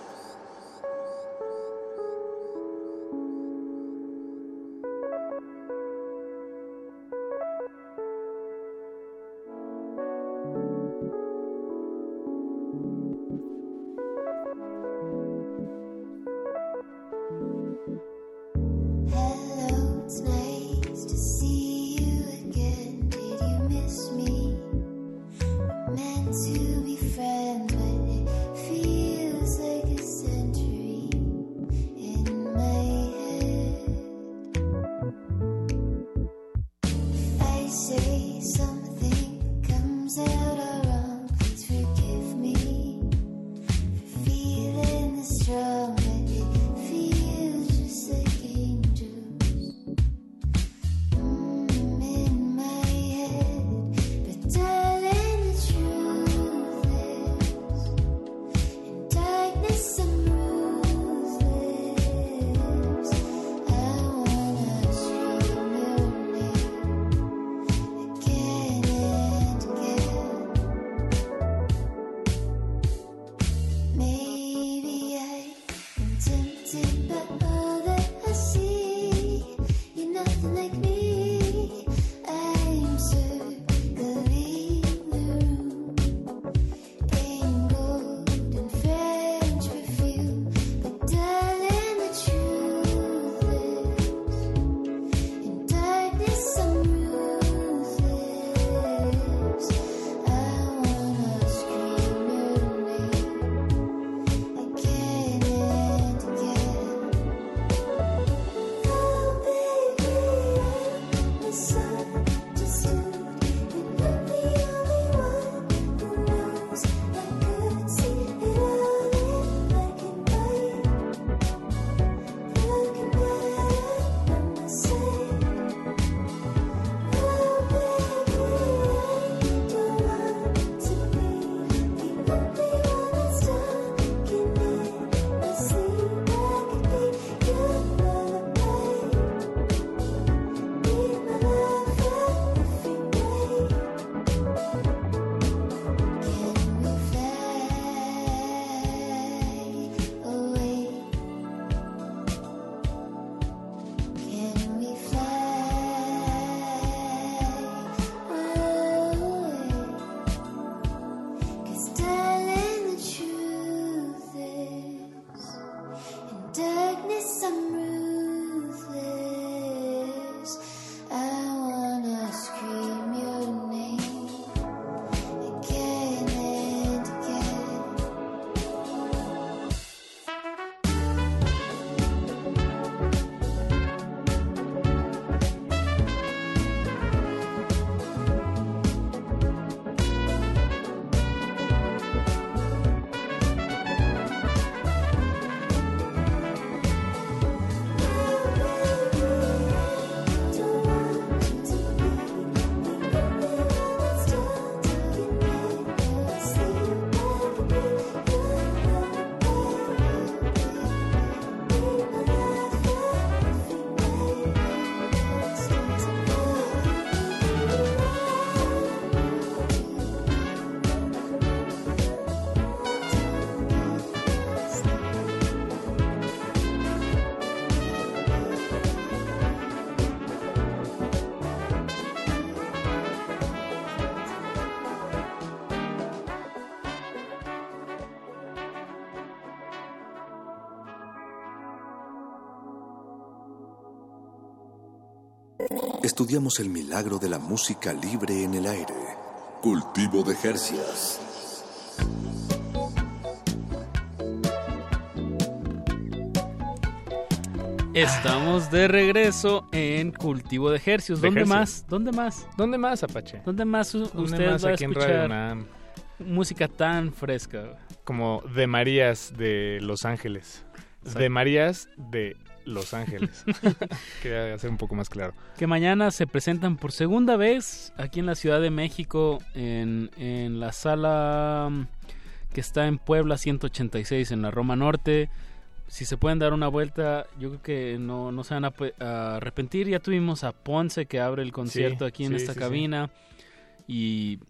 Estudiamos el milagro de la música libre en el aire. Cultivo de Jercias. Estamos de regreso en Cultivo de Ejercios. De ¿Dónde más? ¿Dónde más? ¿Dónde más, Apache? ¿Dónde más u- ¿Dónde usted más va a aquí en Radio escuchar música tan fresca? Como de Marías de Los Ángeles. Exacto. De Marías de Los Ángeles. *laughs* Quería hacer un poco más claro. Que mañana se presentan por segunda vez aquí en la Ciudad de México en, en la sala mm, que está en Puebla 186 en la Roma Norte. Si se pueden dar una vuelta, yo creo que no, no se van a, pe- a arrepentir. Ya tuvimos a Ponce que abre el concierto Sí, aquí en sí, esta sí. cabina. Y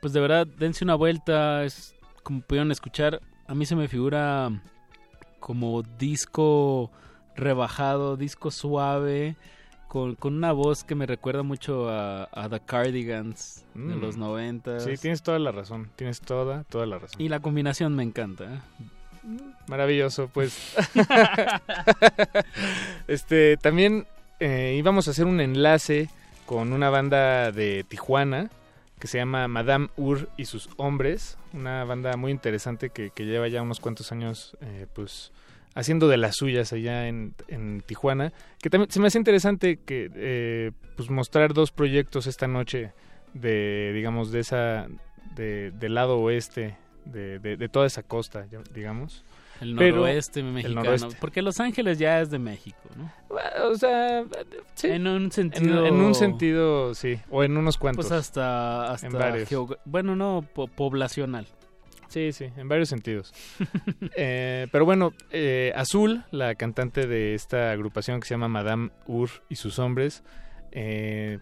pues de verdad, dense una vuelta, es como pudieron escuchar, a mí se me figura como disco rebajado, disco suave, con, con una voz que me recuerda mucho a, a The Cardigans de Mm. los 90. Sí, tienes toda la razón. Tienes toda, toda la razón. Y la combinación me encanta. ¿eh? Maravilloso, pues. *laughs* *laughs* este, también eh, íbamos a hacer un enlace con una banda de Tijuana que se llama Madame Ur y sus hombres, una banda muy interesante que, que lleva ya unos cuantos años, eh, pues, haciendo de las suyas allá en, en Tijuana, que también se me hace interesante que, eh, pues, mostrar dos proyectos esta noche de, digamos, de esa, de, del lado oeste, de, de, de toda esa costa, digamos. El Pero- noroeste el mexicano. noroeste. Porque Los Ángeles ya es de México, ¿no? O sea, sí. En un En, sentido... en un sentido, sí, o en unos cuantos. Pues hasta, hasta En varios. geogra- bueno, no, po- poblacional. Sí, sí, en varios sentidos. *laughs* Eh, pero bueno, eh, Azul, la cantante de esta agrupación que se llama Madame Ur y sus hombres, eh,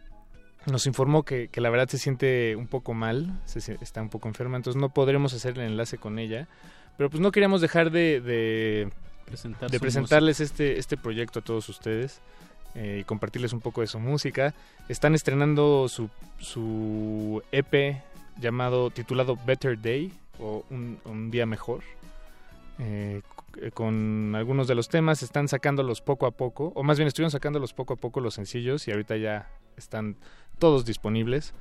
nos informó que, que la verdad se siente un poco mal, se, está un poco enferma, entonces no podremos hacer el enlace con ella. Pero pues no queríamos dejar de, de, Presentar de su presentarles este, este proyecto a todos ustedes eh, y compartirles un poco de su música. Están estrenando su, su EP llamado, titulado Better Day o Un, Un Día Mejor. Eh, con algunos de los temas están sacándolos poco a poco, o más bien estuvieron sacándolos poco a poco los sencillos y ahorita ya están todos disponibles.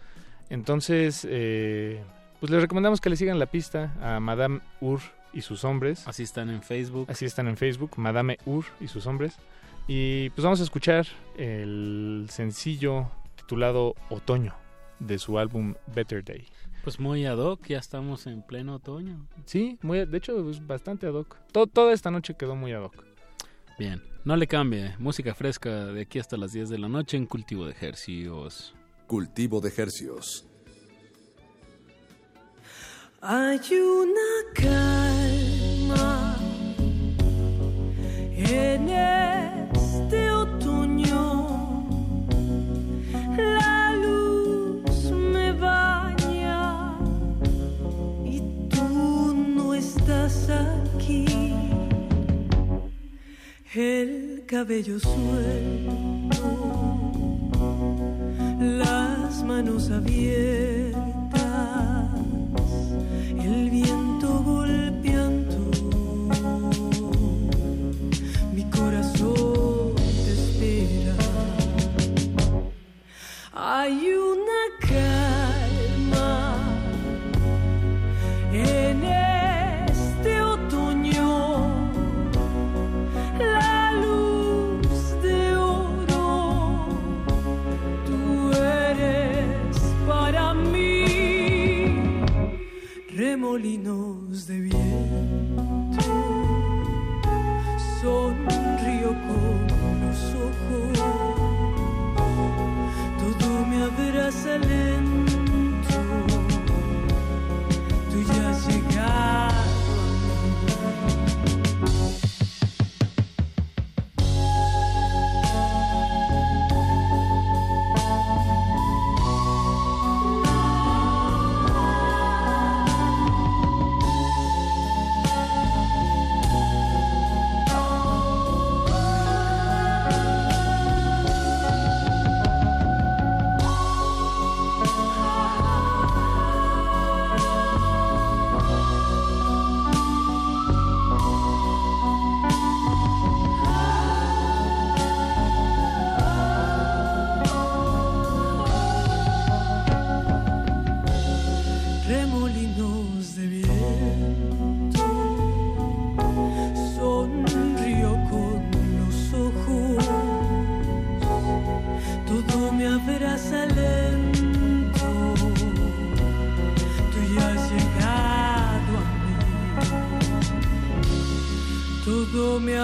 Entonces, eh, pues les recomendamos que le sigan la pista a Madame Ur y sus hombres. Así están en Facebook. Así están en Facebook, Madame Ur y sus hombres. Y pues vamos a escuchar el sencillo titulado Otoño de su álbum Better Day. Pues muy ad hoc, ya estamos en pleno otoño. Sí, muy, de hecho es bastante ad hoc. To- toda esta noche quedó muy ad hoc. Bien, no le cambie. Música fresca de aquí hasta las 10 de la noche en Cultivo de Ejercicios. Cultivo de Hercios. Hay una calma en este El cabello suelto, las manos abiertas el viento golpeando mi corazón te espera. Hay una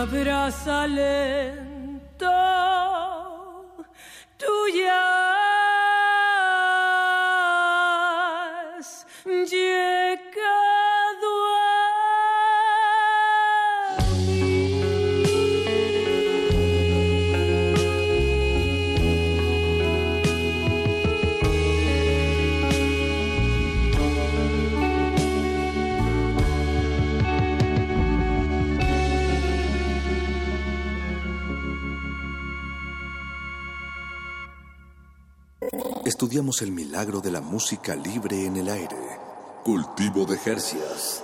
todo me estudiamos el milagro de la música libre en el aire. Cultivo de Jercias.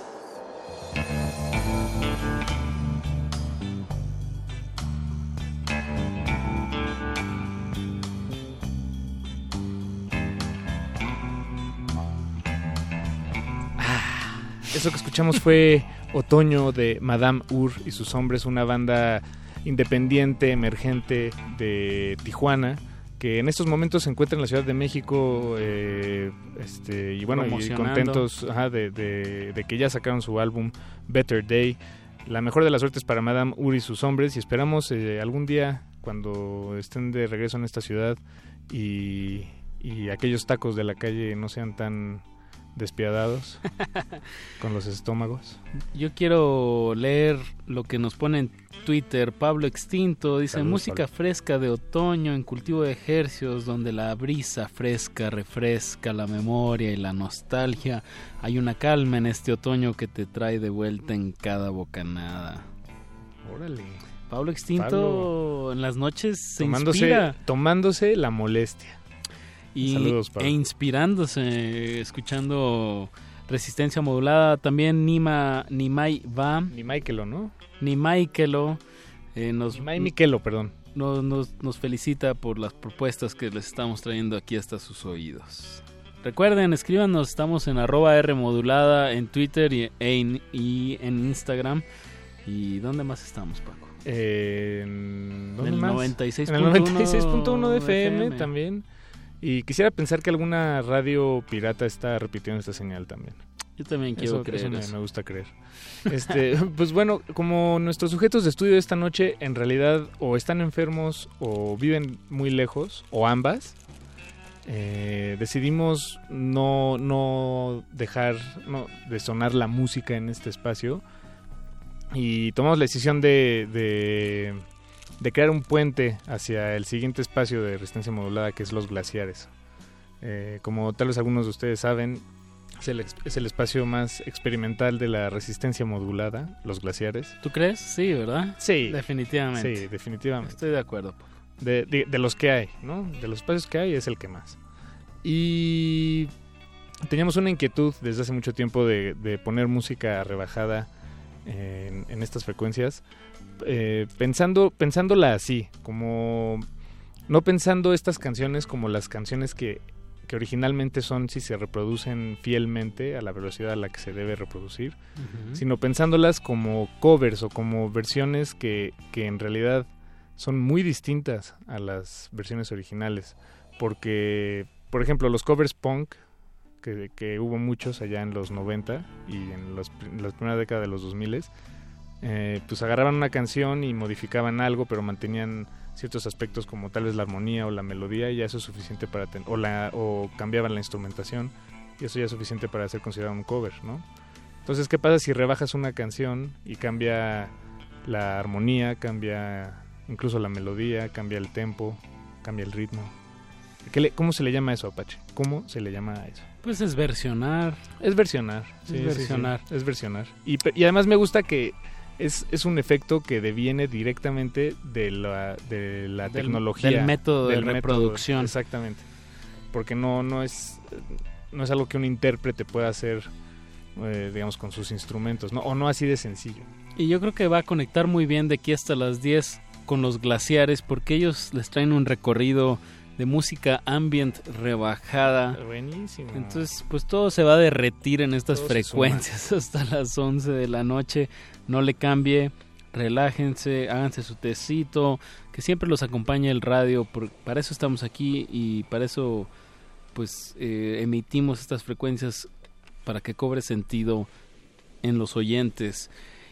Eso que escuchamos fue Otoño de Madame Ur y sus hombres, una banda independiente, emergente de Tijuana, que en estos momentos se encuentra en la Ciudad de México eh, este, y bueno, y contentos ajá, de, de- de que ya sacaron su álbum Better Day. La mejor de las suertes para Madame Ur y sus hombres y esperamos eh, algún día cuando estén de regreso en esta ciudad y, y aquellos tacos de la calle no sean tan despiadados *laughs* con los estómagos. Yo quiero leer lo que nos pone en Twitter Pablo Extinto. Dice Saludos, música fresca de otoño en cultivo de ejercios donde la brisa fresca refresca la memoria y la nostalgia. Hay una calma en este otoño que te trae de vuelta en cada bocanada. Órale. Pablo Extinto Pablo. en las noches se Tomándose, inspira tomándose la molestia. Y, Saludos, Pablo. e inspirándose, escuchando resistencia modulada. También Nima, Nimai va. Ni Michaelo, ¿no? Nimai Kelo. eh, nos, Nimai Miquelo, perdón. Nos, nos, nos felicita por las propuestas que les estamos trayendo aquí hasta sus oídos. Recuerden, escríbanos, estamos en arroba R modulada en Twitter y en, y en Instagram. ¿Y dónde más estamos, Paco? Eh, ¿en dónde En el más? 96.1 En el 96.1 de FM, FM. también. Y quisiera pensar que alguna radio pirata está repitiendo esta señal también. Yo también quiero Eso- creer eso me, eso. me gusta creer. Este, *laughs* pues bueno, como nuestros sujetos de estudio de esta noche en realidad o están enfermos o viven muy lejos o ambas, eh, decidimos no, no dejar no, de sonar la música en este espacio y tomamos la decisión de, de, de crear un puente hacia el siguiente espacio de resistencia modulada que es los glaciares. Eh, como tal vez algunos de ustedes saben, es el, ex- es el espacio más experimental de la resistencia modulada, los glaciares. ¿Tú crees? Sí, ¿verdad? Sí. Definitivamente. Sí, definitivamente. Estoy de acuerdo. De, de- de los que hay, ¿no? De los espacios que hay es el que más. Y teníamos una inquietud desde hace mucho tiempo de, de poner música rebajada en, en estas frecuencias, eh, pensando, pensándola así, como no pensando estas canciones como las canciones que, que originalmente son si se reproducen fielmente a la velocidad a la que se debe reproducir, sino pensándolas como covers o como versiones que, que en realidad son muy distintas a las versiones originales. Porque, por ejemplo, los covers punk, que, que hubo muchos allá en los 90 y en, los, en la primera década de los 2000, eh, pues agarraban una canción y modificaban algo, pero mantenían ciertos aspectos como tal vez la armonía o la melodía y ya eso es suficiente para ten- o la o cambiaban la instrumentación y eso ya es suficiente para ser considerado un cover, ¿no? Entonces, ¿qué pasa si rebajas una canción y cambia la armonía, cambia incluso la melodía, cambia el tempo, cambia el ritmo? ¿Qué le- ¿Cómo se le llama eso, Apache? ¿Cómo se le llama a eso? Pues es versionar. Es versionar. Es sí, sí, sí, versionar. es versionar. Y además me gusta que es, es un efecto que deviene directamente de la, de la Del- tecnología. del método de método, reproducción. exactamente. Porque no, no, es, no es algo que un intérprete pueda hacer, eh, digamos, con sus instrumentos. ¿no? O no así de sencillo. Y yo creo que va a conectar muy bien de aquí hasta las 10 con los glaciares porque ellos les traen un recorrido de música ambient rebajada. Buenísimo. Entonces, pues todo se va a derretir en estas Todo frecuencias *laughs* hasta las 11 de la noche. No le cambie, relájense, háganse su tecito, que siempre los acompañe el radio. por- para eso estamos aquí y para eso, pues, eh, emitimos estas frecuencias para que cobre sentido en los oyentes.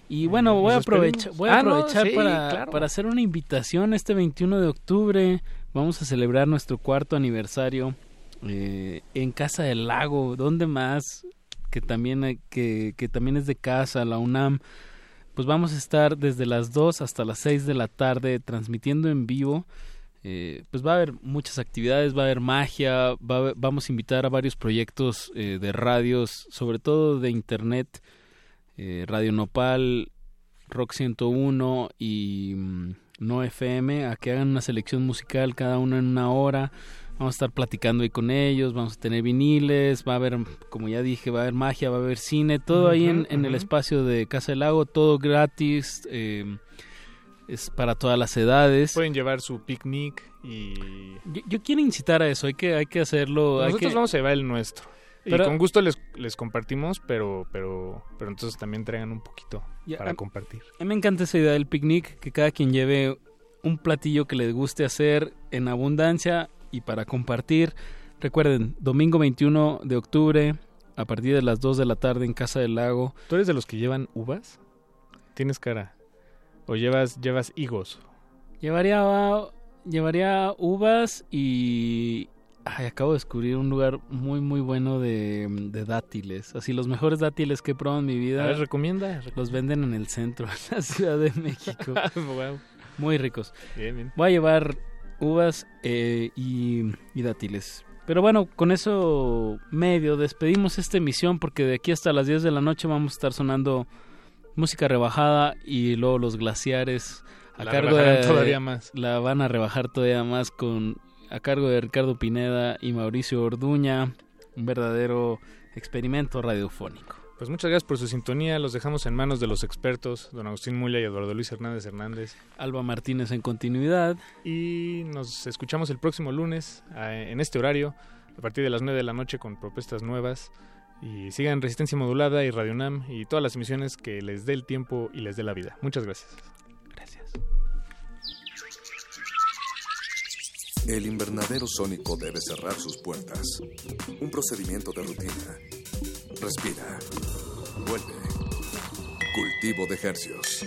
Y bueno, ¿nos voy a aprovechar, voy a Ah, no, aprovechar sí, para, claro. para hacer una invitación este 21 de octubre. Vamos a celebrar nuestro cuarto aniversario eh, en Casa del Lago. ¿Dónde más? Que también, que, que también es de casa, la UNAM. Pues vamos a estar desde las 2 hasta las 6 de la tarde transmitiendo en vivo. Eh, pues va a haber muchas actividades, va a haber magia, va a vamos a invitar a varios proyectos eh, de radios, sobre todo de internet, eh, Radio Nopal, Rock 101 y mm, No FM, a que hagan una selección musical cada uno en una hora. Vamos a estar platicando ahí con ellos, vamos a tener viniles, va a haber, como ya dije, va a haber magia, va a haber cine, todo ahí en, en el espacio de Casa del Lago, todo gratis, eh, es para todas las edades. Pueden llevar su picnic y... Yo, yo quiero incitar a eso, hay que, hay que hacerlo. hay Nosotros que- vamos a llevar el nuestro. Pero- y con gusto les, les compartimos, pero, pero, pero entonces también traigan un poquito Ya, para compartir. A mí me encanta esa idea del picnic, que cada quien lleve un platillo que les guste hacer en abundancia y para compartir. Recuerden, domingo 21 de octubre, a partir de las 2 de la tarde en Casa del Lago. ¿Tú eres de los que llevan uvas? Tienes cara. ¿O llevas, llevas higos? Llevaría, llevaría uvas y... Ay, acabo de descubrir un lugar muy, muy bueno de, de dátiles. Así, los mejores dátiles que he probado en mi vida. A ver, recomienda. Los venden en el centro, *laughs* en la Ciudad de México. *laughs* Wow. Muy ricos. Bien, bien. Voy a llevar uvas eh, y, y dátiles. Pero bueno, con eso medio despedimos esta emisión porque de aquí hasta las 10 de la noche vamos a estar sonando música rebajada y luego los glaciares a La cargo de todavía más. la van a rebajar todavía más con a cargo de Ricardo Pineda y Mauricio Orduña, un verdadero experimento radiofónico. Pues muchas gracias por su sintonía. Los dejamos en manos de los expertos, don Agustín Mulia y Eduardo Luis Hernández Hernández. Alba Martínez en continuidad. Y nos escuchamos el próximo lunes en este horario, a partir de las 9 de la noche con propuestas nuevas. Y sigan Resistencia Modulada y Radio UNAM y todas las emisiones que les dé el tiempo y les dé la vida. Muchas gracias. Gracias. El invernadero sónico debe cerrar sus puertas. Un procedimiento de rutina. Respira. Vuelve. Cultivo de hercios.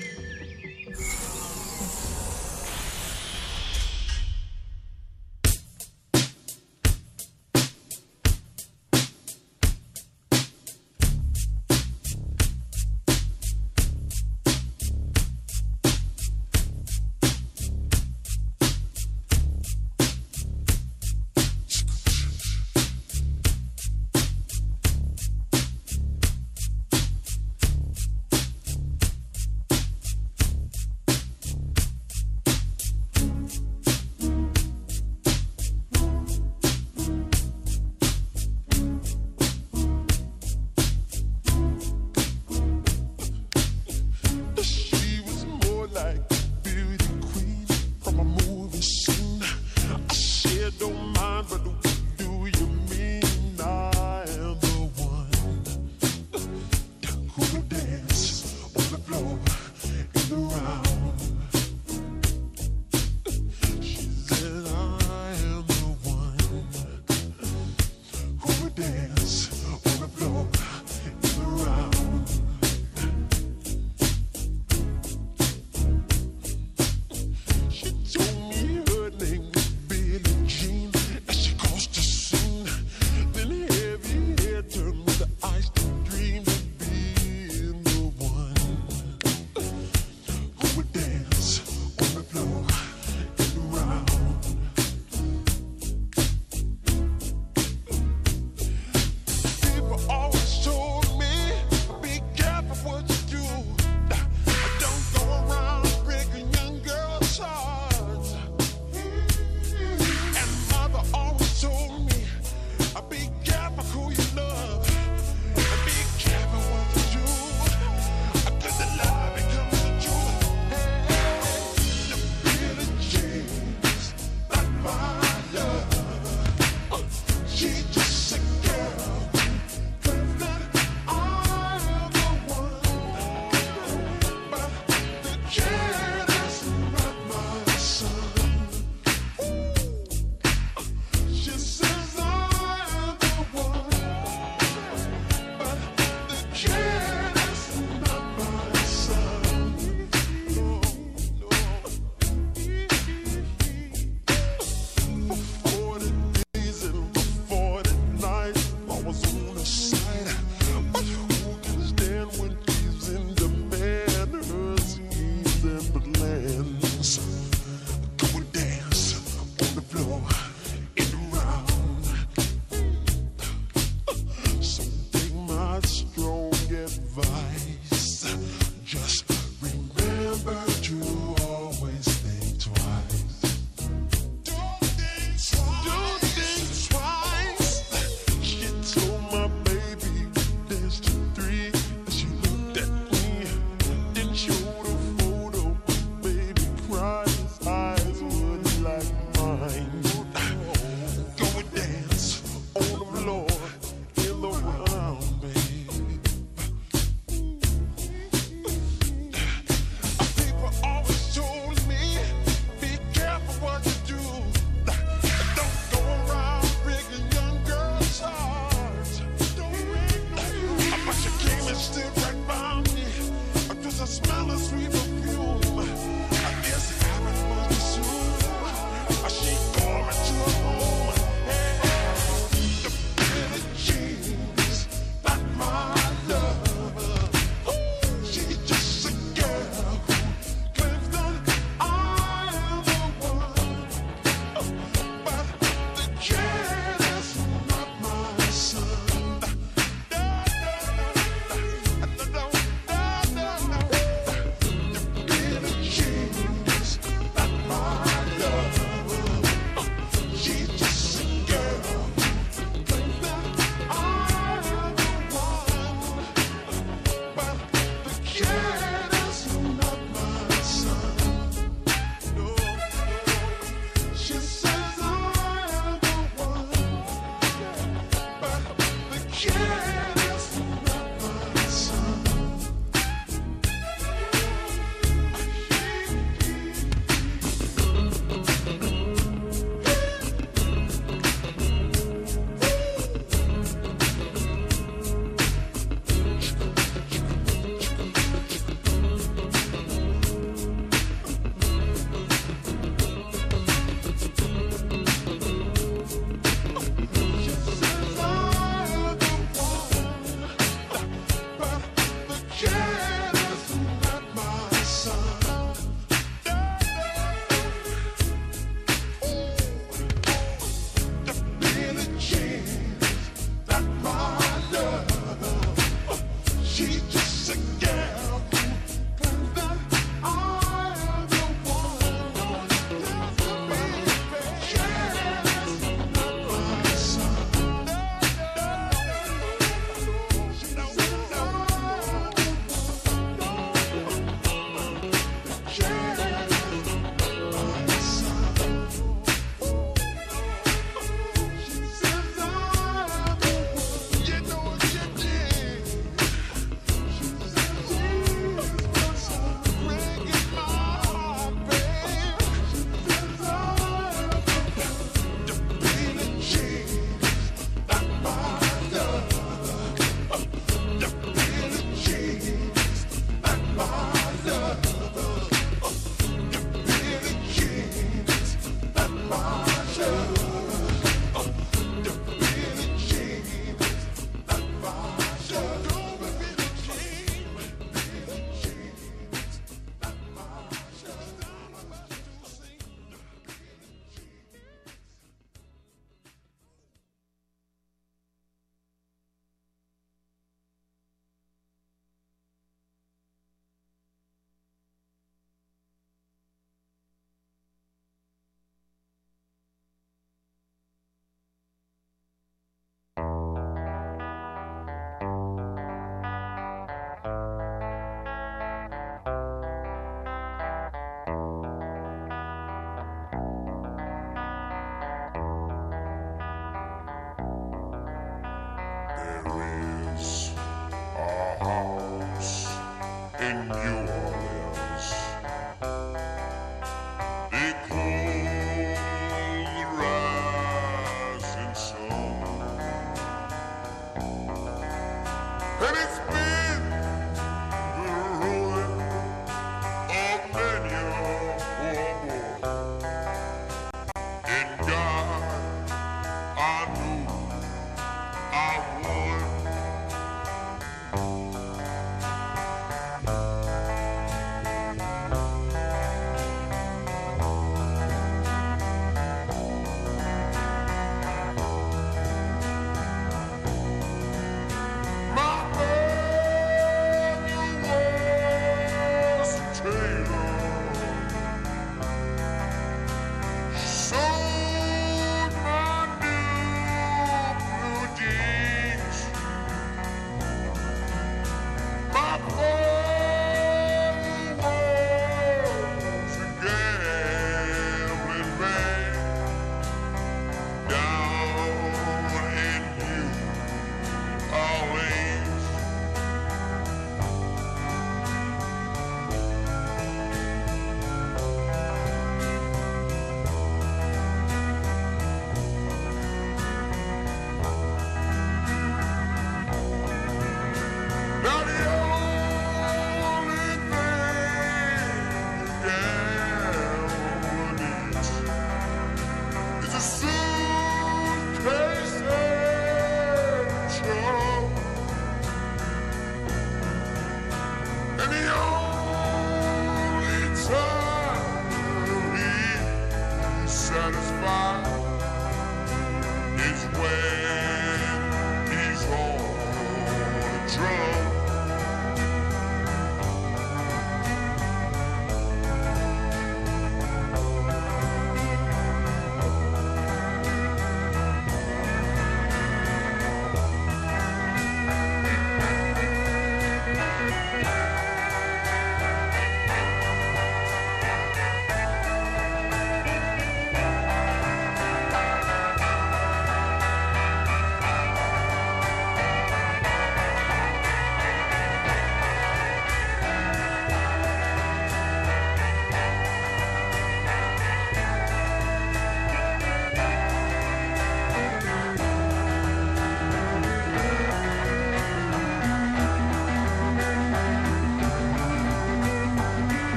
and it's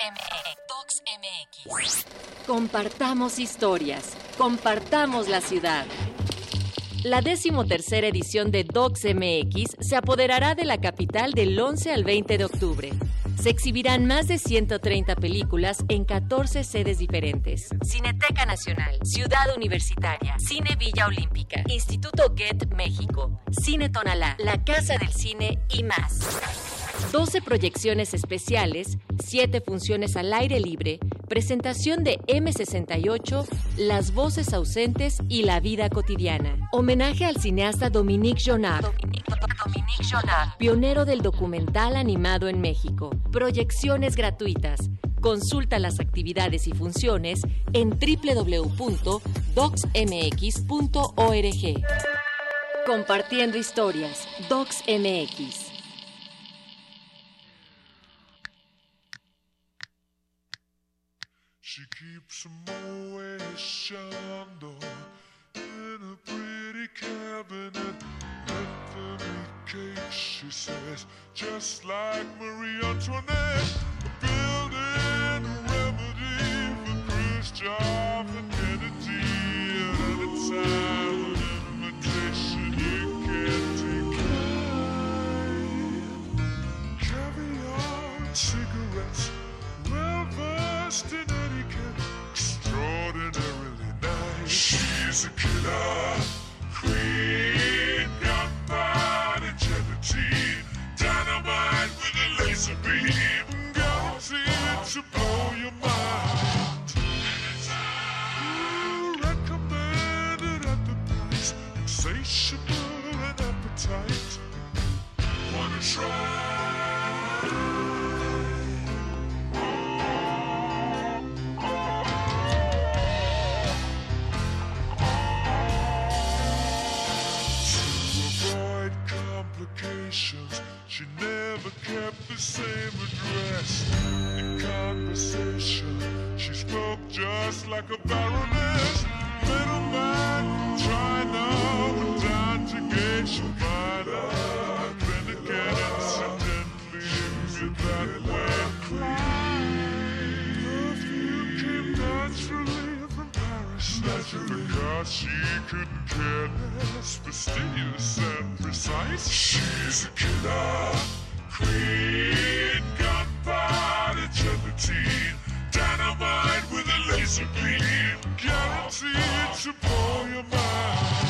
MX. Compartamos historias. Compartamos la ciudad. La decimotercera edición de Docs MX se apoderará de la capital del 11 al 20 de octubre. Se exhibirán más de 130 películas en 14 sedes diferentes. Cineteca Nacional, Ciudad Universitaria, Cine Villa Olímpica, Instituto Get México, Cine Tonalá, La Casa del Cine y más. 12 proyecciones especiales, 7 funciones al aire libre, presentación de M68, Las voces ausentes y la vida cotidiana. Homenaje al cineasta Dominique Jonard, pionero del documental animado en México. Proyecciones gratuitas. Consulta las actividades y funciones en www.docsmx.org. Compartiendo historias. DocsMX. In a pretty cabinet. Cake, she says, just like Marie Antoinette. Building a remedy for and at a time, can't. Caviar cigarettes, well versed in She's a killer queen, gunpowder gelatine, dynamite with a laser beam, guaranteed to blow your mind. Ooh, recommended at the price, insatiable and appetite. Wanna try? never kept the same address. In conversation, she spoke just like a baroness. Middleman, China, with interrogation minor. Then again, incidentally, you that way. Love you came naturally from Paris. Naturally. Because she couldn't care less, fastidious and precise. She's a killer. Creed, gunpowder, gelatine, dynamite with a laser beam, guaranteed to blow your mind.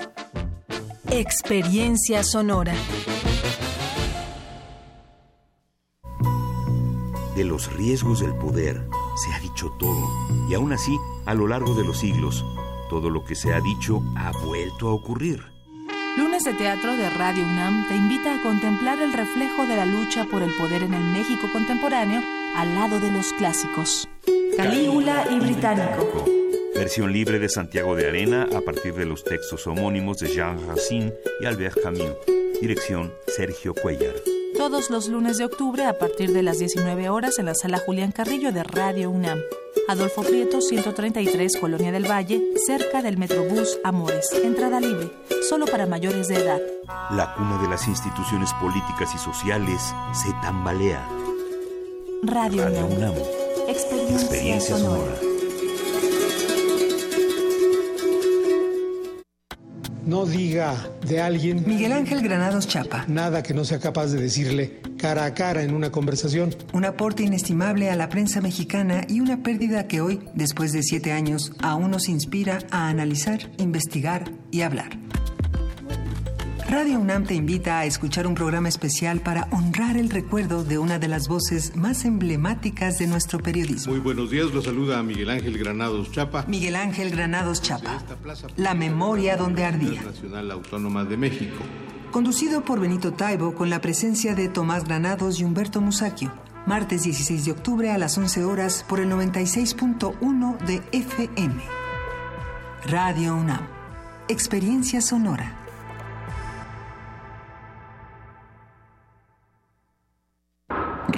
Experiencia sonora. De los riesgos del poder se ha dicho todo, y aún así, a lo largo de los siglos, todo lo que se ha dicho ha vuelto a ocurrir. Lunes de Teatro de Radio UNAM te invita a contemplar el reflejo de la lucha por el poder en el México contemporáneo al lado de los clásicos. Calígula y Británico. Versión libre de Santiago de Arena a partir de los textos homónimos de Jean Racine y Albert Camus. Dirección Sergio Cuellar. Todos los lunes de octubre a partir de las 19 horas en la sala Julián Carrillo de Radio UNAM. Adolfo Prieto, 133, Colonia del Valle, cerca del Metrobús Amores. Entrada libre, solo para mayores de edad. La cuna de las instituciones políticas y sociales se tambalea. Radio, Radio UNAM. UNAM. Experiencia, Experiencia sonora. sonora. No diga de alguien. Miguel Ángel Granados Chapa. Nada que no sea capaz de decirle cara a cara en una conversación. Un aporte inestimable a la prensa mexicana y una pérdida que hoy, después de siete años, aún nos inspira a analizar, investigar y hablar. Radio UNAM te invita a escuchar un programa especial para honrar el recuerdo de una de las voces más emblemáticas de nuestro periodismo. Muy buenos días, lo saluda Miguel Ángel Granados Chapa. Miguel Ángel Granados Chapa. La memoria donde ardía. Nacional Autónoma de México. Conducido por Benito Taibo con la presencia de Tomás Granados y Humberto Musacchio. Martes 16 de octubre a las 11 horas por el 96.1 de FM. Radio UNAM. Experiencia sonora.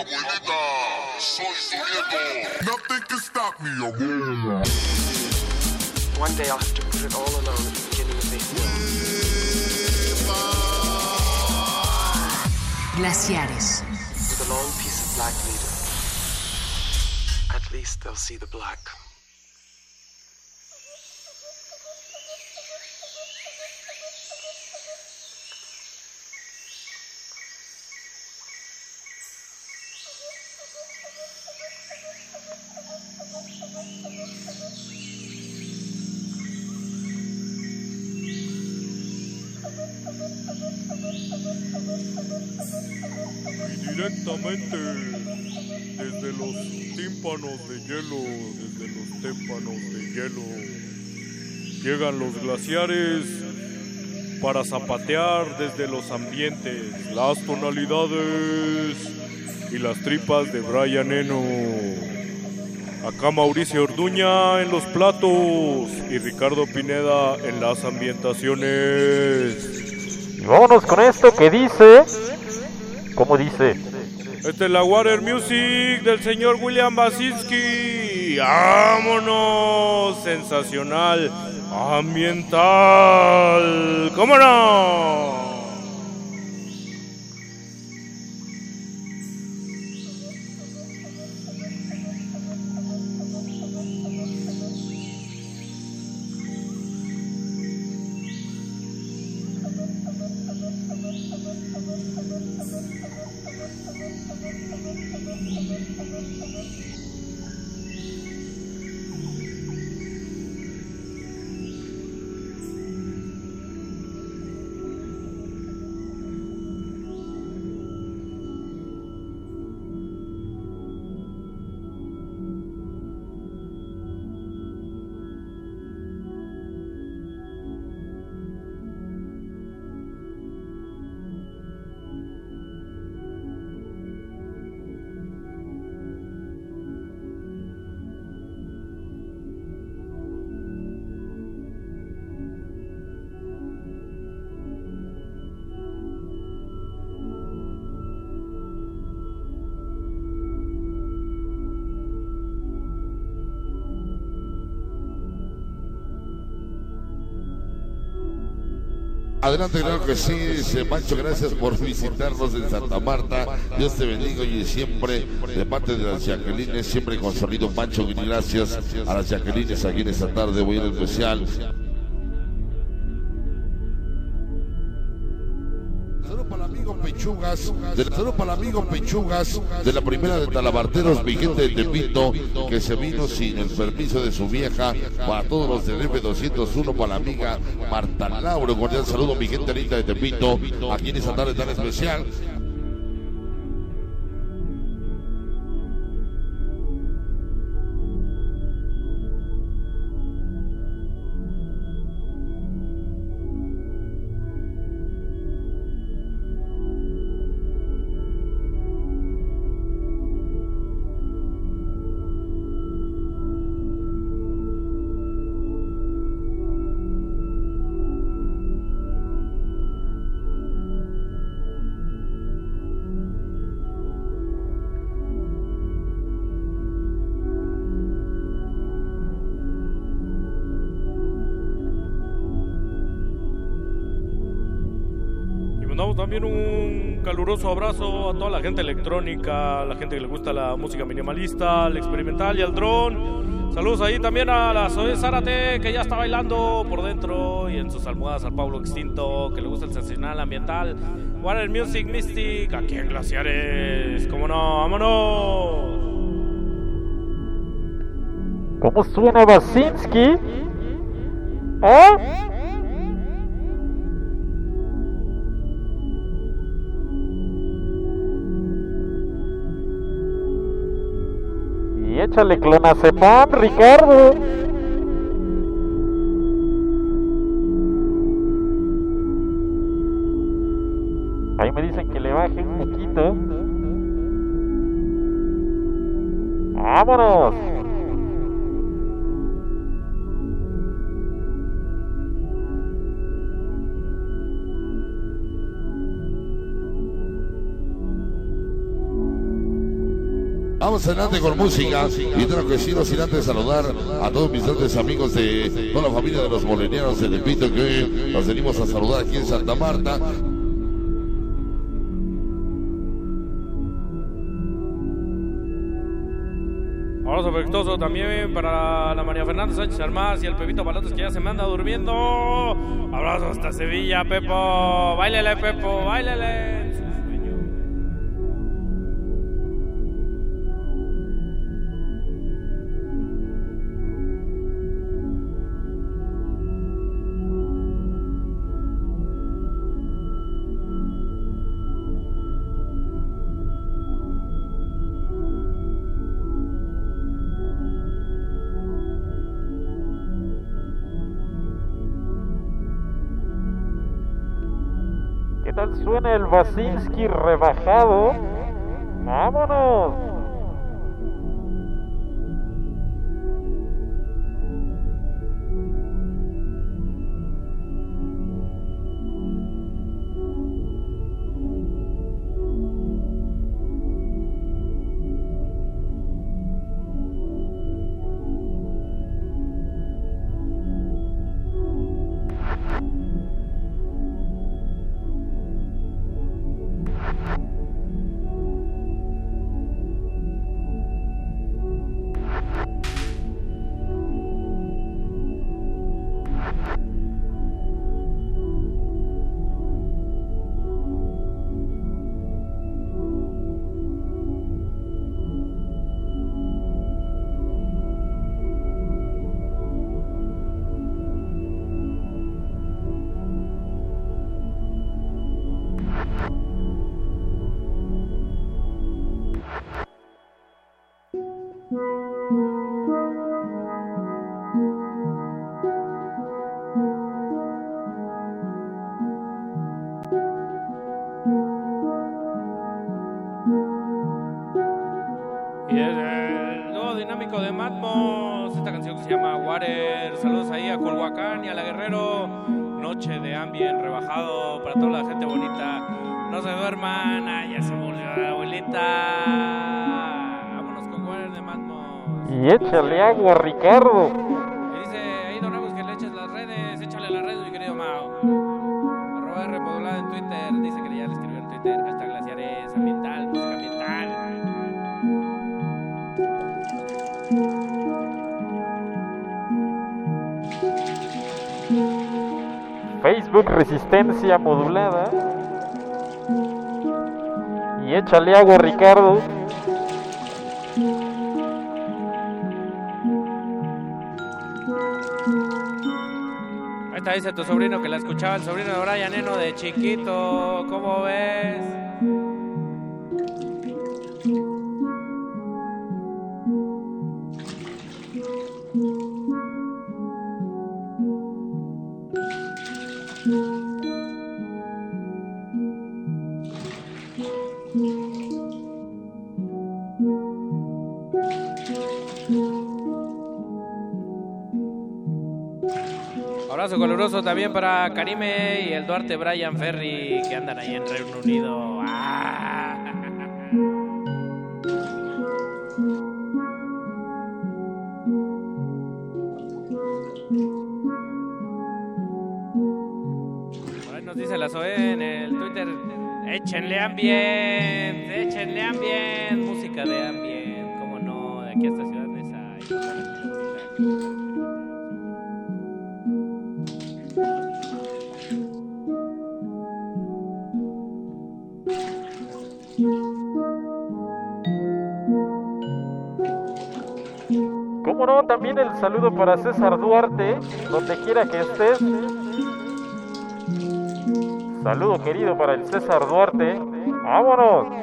Abuelita, soy su nieto. Nothing can stop me, abuela. One day I'll have to put it all alone at the beginning of the Glaciares. With a long piece of black leader. At least they'll see the black. Llegan los glaciares para zapatear desde los ambientes, las tonalidades y las tripas de Brian Eno. Acá Mauricio Orduña en los platos y Ricardo Pineda en las ambientaciones. Y vámonos con esto que dice. ¿Cómo dice? Esta es la Water Music del señor William Basinski. ¡Vámonos! Sensacional. Ambiental. ¿Cómo no? Adelante, claro que sí, dice Mancho, gracias por visitarnos en Santa Marta. Dios te bendiga y siempre de parte de las Jacquelines, siempre con sonido Mancho, y gracias a las Jacquelines aquí en esta tarde, voy a ir especial. Pechugas, de, saludos para el amigo Pechugas de la primera de Talabarteros, mi gente de Tepito, que se vino sin el permiso de su vieja, para todos los del F201, para la amiga Marta Lauro, cordial saludo, mi gente linda de Tepito, aquí en esta tarde tan especial. Caluroso abrazo a toda la gente electrónica, la gente que le gusta la música minimalista, al experimental y al dron. Saludos ahí también a la Zoe Zárate, que ya está bailando por dentro y en sus almohadas al Pablo Extinto, que le gusta el sensacional ambiental. Water Music Mystic, aquí en Glaciares. ¿Cómo no? ¡Vámonos! ¿Cómo suena Basinski? ¿Eh? Échale clonazepam, Ricardo. Ahí me dicen que le baje un poquito. ¡Vámonos! Vamos con música y tengo que decirlo sin antes saludar a todos mis grandes amigos de toda la familia de los molenianos de Tepito que hoy nos venimos a saludar aquí en Santa Marta. Abrazo afectuoso también para la María Fernanda Sánchez Armás y el Pepito Palotes que ya se me anda durmiendo. Abrazo hasta Sevilla, Pepo. Báilele, Pepo, báilele. Suena el Basinski rebajado? ¡Vámonos! Échale agua, Ricardo. Dice ahí Don Agus que le eches las redes. Échale las redes, mi querido Mao. Arroba R modulada en Twitter. Dice que ya le escribió en Twitter. Hashtag glaciares ambiental, música ambiental. Facebook Resistencia Modulada. Y échale agua, Ricardo. Dice tu sobrino que la escuchaba el sobrino de Brian Eno de chiquito. ¿Cómo ves? También para Karime y el Duarte Brian Ferry que andan ahí en Reino Unido. ¡Ah! nos dice la Zoe en el Twitter. Échenle ambient, saludo para César Duarte, donde quiera que estés. Saludo querido para el César Duarte. ¡Vámonos!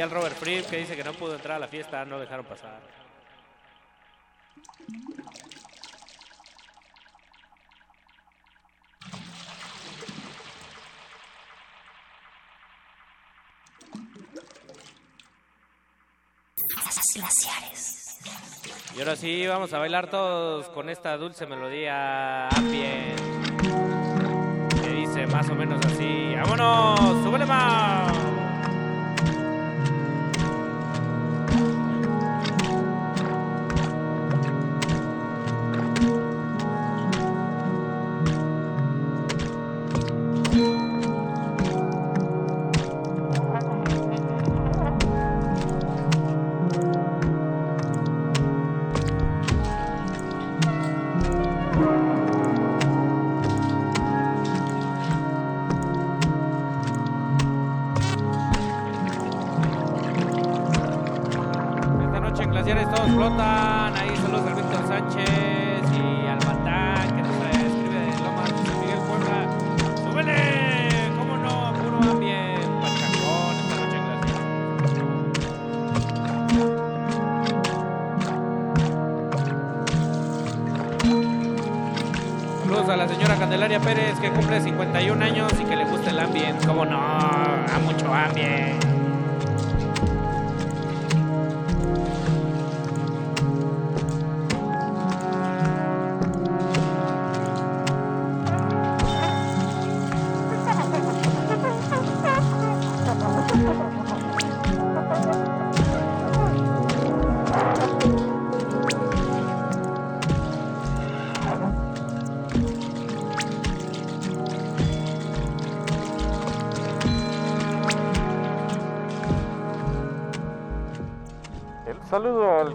Al Robert Fripp que dice que no pudo entrar a la fiesta, no dejaron pasar. Glaciares. Y ahora sí, vamos a bailar todos con esta dulce melodía ambient. Que dice más o menos así. ¡Vámonos! ¡Súbele más!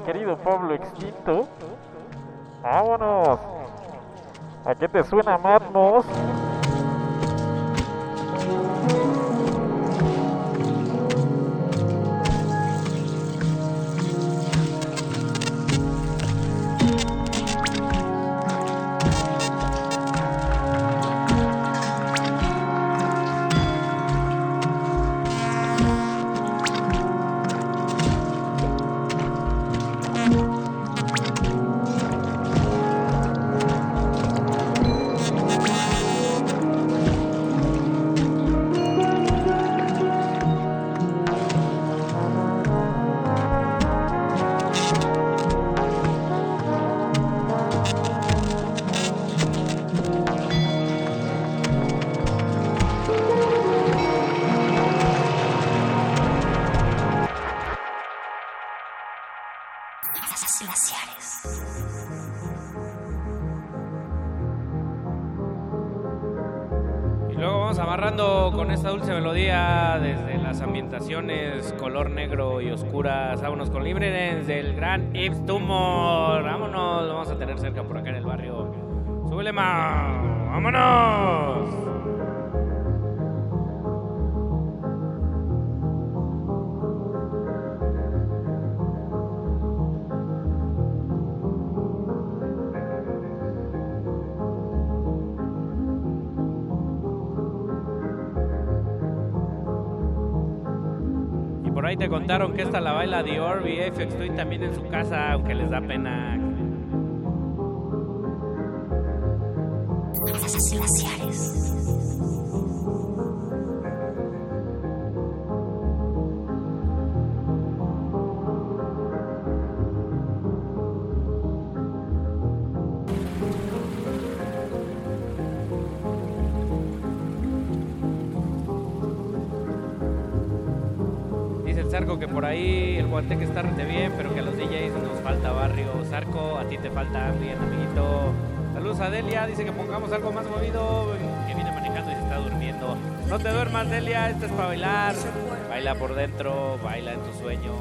Querido Pablo Extinto. Vámonos. ¿A qué te suena Madnos? Oscuras. Vámonos con Libres del gran Ips Tumor. Ahí te contaron que esta la baila Dior y FX Twin también en su casa, aunque les da pena. Guanteque está rete bien, pero que a los DJs nos falta barrio. Zarco, a ti te falta bien, amiguito. Saludos a Delia, dice que pongamos algo más movido, que viene manejando y se está durmiendo. No te duermas, Delia, esto es para bailar. Baila por dentro, baila en tu sueño.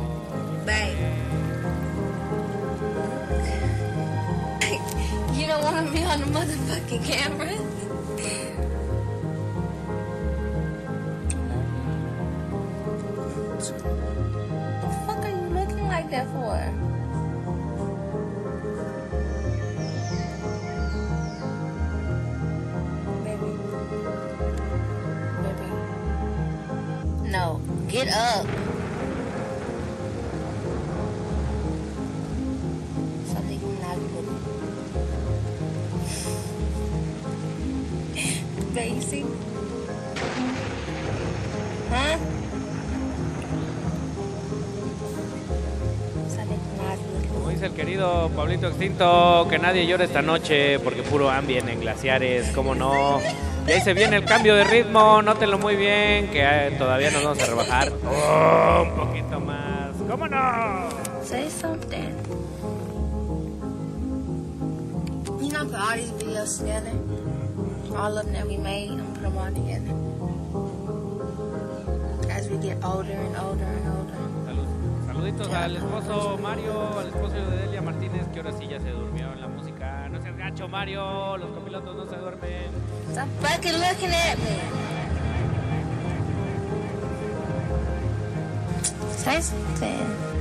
You don't want me on the motherfucking camera? Get up. Something not good. *sighs* Basic. Huh? El querido Pablito Extinto, que nadie llore esta noche porque puro ambient en glaciares, cómo no. Y ahí se viene el cambio de ritmo, nótenlo muy bien, que eh, todavía nos vamos a rebajar Oh, un poquito más. ¿Cómo no? Say something. You know, put all these videos together. All of them that we made, and put them all together. As we get older and older and older. Saluditos al esposo Mario, al esposo de Delia Martínez, que ahora sí ya se durmió en la música. No seas gacho, Mario, los copilotos no se duermen. Stop fucking looking at me. Say something.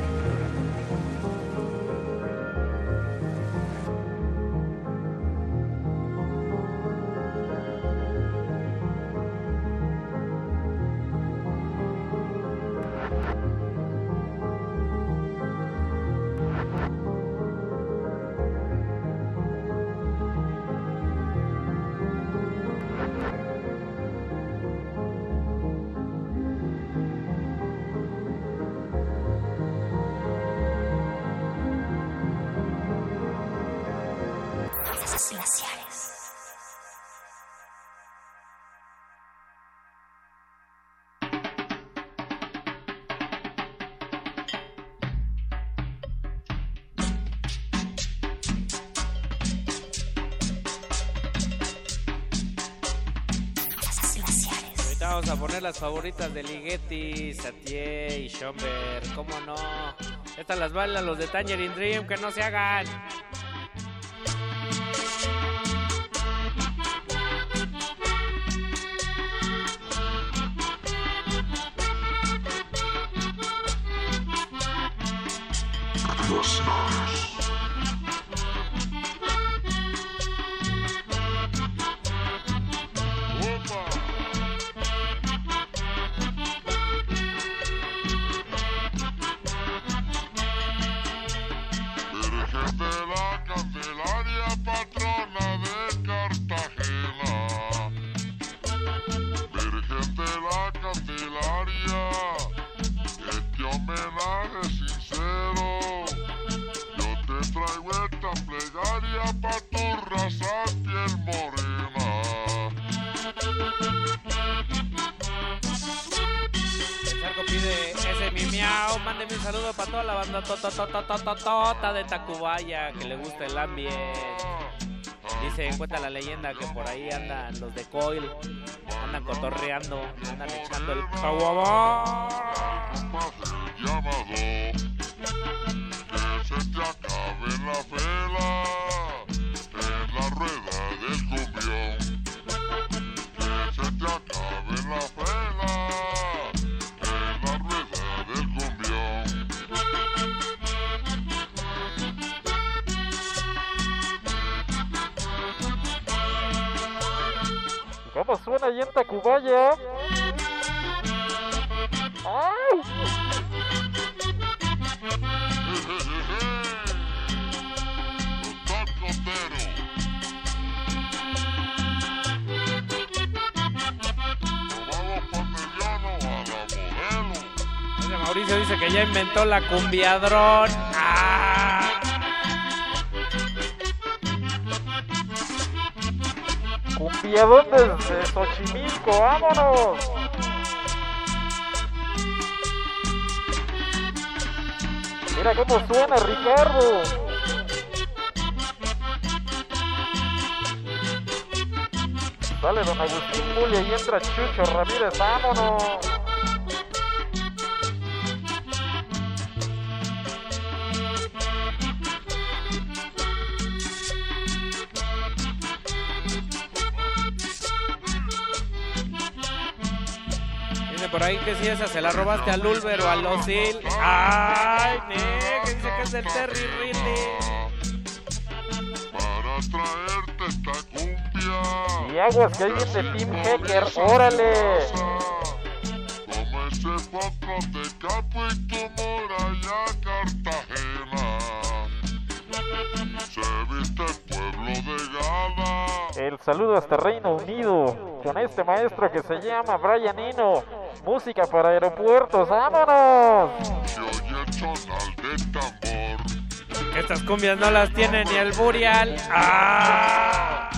Favoritas de Ligeti, Satie y Schomberg. ¿Cómo no? Estas las bailan los de Tangerine Dream, que no se hagan. Totototototota de Tacubaya que le gusta el ambiente. Dice, cuenta la leyenda que por ahí andan los de Coil, andan cotorreando, andan echando el acabe la vela en la rueda del ¿Cómo suena ahí en Tacubaya? ¡Ay! Mauricio dice que ya inventó la cumbiadrón. ¡Ah! Cumbiadón desde Xochimilco, vámonos. Mira cómo suena Ricardo. Sale don Agustín Mulia y entra Chucho Ramírez, vámonos. Por ahí que si esa se la robaste al Ulver o al Osil. ¡Ay, ne! Que dice que es el Terry Riley. para traerte esta cumbia Y aguas que hay viene Team Hacker, órale. como ese potro de capo y tu muralla Cartagena El saludo hasta Reino Unido con este maestro que se llama Brian Eno. Música para aeropuertos, vámonos. Estas cumbias no las tiene ni el Burial. ¡Ah!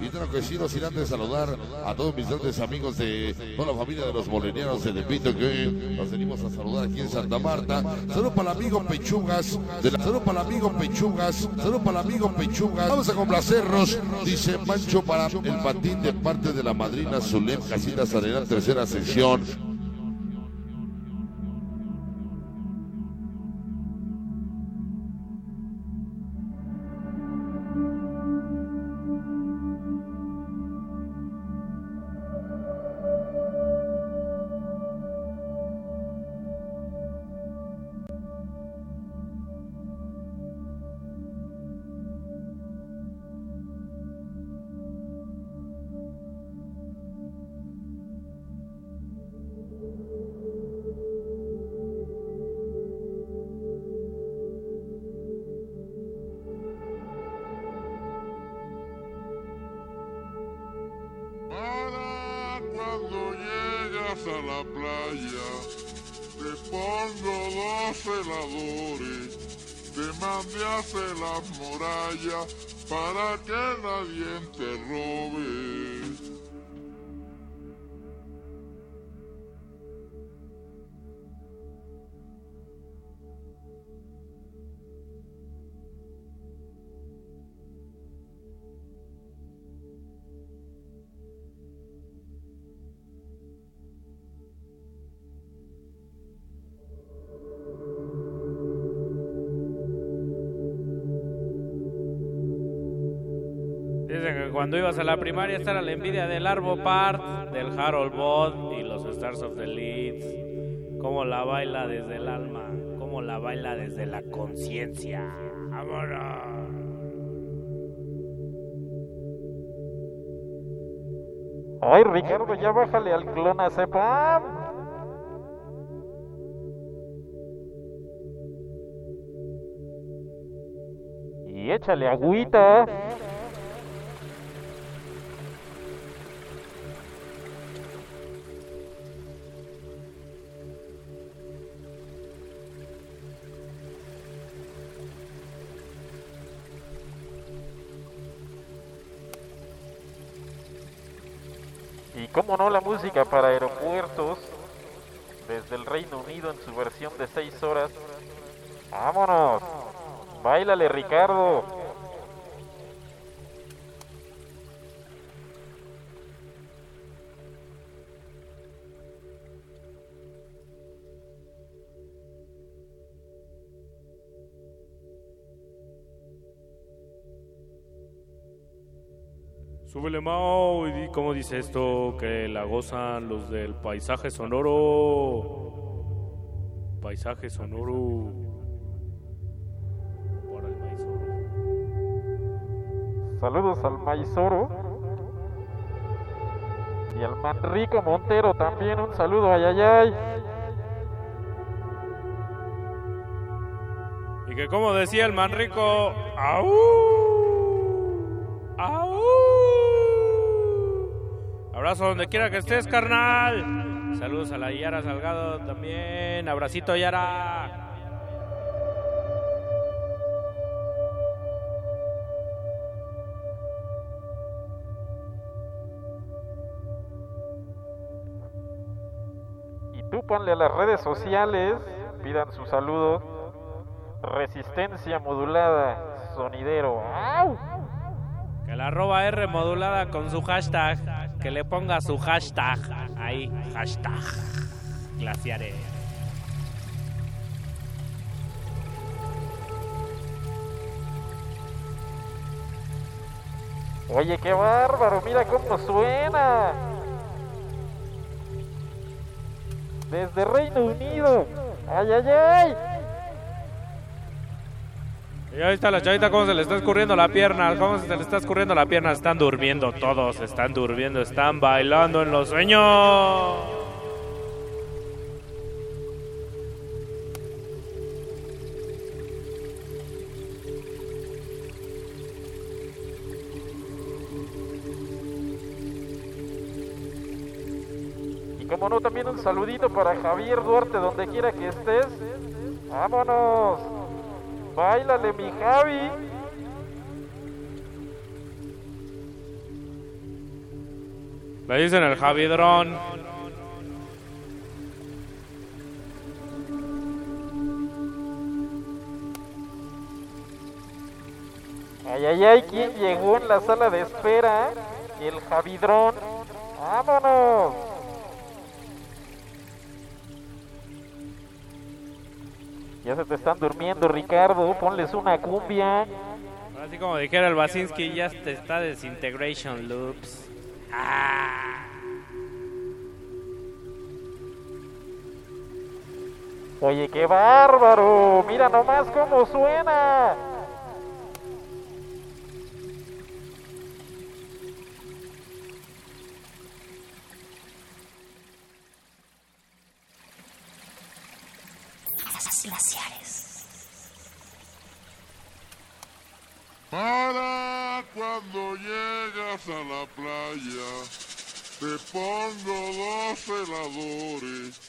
Y claro que no sin antes saludar a todos mis grandes amigos de toda la familia de los molenianos de Tepito que hoy nos venimos a saludar aquí en Santa Marta. Saludos para el amigo Pechugas, de la, saludos para el amigo Pechugas, saludos para el amigo Pechugas. Vamos a complacernos, dice Mancho para el patín de parte de la madrina Zulem Casitas Arena, tercera sección. Las murallas para que nadie te robe. Cuando ibas a la primaria esta era la envidia del Arbo Part, del Harold Bod y los Stars of the Leeds. Cómo la baila desde el alma, cómo la baila desde la conciencia. ¡Vámonos! Ay, Ricardo, ya bájale al clonazepam. Y échale agüita. Y cómo no la música para aeropuertos desde el Reino Unido en su versión de 6 horas. ¡Vámonos! ¡Báilale, Ricardo! Súbele Mao y di cómo dice esto, que la gozan los del paisaje sonoro. Paisaje sonoro. Para el maíz oro. Saludos al Maizoro. Y al Manrico Montero también un saludo, ay ay ay. Y que como decía el manrico. ¡au! Abrazo donde quiera que estés, carnal. Saludos a la Yara Salgado también. Abracito, Yara. Y tú ponle a las redes sociales, pidan su saludo. Resistencia modulada, sonidero. ¡Au! Que la arroba R modulada con su hashtag. Que le ponga su hashtag. Ahí, hashtag. Glaciares. Oye, qué bárbaro, mira cómo suena. Desde Reino Unido. Ay, ay, ay. Y ahí está la chavita, cómo se le está escurriendo la pierna, cómo se le está escurriendo la pierna. Están durmiendo todos, están durmiendo, están bailando en los sueños. Y como no, también un saludito para Javier Duarte, donde quiera que estés. Vámonos. Báilale, mi Javi. Le dicen el Javidrón. Ay, ay, ay, ¿quién llegó en la sala de espera? El Javidrón. Vámonos. Ya se te están durmiendo, Ricardo. Ponles una cumbia. Así como dijera el Basinski, ya te está Desintegration Loops. Ah. Oye, qué bárbaro. Mira nomás cómo suena. Glaciares. Para cuando llegas a la playa, te pongo dos heladores,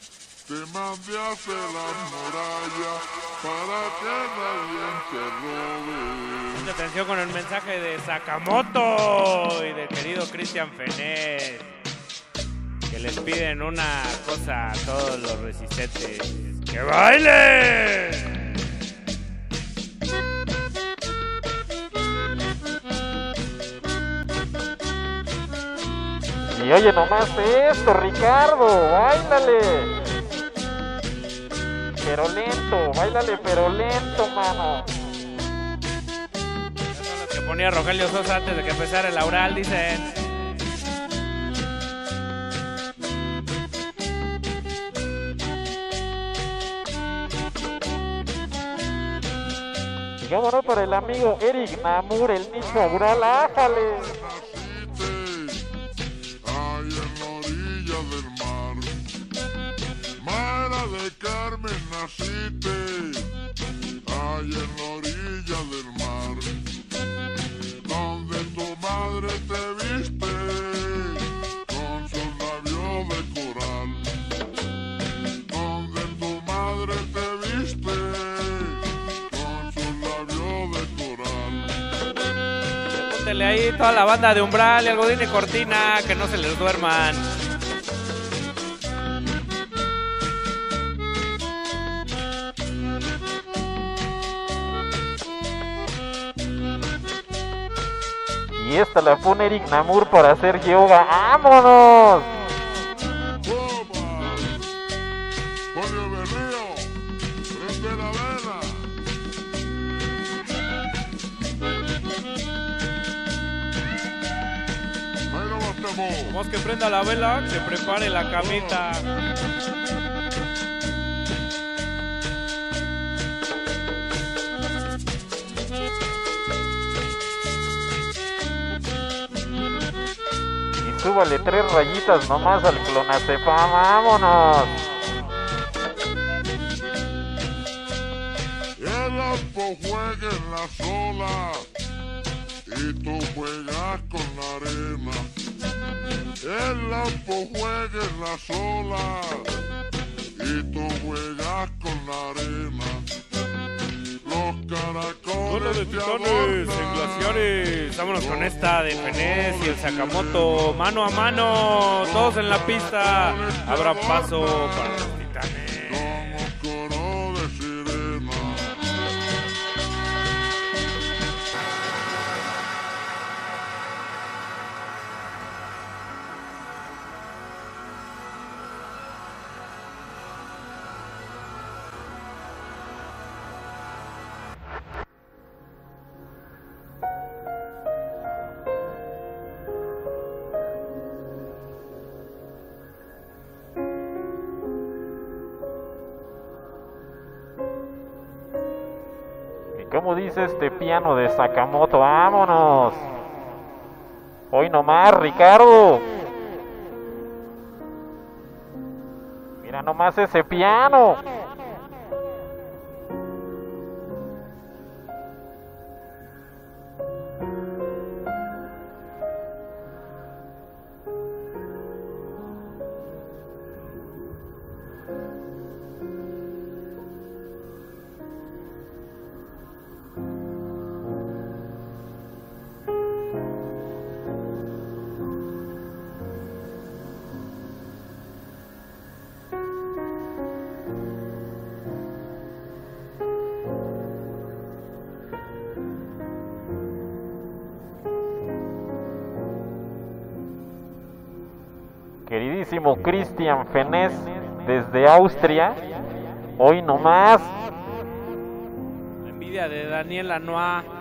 te mandé a hacer la muralla para que nadie te robe. Mucha atención con el mensaje de Sakamoto y del querido Christian Fenet. Que les piden una cosa a todos los resistentes. ¡Que bailen! Y oye nomás esto, Ricardo. Báilale. Pero lento, báilale, pero lento, mano. Que ponía Rogelio Sosa antes de que empezara el Aural, dicen. Vámonos para el amigo Eric Namur, el nicho aural. ¡Ájale! Ay, en la orilla del mar, Mara de Carmen naciste. Ay, en la orilla del mar, donde tu madre te viste de ahí toda la banda de Umbral y Algodín y Cortina, que no se les duerman. Y esta la pone Eric Namur para hacer yoga. ¡Vámonos! Bastemó. Vamos que prenda la vela, que prepare la camita. Y súbale tres rayitas nomás al clonazepam. ¡Vámonos! El Alpo juega en la sola y tú juegas con la arena. El Alpo juega en la sola y tú juegas con la arena. Los caracoles de titanes en glaciares. Vámonos con esta de Fenés y el Sakamoto. Mano a mano, todos en la pista. Habrá paso para los titanes. ¿Y cómo dice este piano de Sakamoto? ¡Vámonos! Hoy nomás, Ricardo. Mira nomás ese piano. Queridísimo Christian Fenés desde Austria. Hoy nomás. La envidia de Daniel Lanois.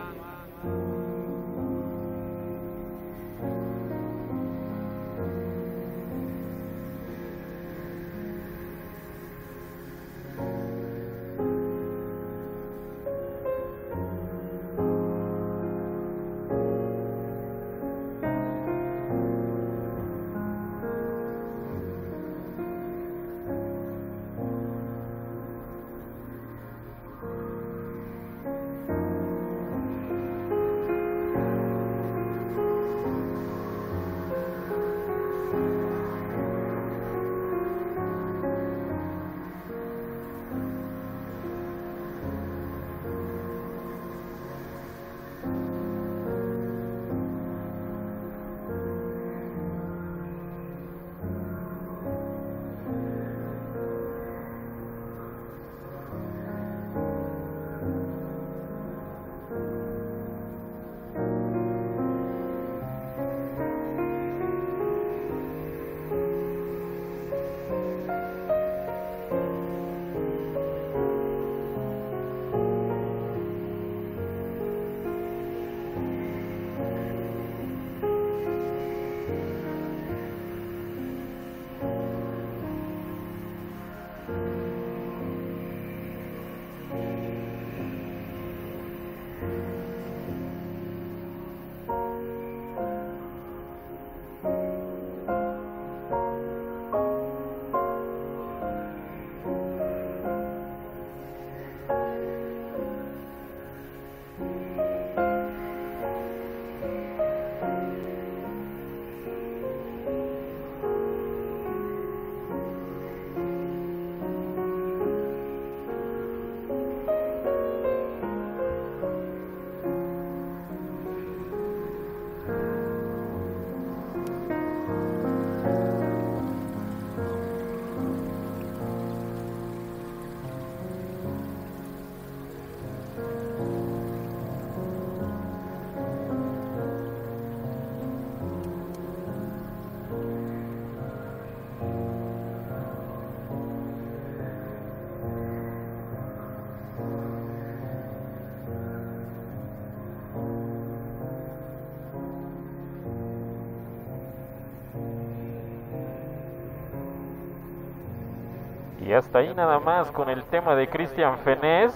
Ahí nada más con el tema de Cristian Fenés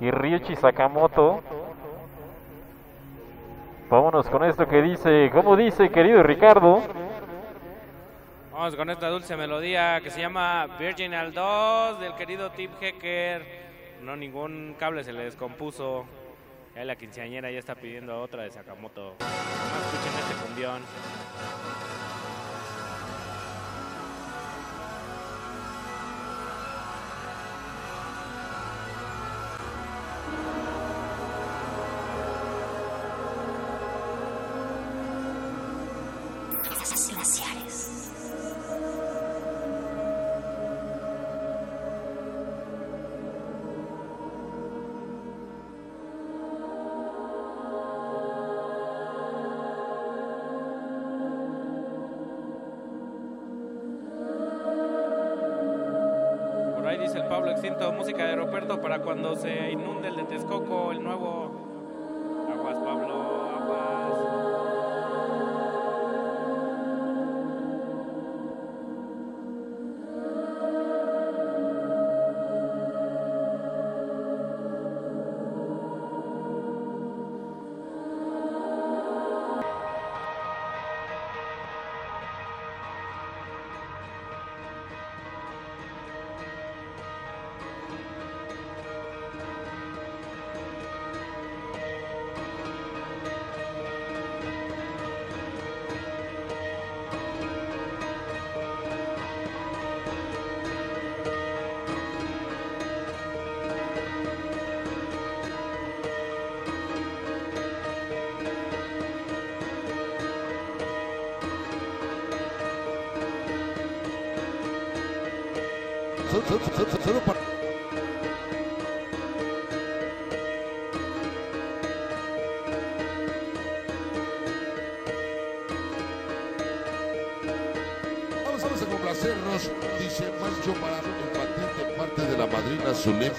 y Ryuichi Sakamoto. Vámonos con esto que dice, ¿cómo dice querido Ricardo? Vamos con esta dulce melodía que se llama Virginal 2 del querido Tim Hacker. No, ningún cable se le descompuso. Ya la quinceañera ya está pidiendo otra de Sakamoto. Escuchen este cumbión. El Pablo Extinto, música de aeropuerto para cuando se inunde el de Texcoco, el nuevo.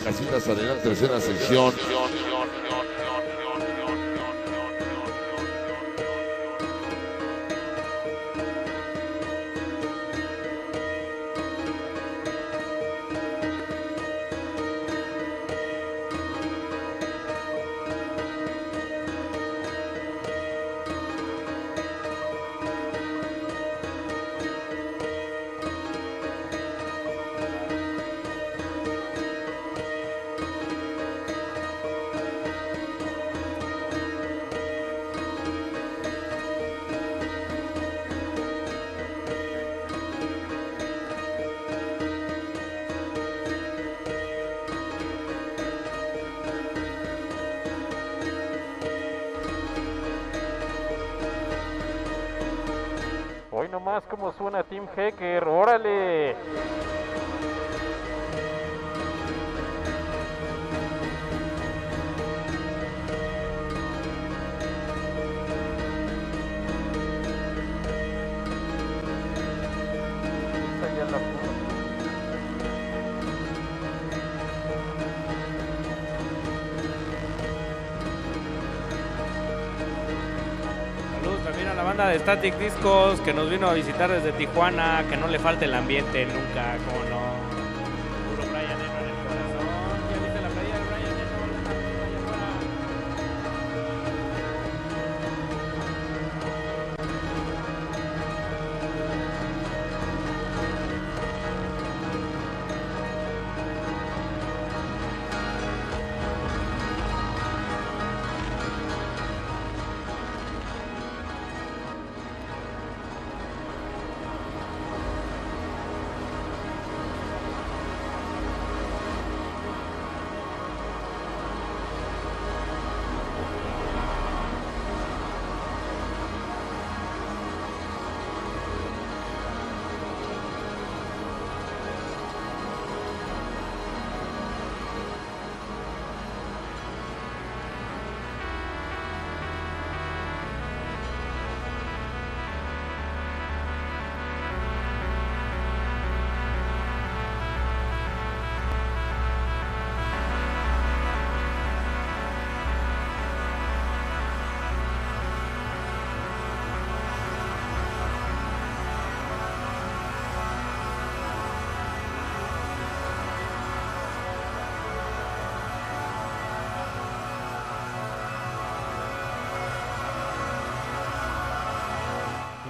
Casitas Arenal, tercera sección. Suena Team Hacker, órale. De Static Discos que nos vino a visitar desde Tijuana. Que no le falte el ambiente nunca, como no.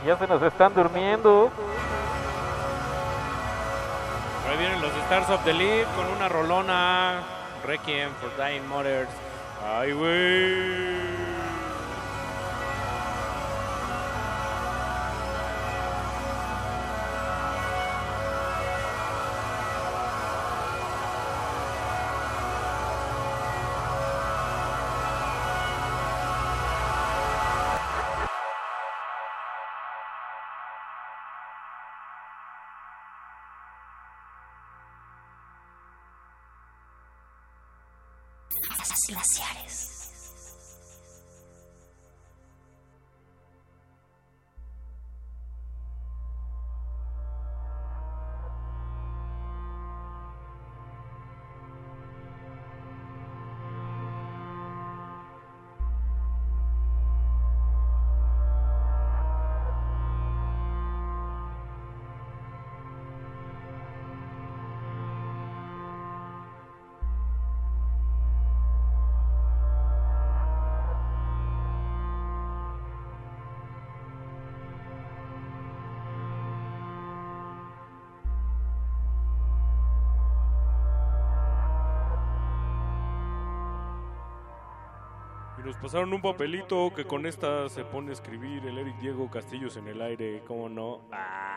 Ya se nos están durmiendo. Ahí vienen los Stars of the Lead con una rolona. Requiem for Dying Mothers. Ay, güey. Glaciares. Y nos pasaron un papelito que con esta se pone a escribir el Eric Diego Castillos en el aire, ¿cómo no? Saludos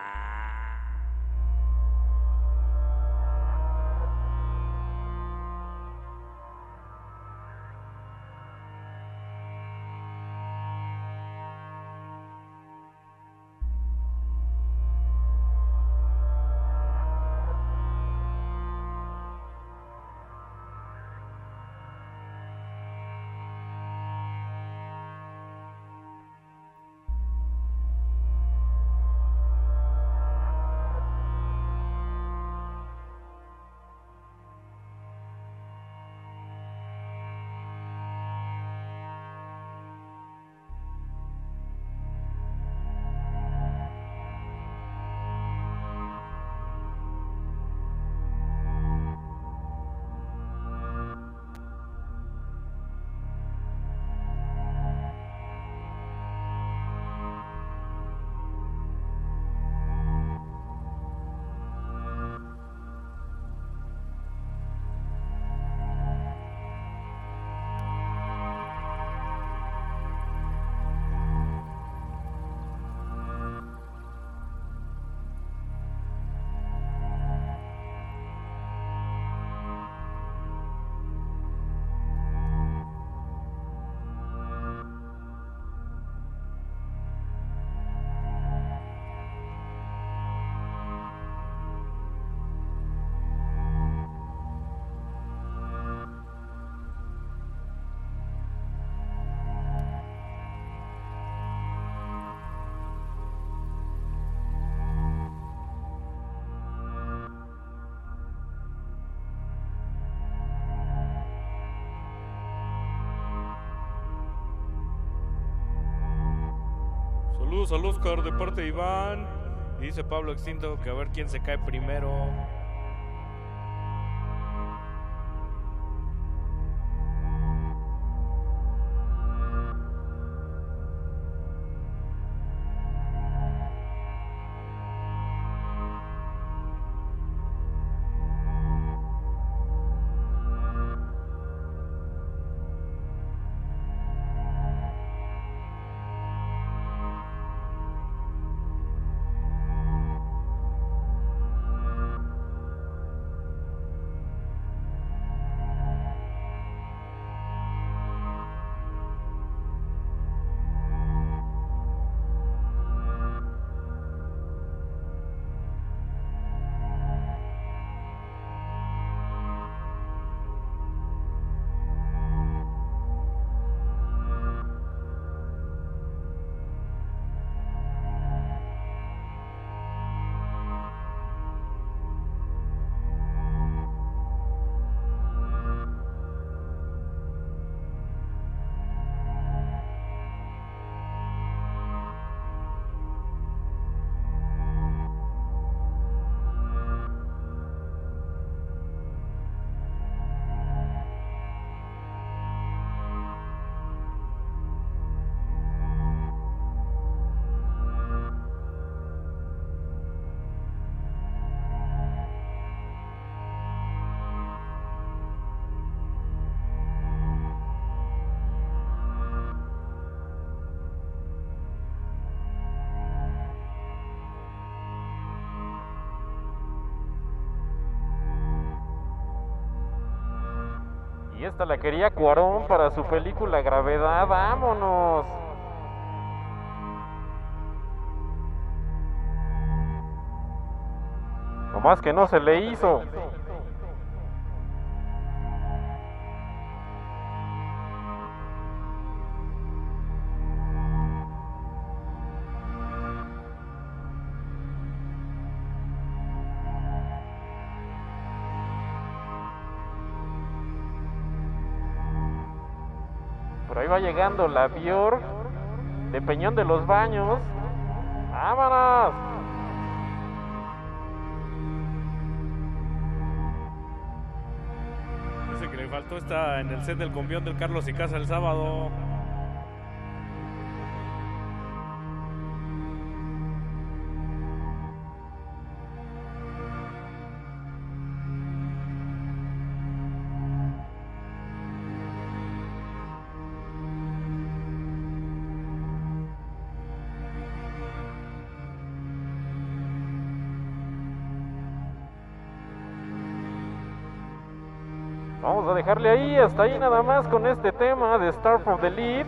Oscar de parte de Iván. Y dice Pablo Extinto que a ver quién se cae primero. La quería Cuarón para su película Gravedad. ¡Vámonos! Nomás que no se le hizo. Llegando la Bjork de Peñón de los Baños. ¡Vámonos! Dice que le faltó esta en el set del combión del Carlos y Casa el sábado. Vamos a dejarle ahí, hasta ahí nada más con este tema de Star from the Lead.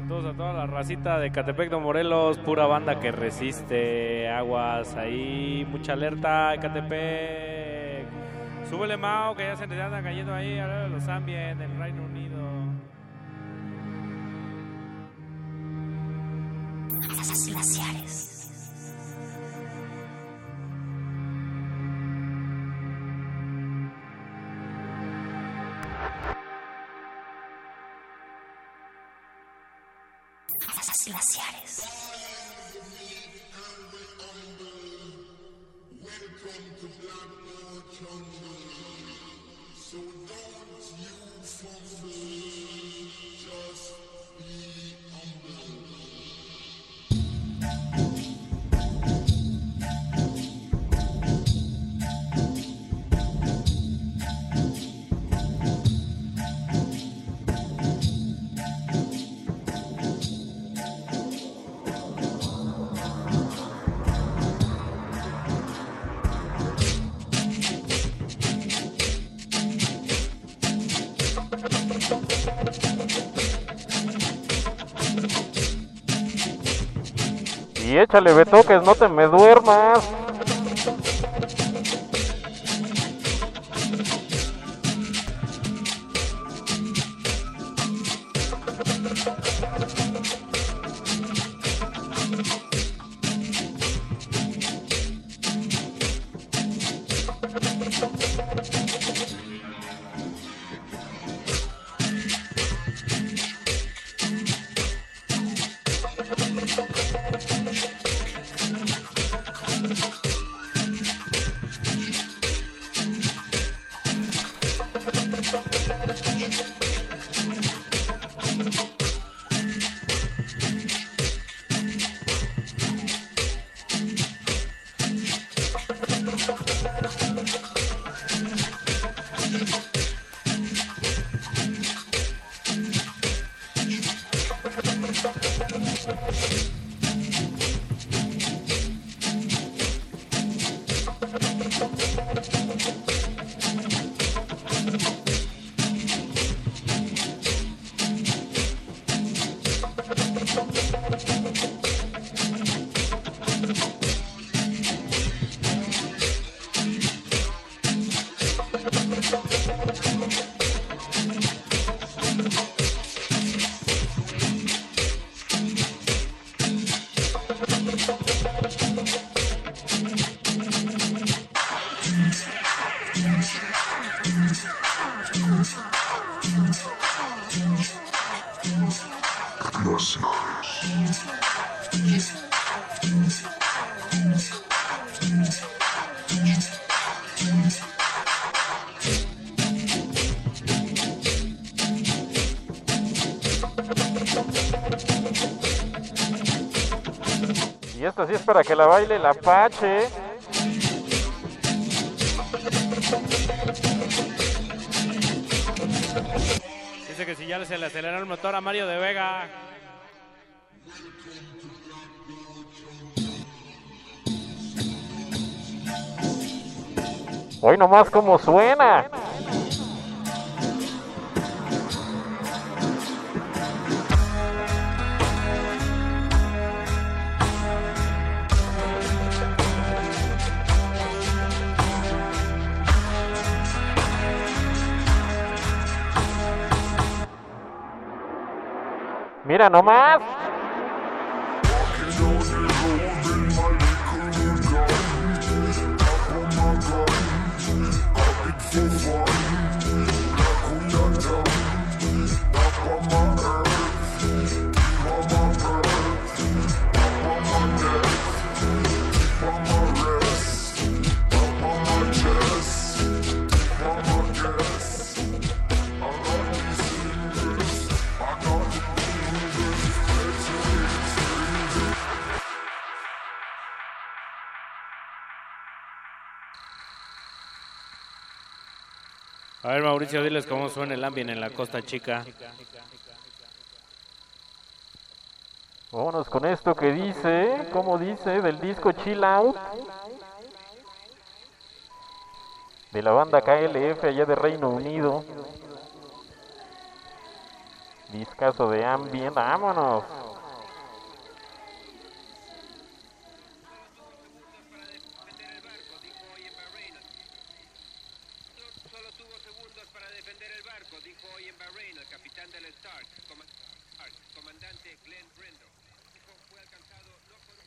Saludos a toda la racita de Catepec de Morelos, pura banda que resiste. Aguas ahí, mucha alerta, Catepec. Súbele Mao, que ya se le anda cayendo ahí, a ver, los ambient del Reino Unido. glaciares. Glaciares. Échale betoques, no te me duermas. Y esta sí es para que la baile el Apache. Dice que si ya se le aceleró el motor a Mario de Vega. Hoy nomás como suena. Mira nomás. Mauricio, diles cómo suena el ambiente en la Costa Chica. Vámonos con esto que dice, ¿cómo dice? Del disco Chill Out. De la banda KLF allá de Reino Unido. Discaso de ambient, vámonos. Solo tuvo segundos para defender el barco, dijo hoy en Bahrein el capitán del Stark, coma- Stark, comandante Glenn Brendo. Dijo, fue alcanzado no por un...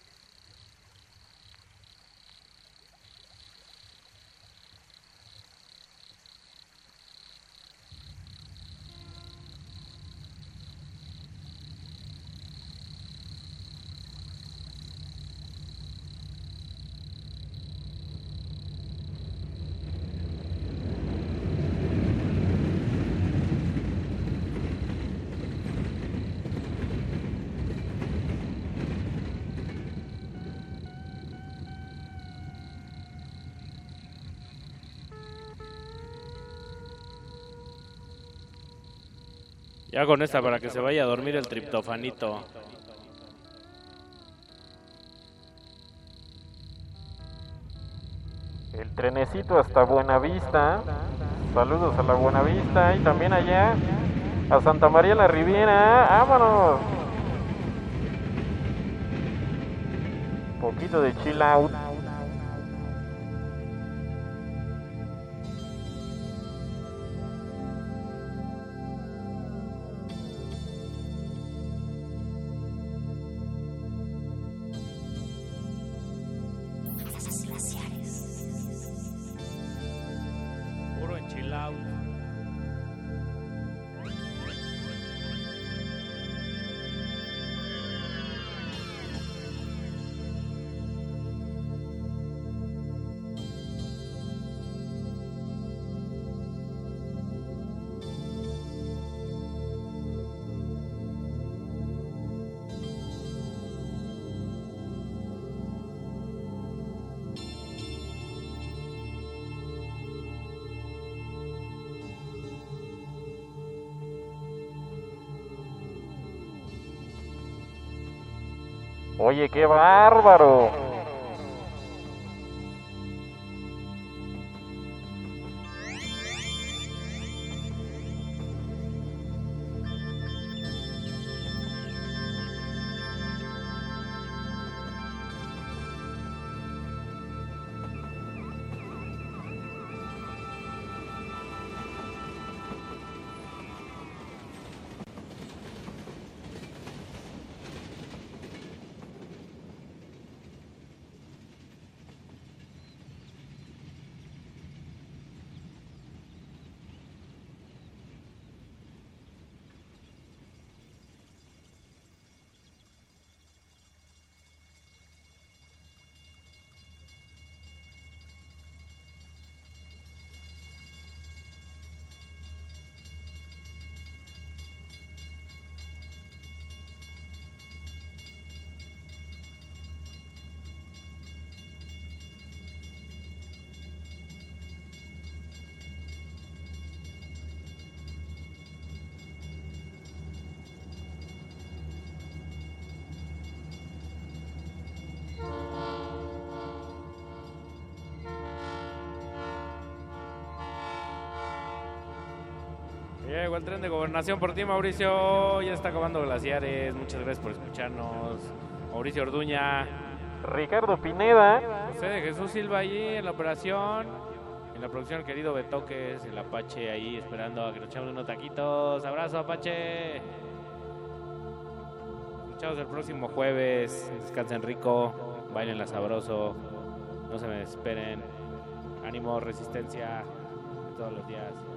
Ya con esta para que se vaya a dormir el triptofanito. El trenecito hasta Buenavista. Saludos a la Buenavista y también allá a Santa María la Riviera. ¡Vámonos! Poquito de chill out. Oye, qué bárbaro. Llegó el tren de gobernación por ti, Mauricio. Ya está acabando glaciares. Muchas gracias por escucharnos. Mauricio Orduña. Ricardo Pineda. José de Jesús Silva allí en la operación. En la producción, el querido Betoques, el Apache ahí esperando a que nos echamos unos taquitos. Abrazo, Apache. escuchamos el próximo jueves. Descansen rico, bailen la sabroso, no se me desesperen. Ánimo, resistencia todos los días.